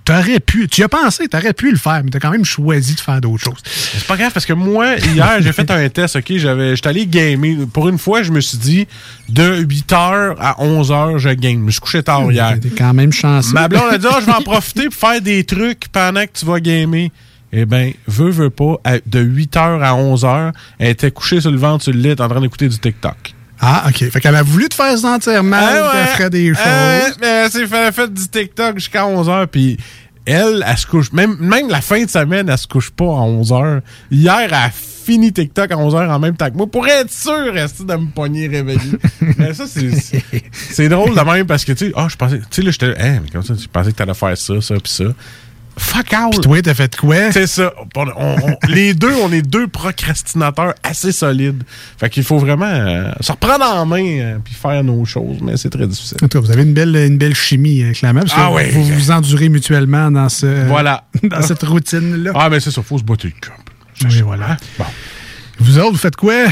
t'aurais pu, tu y as pensé, t'aurais pu le faire, mais t'as quand même choisi de faire d'autres choses. C'est pas grave parce que moi, hier, j'ai fait un test, OK? J'avais, j'étais allé gamer. Pour une fois, je me suis dit, de 8h à 11h, je game. Je me suis couché tard hier. T'es quand même chanceux. Ma blonde a dit, Ah, je vais en profiter pour faire des trucs pendant que tu vas gamer. Eh bien, veut, veut pas, de 8h à 11h, elle était couchée sur le ventre, sur le lit, en train d'écouter du TikTok. Ah, OK. Fait qu'elle a voulu te faire sentir mal, Ah ouais. ferait des choses. Ah ouais, mais elle s'est fait, elle du TikTok jusqu'à 11h, puis elle, elle se couche, même, même la fin de semaine, elle se couche pas à 11h. Hier, elle a fini TikTok à 11h en même temps que moi, pour être sûr esti, de me pogner réveillé. mais ça, c'est, c'est- drôle de même, parce que, tu sais, ah, je pensais, tu sais, là, j'étais, hein, mais comme ça, je pensais que t'allais faire ça, ça, puis ça. Fuck out! Puis toi, t'as fait quoi? C'est ça. On- les deux, on est deux procrastinateurs assez solides. Fait qu'il faut vraiment euh, se reprendre en main euh, puis faire nos choses, mais c'est très difficile. En tout cas, vous avez une belle, une belle chimie, euh, clairement, parce que Ah vous vous endurez mutuellement dans, ce, Voilà. dans cette routine-là. Ah, mais c'est ça, faut se botter le cœur. Oui, voilà. Bon. Vous autres, vous faites quoi?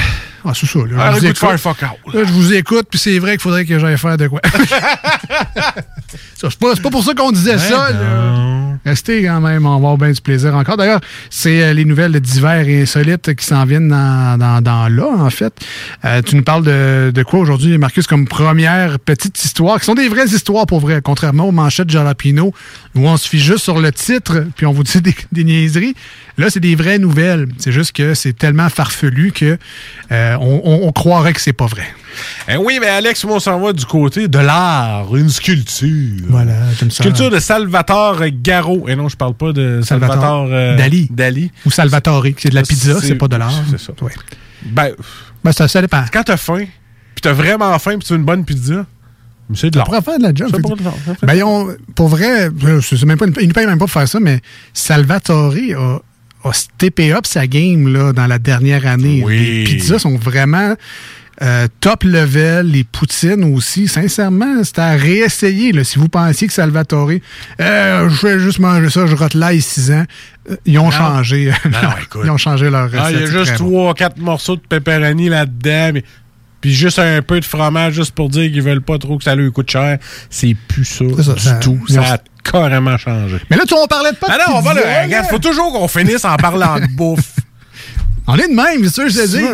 Ah, c'est ça. Là, Ah, je vous écoute. fuck out. Là, je vous écoute, puis c'est vrai qu'il faudrait que j'aille faire de quoi. C'est pas, pour ça qu'on disait Ben ça. là. Restez quand même, on va avoir bien du plaisir encore. D'ailleurs, c'est euh, les nouvelles divers et insolites qui s'en viennent dans, dans, dans là, en fait. Euh, tu nous parles de, de quoi aujourd'hui, Marcus, comme première petite histoire, qui sont des vraies histoires pour vrai, contrairement aux manchettes Jalapino, où on se fie juste sur le titre, puis on vous dit des, des niaiseries. Là, c'est des vraies nouvelles. C'est juste que c'est tellement farfelu que euh, on, on- on croirait que c'est pas vrai. Eh oui, mais Alex, on s'en va du côté de l'art, une sculpture. Voilà, j'aime ça. Sculpture de Salvatore Garo. Et non, je parle pas de Salvatore Salvatore, euh, Dali. Dali. Ou Salvatore, c'est de la pizza, c'est pas de l'art. C'est ça. Ouais. Ben, Ben, ça, ça dépend. quand t'as faim, puis t'as vraiment faim, puis tu veux une bonne pizza, c'est de l'art. pourrait faire de la job. Ça fait- Ben, ont- pour vrai, euh, c'est même pas, ils ne payent même pas pour faire ça, mais Salvatore a, a steppé up sa game là, dans la dernière année. Oui. Les pizzas sont vraiment euh, top level, les poutines aussi. Sincèrement, c'est à réessayer. Là, si vous pensiez que Salvatore, euh, je vais juste manger ça, je rote là 6 ans, ils ont Non. changé. Non, ils ont changé leur recette. Ah, il y a juste bon. trois, quatre morceaux de pepperoni là-dedans, mais- puis juste un peu de fromage, juste pour dire qu'ils veulent pas trop que ça leur coûte cher. C'est plus ça, du ça- tout. Ça a carrément changé. Mais là, tu on parlait de pas de non, on va là. Regarde, faut toujours qu'on finisse en parlant de bouffe. On est de même, c'est sûr, je te dis.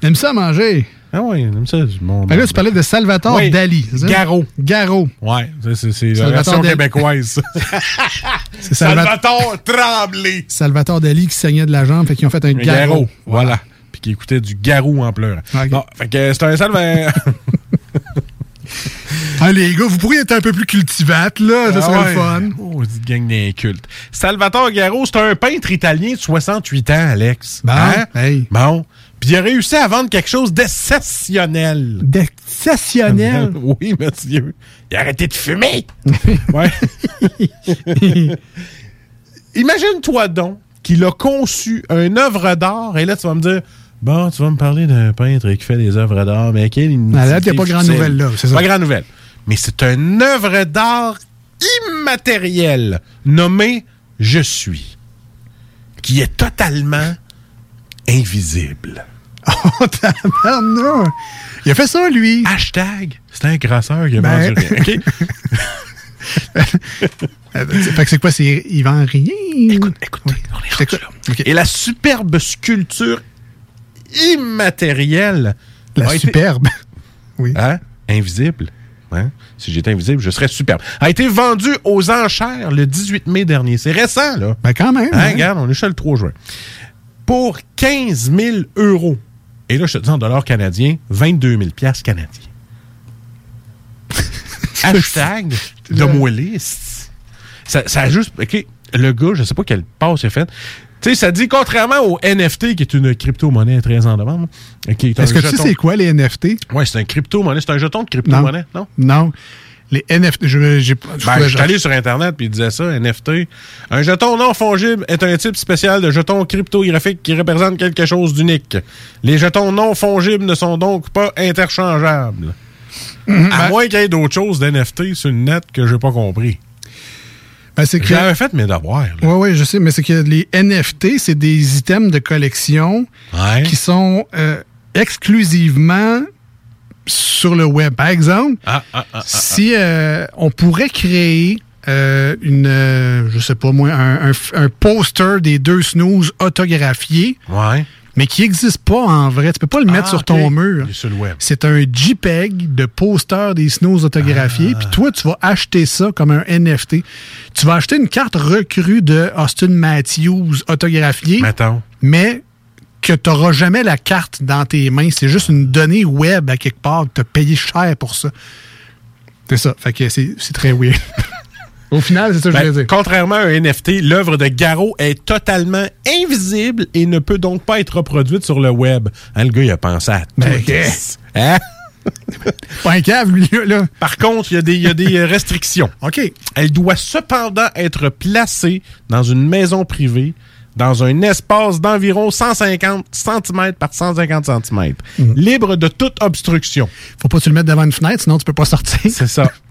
J'aime ça manger. Ah oui, j'aime ça. du monde. Ben là, tu parlais de Salvatore Oui, Dali. c'est ça? Garo. Garo. Ouais, c'est la version Dali. québécoise. C'est Salvatore Tremblay. Salvatore Dali qui saignait de la jambe, fait qu'ils ont fait un garou. Voilà. Qui écoutait du garou en pleurant. Ok. Bon, fait que c'est un salve. Ah, les gars, vous pourriez être un peu plus cultivate, là. Ça Ah serait ouais. le fun. Oh, c'est gang d'inculte. Salvatore Garo, c'est un peintre italien de 68 ans, Alex. Bon, Hein? hey. Bon. Puis il a réussi à vendre quelque chose d'exceptionnel. D'exceptionnel? oui, monsieur. Il a arrêté de fumer. ouais. Imagine-toi donc qu'il a conçu une œuvre d'art, et là, tu vas me dire, bon, tu vas me parler d'un peintre qui fait des œuvres d'art, mais quelle là, il a pas grande nouvelle, là, c'est ça. Pas grande nouvelle. Mais c'est une œuvre d'art immatérielle nommée Je suis, qui est totalement invisible. Oh, tabarnak. Il a fait ça, lui. Hashtag, c'est un grasseur qui a Ben. vendu rien. Fait que c'est quoi? C'est... Il vend rien? Écoute, écoute, je t'écoute. OK. Et la superbe sculpture immatérielle. La a été- superbe. Oui. Hein? Invisible. Hein? Si j'étais invisible, je serais superbe. A été vendue aux enchères le 18 mai dernier. C'est récent, là. Ben, quand même. Hein, hein? Regarde, on est chez le 3 juin. Pour 15 000 euros. Et là, je te dis en dollars canadiens, 22 000 piastres canadiens. Hashtag de moellé. Ça, ça a juste. OK, le gars, je sais pas quelle passe il a fait. Tu sais, ça dit contrairement au NFT, qui est une crypto-monnaie très en demande. qui est un Est-ce que tu sais c'est quoi les NFT? Ouais, c'est un crypto-monnaie. C'est un jeton de crypto-monnaie, non? Non? Les NFT, je, j'ai, Ben, je- allé sur Internet puis il disait ça, NFT. Un jeton non fongible est un type spécial de jeton cryptographique qui représente quelque chose d'unique. Les jetons non fongibles ne sont donc pas interchangeables. Mhm. À moins qu'il y ait d'autres choses d'NFT sur le net que j'ai pas compris. Ben, c'est que- J'avais fait mes devoirs. Oui, oui, je sais, mais c'est que les NFT, c'est des items de collection qui sont euh, exclusivement sur le web. Par exemple, Ah, ah, ah, ah, si euh, on pourrait créer euh, une, euh, je sais pas moi, un, un- un poster des deux snooze autographié, Ouais. Mais qui n'existe pas en vrai. Tu peux pas le mettre Ah, sur ton mur. Il est sur le web. C'est un JPEG de poster des snooze autographiés. Ah. Puis toi, tu vas acheter ça comme un NFT. Tu vas acheter une carte recrue de Austin Matthews autographiée. Mettons. Mais que tu n'auras jamais la carte dans tes mains. C'est juste une donnée web à quelque part. Tu as payé cher pour ça. C'est ça. Fait que c'est c'est très weird. Au final, c'est ça que je Ben, voulais dire. contrairement à un NFT, l'œuvre de Garo est totalement invisible et ne peut donc pas être reproduite sur le web. Hein, le gars, il a pensé à tout. Ben, Hein? Pas un cave, lui, là. Par contre, il y a des, il y a des euh, restrictions. OK. Elle doit cependant être placée dans une maison privée, dans un espace d'environ 150 cm par 150 cm, libre de toute obstruction. Faut pas que tu le mettes devant une fenêtre, sinon tu peux pas sortir. C'est ça.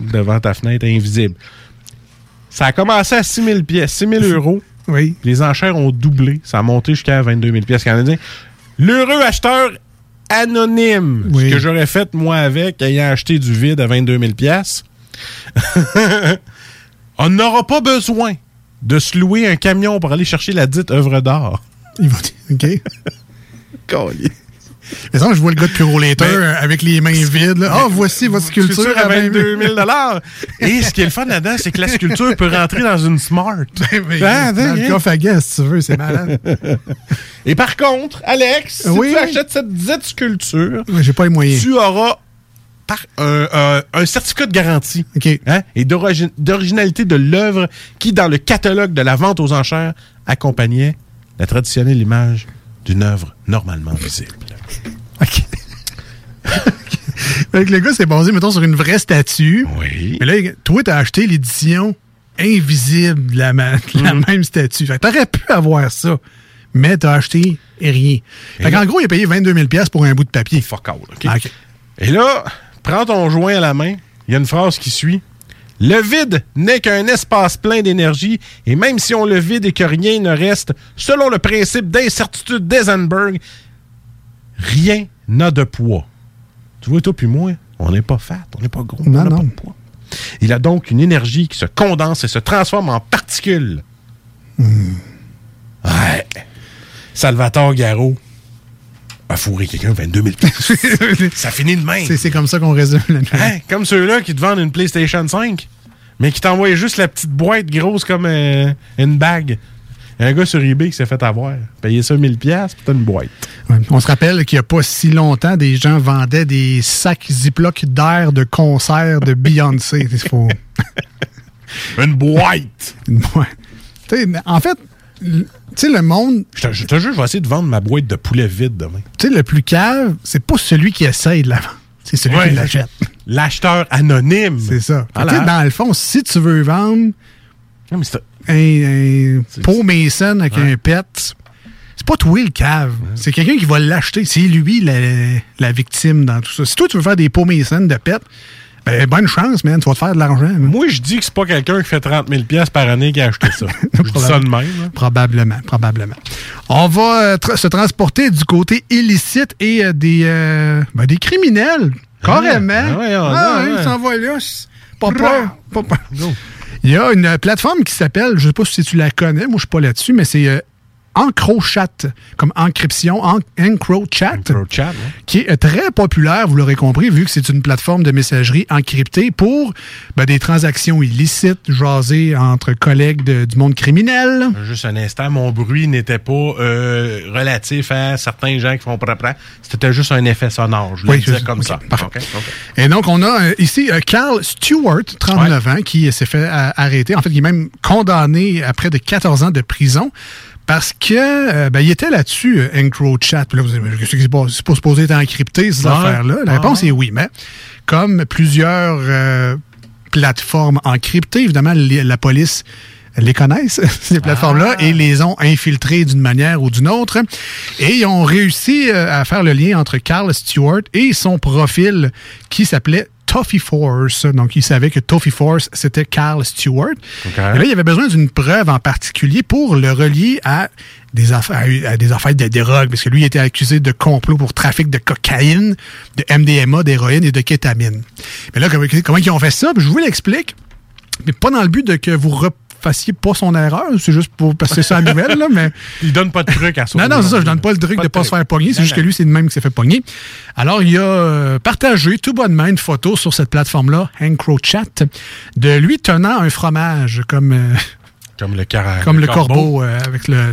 Devant ta fenêtre invisible. Ça a commencé à 6 000 pièces, 6 000 euros. Oui. Les enchères ont doublé. Ça a monté jusqu'à 22 000 pièces canadiens. L'heureux acheteur anonyme. Ce que j'aurais fait, moi, avec, ayant acheté du vide à 22 000 piastres. On n'aura pas besoin de se louer un camion pour aller chercher la dite œuvre d'art. Il va dire, OK. Mais ça, je vois le gars de Purolator avec les mains vides. Ah, voici votre sculpture à 22 000 Et ce qui est le fun là-dedans, c'est que la sculpture peut rentrer dans une Smart. Mais Ah, dans le hein? coffre à gaz, si tu veux, c'est malade. Et par contre, Alex, si Oui. tu achètes cette dite sculpture, Ouais, J'ai pas les moyens. tu auras par- un, un- un certificat de garantie hein, et d'origi- d'originalité de l'œuvre qui, dans le catalogue de la vente aux enchères, accompagnait la traditionnelle image d'une œuvre normalement visible. Fait que le gars s'est basé, mettons, sur une vraie statue. Oui. Mais là, toi, t'as acheté l'édition invisible de la, de la même statue. Fait que t'aurais pu avoir ça, mais t'as acheté rien. Fait qu'en gros, il a payé 22 000 pour un bout de papier. Fuck all, OK? Et là, prends ton joint à la main. Il y a une phrase qui suit. Le vide n'est qu'un espace plein d'énergie, et même si on le vide et que rien ne reste, selon le principe d'incertitude d'Eisenberg, rien n'a de poids. Tu vois, toi puis moi, on n'est pas fat, on n'est pas gros, Non, on n'a pas de poids. Il a donc une énergie qui se condense et se transforme en particules. Ouais. Salvatore Garot a fourré quelqu'un 22 000 Ça finit de même. C'est- comme ça qu'on résume la. Hein? Comme ceux-là qui te vendent une PlayStation 5, mais qui t'envoient juste la petite boîte grosse comme euh, une bague. Il y a un gars sur eBay qui s'est fait avoir. Payé ça 1000$, puis t'as une boîte. Ouais. On se rappelle qu'il n'y a pas si longtemps, des gens vendaient des sacs Ziploc d'air de concert de Beyoncé. Faut... Une boîte! Une boîte. En fait, l- tu sais, le monde, Je te, je te jure, je vais essayer de vendre ma boîte de poulet vide demain. tu sais, le plus cave, c'est pas celui qui essaye de la vendre. C'est celui Ouais. qui l'achète. L'acheteur anonyme. C'est ça. Voilà. Dans le fond, si tu veux vendre Non, mais un, un pot Mason avec Ouais. un pet, c'est pas toi le cave. C'est quelqu'un qui va l'acheter. C'est lui la, la victime dans tout ça. Si toi, tu veux faire des pots Mason de pet, ben, bonne chance, man. Tu vas te faire de l'argent. Moi, je dis que c'est pas quelqu'un qui fait 30 000$ piastres par année qui a acheté ça. je dis ça de même. là. Probablement, probablement. On va euh, tra- se transporter du côté illicite et euh, des, euh, ben, des criminels. Carrément. Ah ouais, ah, Ah ouais, il s'en va là. Pas peur. Pas peur. Il y a une plateforme qui s'appelle, je sais pas si tu la connais, moi je suis pas là-dessus, mais c'est EncroChat, comme encryption, en- EncroChat, EncroChat, qui est très populaire, vous l'aurez compris, vu que c'est une plateforme de messagerie encryptée pour ben, des transactions illicites, jasées entre collègues de- du monde criminel. Juste un instant, mon bruit n'était pas euh, relatif à certains gens qui font prapra. C'était juste un effet sonore. Je le Oui, c'est- comme ça. parfait. Et donc, on a euh, ici euh, Carl Stewart, 39 ans, qui s'est fait arrêter. En fait, il est même condamné à près de 14 ans de prison parce que euh, ben, il était là-dessus, euh, EncroChat. Puis là, vous que c'est pas, c'est pas supposé être encrypté, ces Ouais. affaires-là? La réponse Ah. est oui, mais comme plusieurs euh, plateformes encryptées, évidemment, les- la police les connaissent, ces plateformes-là, Ah. et les ont infiltrées d'une manière ou d'une autre. Et ils ont réussi euh, à faire le lien entre Carl Stewart et son profil qui s'appelait Toffee Force. Donc, ils savaient que Toffee Force, c'était Carl Stewart. Et là, il avait besoin d'une preuve en particulier pour le relier à des affaires, à des affaires de drogue, parce que lui il était accusé de complot pour trafic de cocaïne, de MDMA, d'héroïne et de kétamine. Mais là, comment, comment ils ont fait ça? Je vous l'explique, mais pas dans le but de que vous refassiez pas son erreur, c'est juste pour passer ça à la nouvelle, là, mais... Il donne pas de truc à ça. Non, non, c'est ça, je donne pas le truc Pas de de pas se faire pogner, c'est juste que lui, c'est le même qui s'est fait pogner. Alors, il a euh, partagé tout bonnement une photo sur cette plateforme-là, EncroChat, de lui tenant un fromage comme... euh, Comme le, comme le, corbeau, euh, avec le.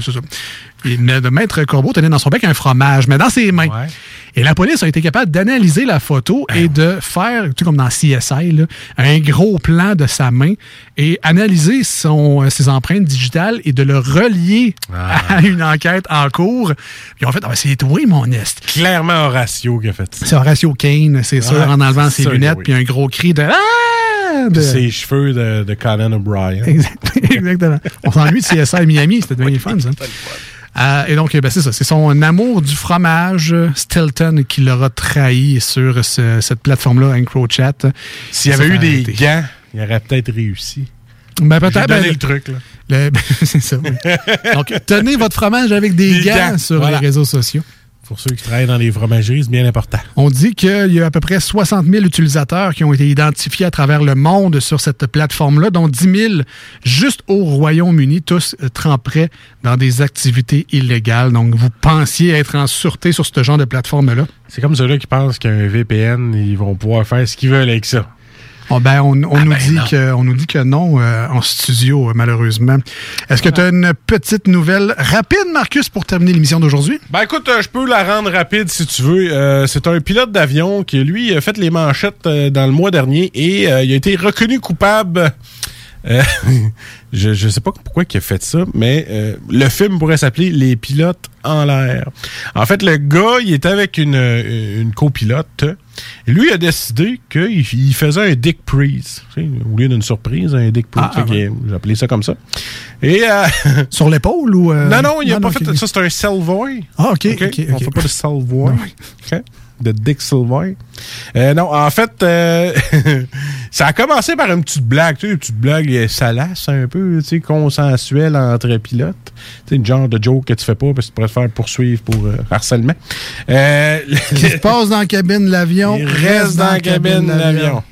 Ça. De Maître Corbeau tenait dans son bec un fromage, mais dans ses mains. Et la police a été capable d'analyser la photo Ben et de faire, sais, comme dans CSI, là, un gros plan de sa main et analyser son, euh, ses empreintes digitales et de le relier Ah. à une enquête en cours. Puis en fait, ah, ben, c'est toi, mon est. Clairement Horatio qui a fait ça. C'est Horatio Kane, c'est sûr, Ouais, en enlevant ses lunettes, oui. puis un gros cri de Ah! De- ses cheveux de, de Colin O'Brien. Exact- Exactement. On s'ennuie de CSI Miami, c'était bien fun, ça. Euh, et donc, ben, c'est ça. C'est son amour du fromage, Stilton, qui l'aura trahi sur ce- cette plateforme-là, EncroChat. S'il y avait eu des gants, il aurait peut-être réussi. Ben, peut-être. ben, le truc, là. le- c'est ça. oui. Donc, tenez votre fromage avec des, Des gants, gants, sur voilà. les réseaux sociaux. Pour ceux qui travaillent dans les fromageries, c'est bien important. On dit qu'il y a à peu près 60 000 utilisateurs qui ont été identifiés à travers le monde sur cette plateforme-là, dont 10 000 juste au Royaume-Uni, tous euh, tremperaient dans des activités illégales. Donc, vous pensiez être en sûreté sur ce genre de plateforme-là? C'est comme ceux-là qui pensent qu'un VPN, ils vont pouvoir faire ce qu'ils veulent avec ça. Oh, ben, on, on nous dit que, on nous dit que non euh, en studio, euh, malheureusement. Est-ce que tu as une petite nouvelle rapide, Marcus, pour terminer l'émission d'aujourd'hui? Ben écoute, euh, je peux la rendre rapide si tu veux. Euh, c'est un pilote d'avion qui, lui, a fait les manchettes euh, dans le mois dernier et euh, il a été reconnu coupable. Euh, je ne sais pas pourquoi il a fait ça, mais euh, le film pourrait s'appeler Les pilotes en l'air. En fait, le gars, il était avec une, une copilote. Et lui, il a décidé qu'il il faisait un dick freeze. Tu sais, Au lieu d'une surprise, un dick freeze. Ah, ah, J'ai appelé ça comme ça. Et, euh, Sur l'épaule ou. euh, non, non, il a pas fait ça. C'est un Salvoy. Ah, OK, On OK. fait pas de Salvoy. De Dick Salvoy. Euh, non, en fait, euh, ça a commencé par une petite blague. Tu sais, une petite blague euh, salace un peu, tu sais, consensuelle entre pilotes. Tu sais, une genre de joke que tu fais pas parce que tu pourrais te faire poursuivre pour euh, harcèlement. Euh, Ce qui se passe dans la cabine de l'avion il reste dans la cabine de l'avion.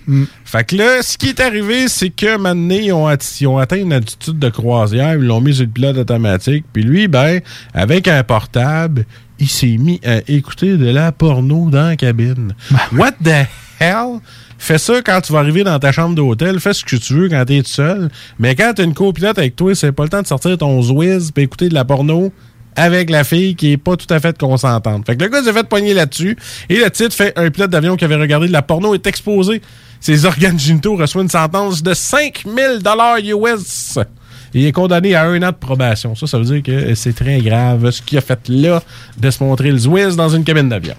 Fait que là, ce qui est arrivé, c'est que maintenant, ils ont, atti- ils ont atteint une attitude de croisière, ils l'ont mis sur le pilote automatique, puis lui, ben, avec un portable, il s'est mis à écouter de la porno dans la cabine. What the hell? Fais ça quand tu vas arriver dans ta chambre d'hôtel, fais ce que tu veux quand t'es tout seul, mais quand t'as une copilote avec toi, c'est pas le temps de sortir ton Zwiz puis écouter de la porno avec la fille qui est pas tout à fait consentante. Fait que le gars s'est fait poigner là-dessus. Et le titre fait un pilote d'avion qui avait regardé de la porno est exposé. Ses organes génitaux reçoivent une sentence de 5000 dollars US. Il est condamné à un an de probation. Ça, ça veut dire que c'est très grave ce qu'il a fait là de se montrer le Zwiz dans une cabine d'avion.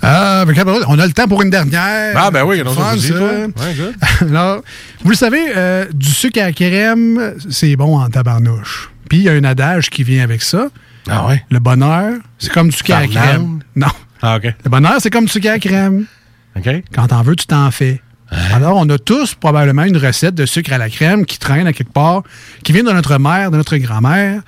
Camarade, on a le temps pour une dernière. Ah, ben oui, vas-y, ça. toi. Ouais. Alors, vous le savez, euh, du sucre à la crème, c'est bon en tabarnouche. Puis, il y a un adage qui vient avec ça. Ah ouais? Le bonheur, c'est comme du sucre à la crème. Non. Ah, OK. Le bonheur, c'est comme du sucre à la crème. OK. Quand t'en veux, tu t'en fais. Alors, on a tous probablement une recette de sucre à la crème qui traîne à quelque part, qui vient de notre mère, de notre grand-mère.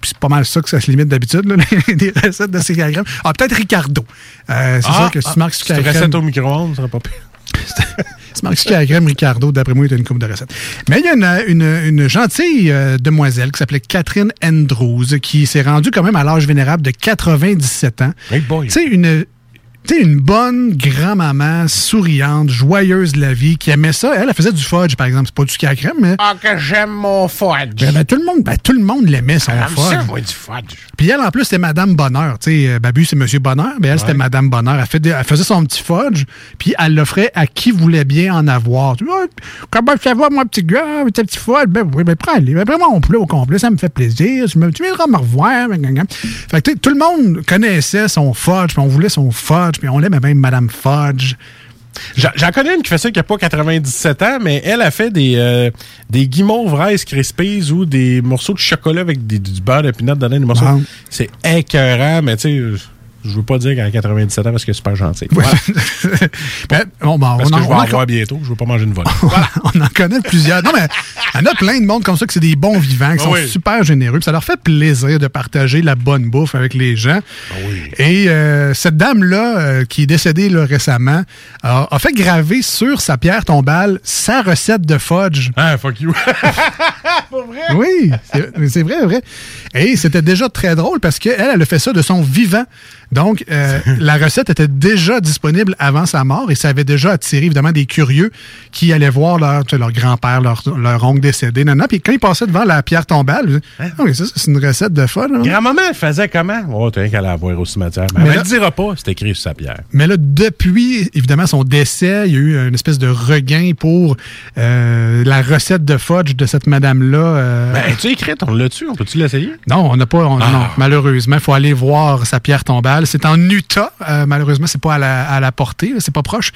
Puis c'est pas mal ça que ça se limite d'habitude, là, des recettes de sucre à la crème. Ah, peut-être Ricardo. Euh, c'est Ah, sûr que si tu marques ah, sucre à la crème... recette au micro-ondes, ça serait pas pire. Tu marques sucre à la crème, Ricardo, d'après moi, il y a une coupe de recettes. Mais il y a une, une- une gentille euh, demoiselle qui s'appelait Catherine Andrews qui s'est rendue quand même à l'âge vénérable de 97 ans. Hey boy. Tu sais, une, tu sais, une bonne grand-maman souriante, joyeuse de la vie, qui aimait ça. Elle, elle faisait du fudge, par exemple. C'est pas du sucre à la crème, mais... Ah, que j'aime mon fudge. Ben, ben, tout le monde, ben, tout le monde l'aimait, son J'aime ça, fudge. moi, du fudge. Puis elle, en plus, c'était Madame Bonheur. Tu sais, euh, Babu, c'est Monsieur Bonheur. Mais elle, c'était Madame Bonheur. Elle, fait elle faisait son petit fudge, puis elle l'offrait à qui voulait bien en avoir. Tu vois, comment ça va, moi, petit gars, tes petits fudge? Ben oui, ben prends-les. Ben, prends mon plat au complet, ça me fait plaisir. Tu, me- tu viendras me revoir. Ben, ben, ben. Fait que, tu sais, tout le monde connaissait son fudge, puis on voulait son fudge, puis on l'aimait même Madame Fudge. J'en connais une qui fait ça qui n'a pas 97 ans, mais elle a fait des, euh, des guimauves Rice Krispies ou des morceaux de chocolat avec des- du beurre de pinot dedans. Des morceaux. C'est écœurant, mais tu sais, je veux pas dire a 97 ans parce que c'est super gentil. Ben, bon, ben, Parce on que en- je vais en en- voir bientôt, je veux pas manger une volée. Voilà, on en connaît plusieurs. Non, mais il y en a plein de monde comme ça que c'est des bons vivants, qui Ah sont oui. super généreux. puis ça leur fait plaisir de partager la bonne bouffe avec les gens. Ah Et euh, cette dame-là, euh, qui est décédée là, récemment, a, a fait graver sur sa pierre tombale sa recette de fudge. Ah, fuck you. Oui, c'est c'est vrai, vrai. Et c'était déjà très drôle parce qu'elle, elle a fait ça de son vivant. Donc, euh, la recette était déjà disponible avant sa mort et ça avait déjà attiré évidemment des curieux qui allaient voir leur, leur grand-père, leur, leur oncle décédé. Non, non. Puis quand ils passaient devant la pierre tombale, disaient, ah ça, c'est une recette de fun. hein? Grand-maman, elle faisait comment? Oh, t'as qu'à la voir au cimetière. Mais, Mais elle ne dira pas, c'est écrit sur sa pierre. Mais là, depuis, évidemment, son décès, il y a eu une espèce de regain pour euh, la recette de fudge de cette madame-là. euh, Ben, tu écrit, on l'a-tu? On peut-tu l'essayer? Non, on n'a pas. on- Ah. Non, malheureusement, il faut aller voir sa pierre tombale. C'est en Utah. Euh, malheureusement, c'est pas à la, à la portée, c'est pas proche.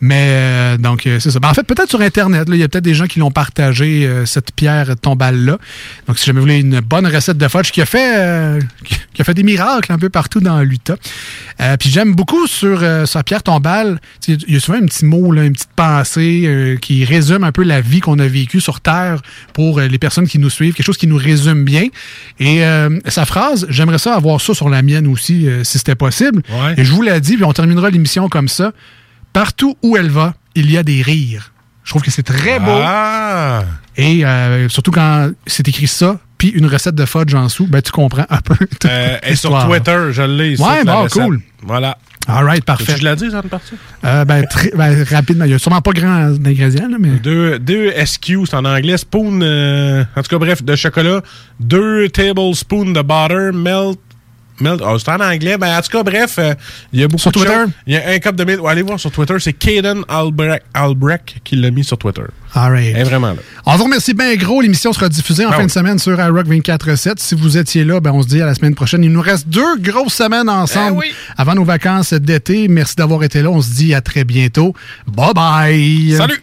Mais euh, donc, euh, c'est ça. Ben, en fait, peut-être sur Internet, il y a peut-être des gens qui l'ont partagé, euh, cette pierre tombale-là. Donc, si jamais vous voulez une bonne recette de fudge qui a fait, qui a fait des miracles un peu partout dans l'Utah. Puis j'aime beaucoup sur, sur Pierre Tombal, tu sais, il y a souvent un petit mot, une petite pensée qui résume un peu la vie qu'on a vécue sur Terre pour les personnes qui nous suivent, quelque chose qui nous résume bien. Et sa phrase, j'aimerais ça avoir ça sur la mienne aussi, si c'était possible. Et je vous l'ai dit, puis on terminera l'émission comme ça. Partout où elle va, il y a des rires. Je trouve que c'est très beau. Ah! Et euh, surtout quand c'est écrit ça, puis une recette de fudge en dessous, ben tu comprends un peu. toute Euh, et sur. Twitter, je l'ai. Ouais, bon, cool. Voilà. All right, parfait. Je l'ai dit, ça, une partie? Euh, ben, très- ben, rapidement. Il n'y a sûrement pas grand d'ingrédients, là, mais. Deux, deux SQ, c'est en anglais. Spoon, euh, en tout cas, bref, de chocolat. Deux tablespoons de butter, melt. Melt, oh, c'est en anglais. Ben, en tout cas, bref, euh, il y a beaucoup Sur de Twitter? Il y a un cup de milk. Allez voir sur Twitter. C'est Caden Albrecht, Albrecht qui l'a mis sur Twitter. All right. Est vraiment là. On vous remercie bien gros. L'émission sera diffusée en Ah fin oui. de semaine sur iRock 24.7. Si vous étiez là, ben, on se dit à la semaine prochaine. Il nous reste deux grosses semaines ensemble avant nos vacances d'été. Merci d'avoir été là. On se dit à très bientôt. Bye bye. Salut!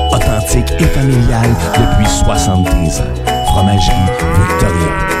Authentique et familial depuis 73 ans. Fromagerie Victoria.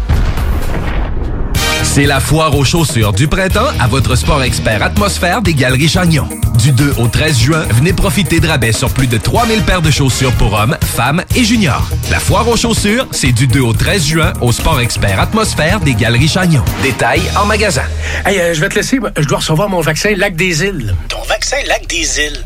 C'est la foire aux chaussures du printemps à votre sport expert atmosphère des Galeries Chagnon. Du 2 au 13 juin, venez profiter de rabais sur plus de 3000 paires de chaussures pour hommes, femmes et juniors. La foire aux chaussures, c'est du 2 au 13 juin au sport expert atmosphère des Galeries Chagnon. Détails en magasin. Hey, euh, je vais te laisser. Je dois recevoir mon vaccin Lac des Îles. Ton vaccin Lac des Îles.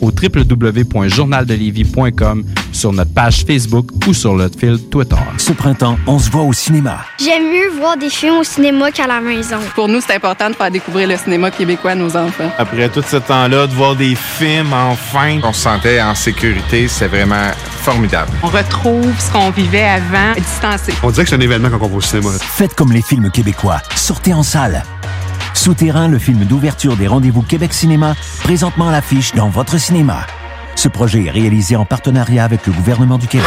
au www.journaldelivie.com, sur notre page Facebook ou sur notre fil Twitter. Ce printemps, on se voit au cinéma. J'aime mieux voir des films au cinéma qu'à la maison. Pour nous, c'est important de faire découvrir le cinéma québécois à nos enfants. Après tout ce temps-là, de voir des films, enfin, on se sentait en sécurité, c'est vraiment formidable. On retrouve ce qu'on vivait avant, distancé. On dirait que c'est un événement quand on va au cinéma. Faites comme les films québécois. Sortez en salle. Souterrain, le film d'ouverture des rendez-vous Québec Cinéma, présentement à l'affiche dans votre cinéma. Ce projet est réalisé en partenariat avec le gouvernement du Québec.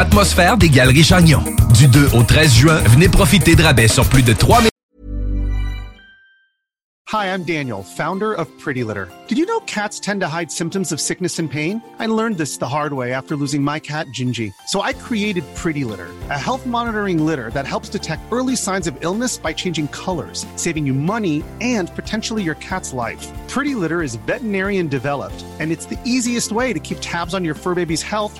des Galeries Chagnon. Du 2 au 13 juin, venez profiter de rabais sur plus de 3000 Hi, I'm Daniel, founder of Pretty Litter. Did you know cats tend to hide symptoms of sickness and pain? I learned this the hard way after losing my cat, Gingy. So I created Pretty Litter, a health monitoring litter that helps detect early signs of illness by changing colors, saving you money and potentially your cat's life. Pretty Litter is veterinarian developed, and it's the easiest way to keep tabs on your fur baby's health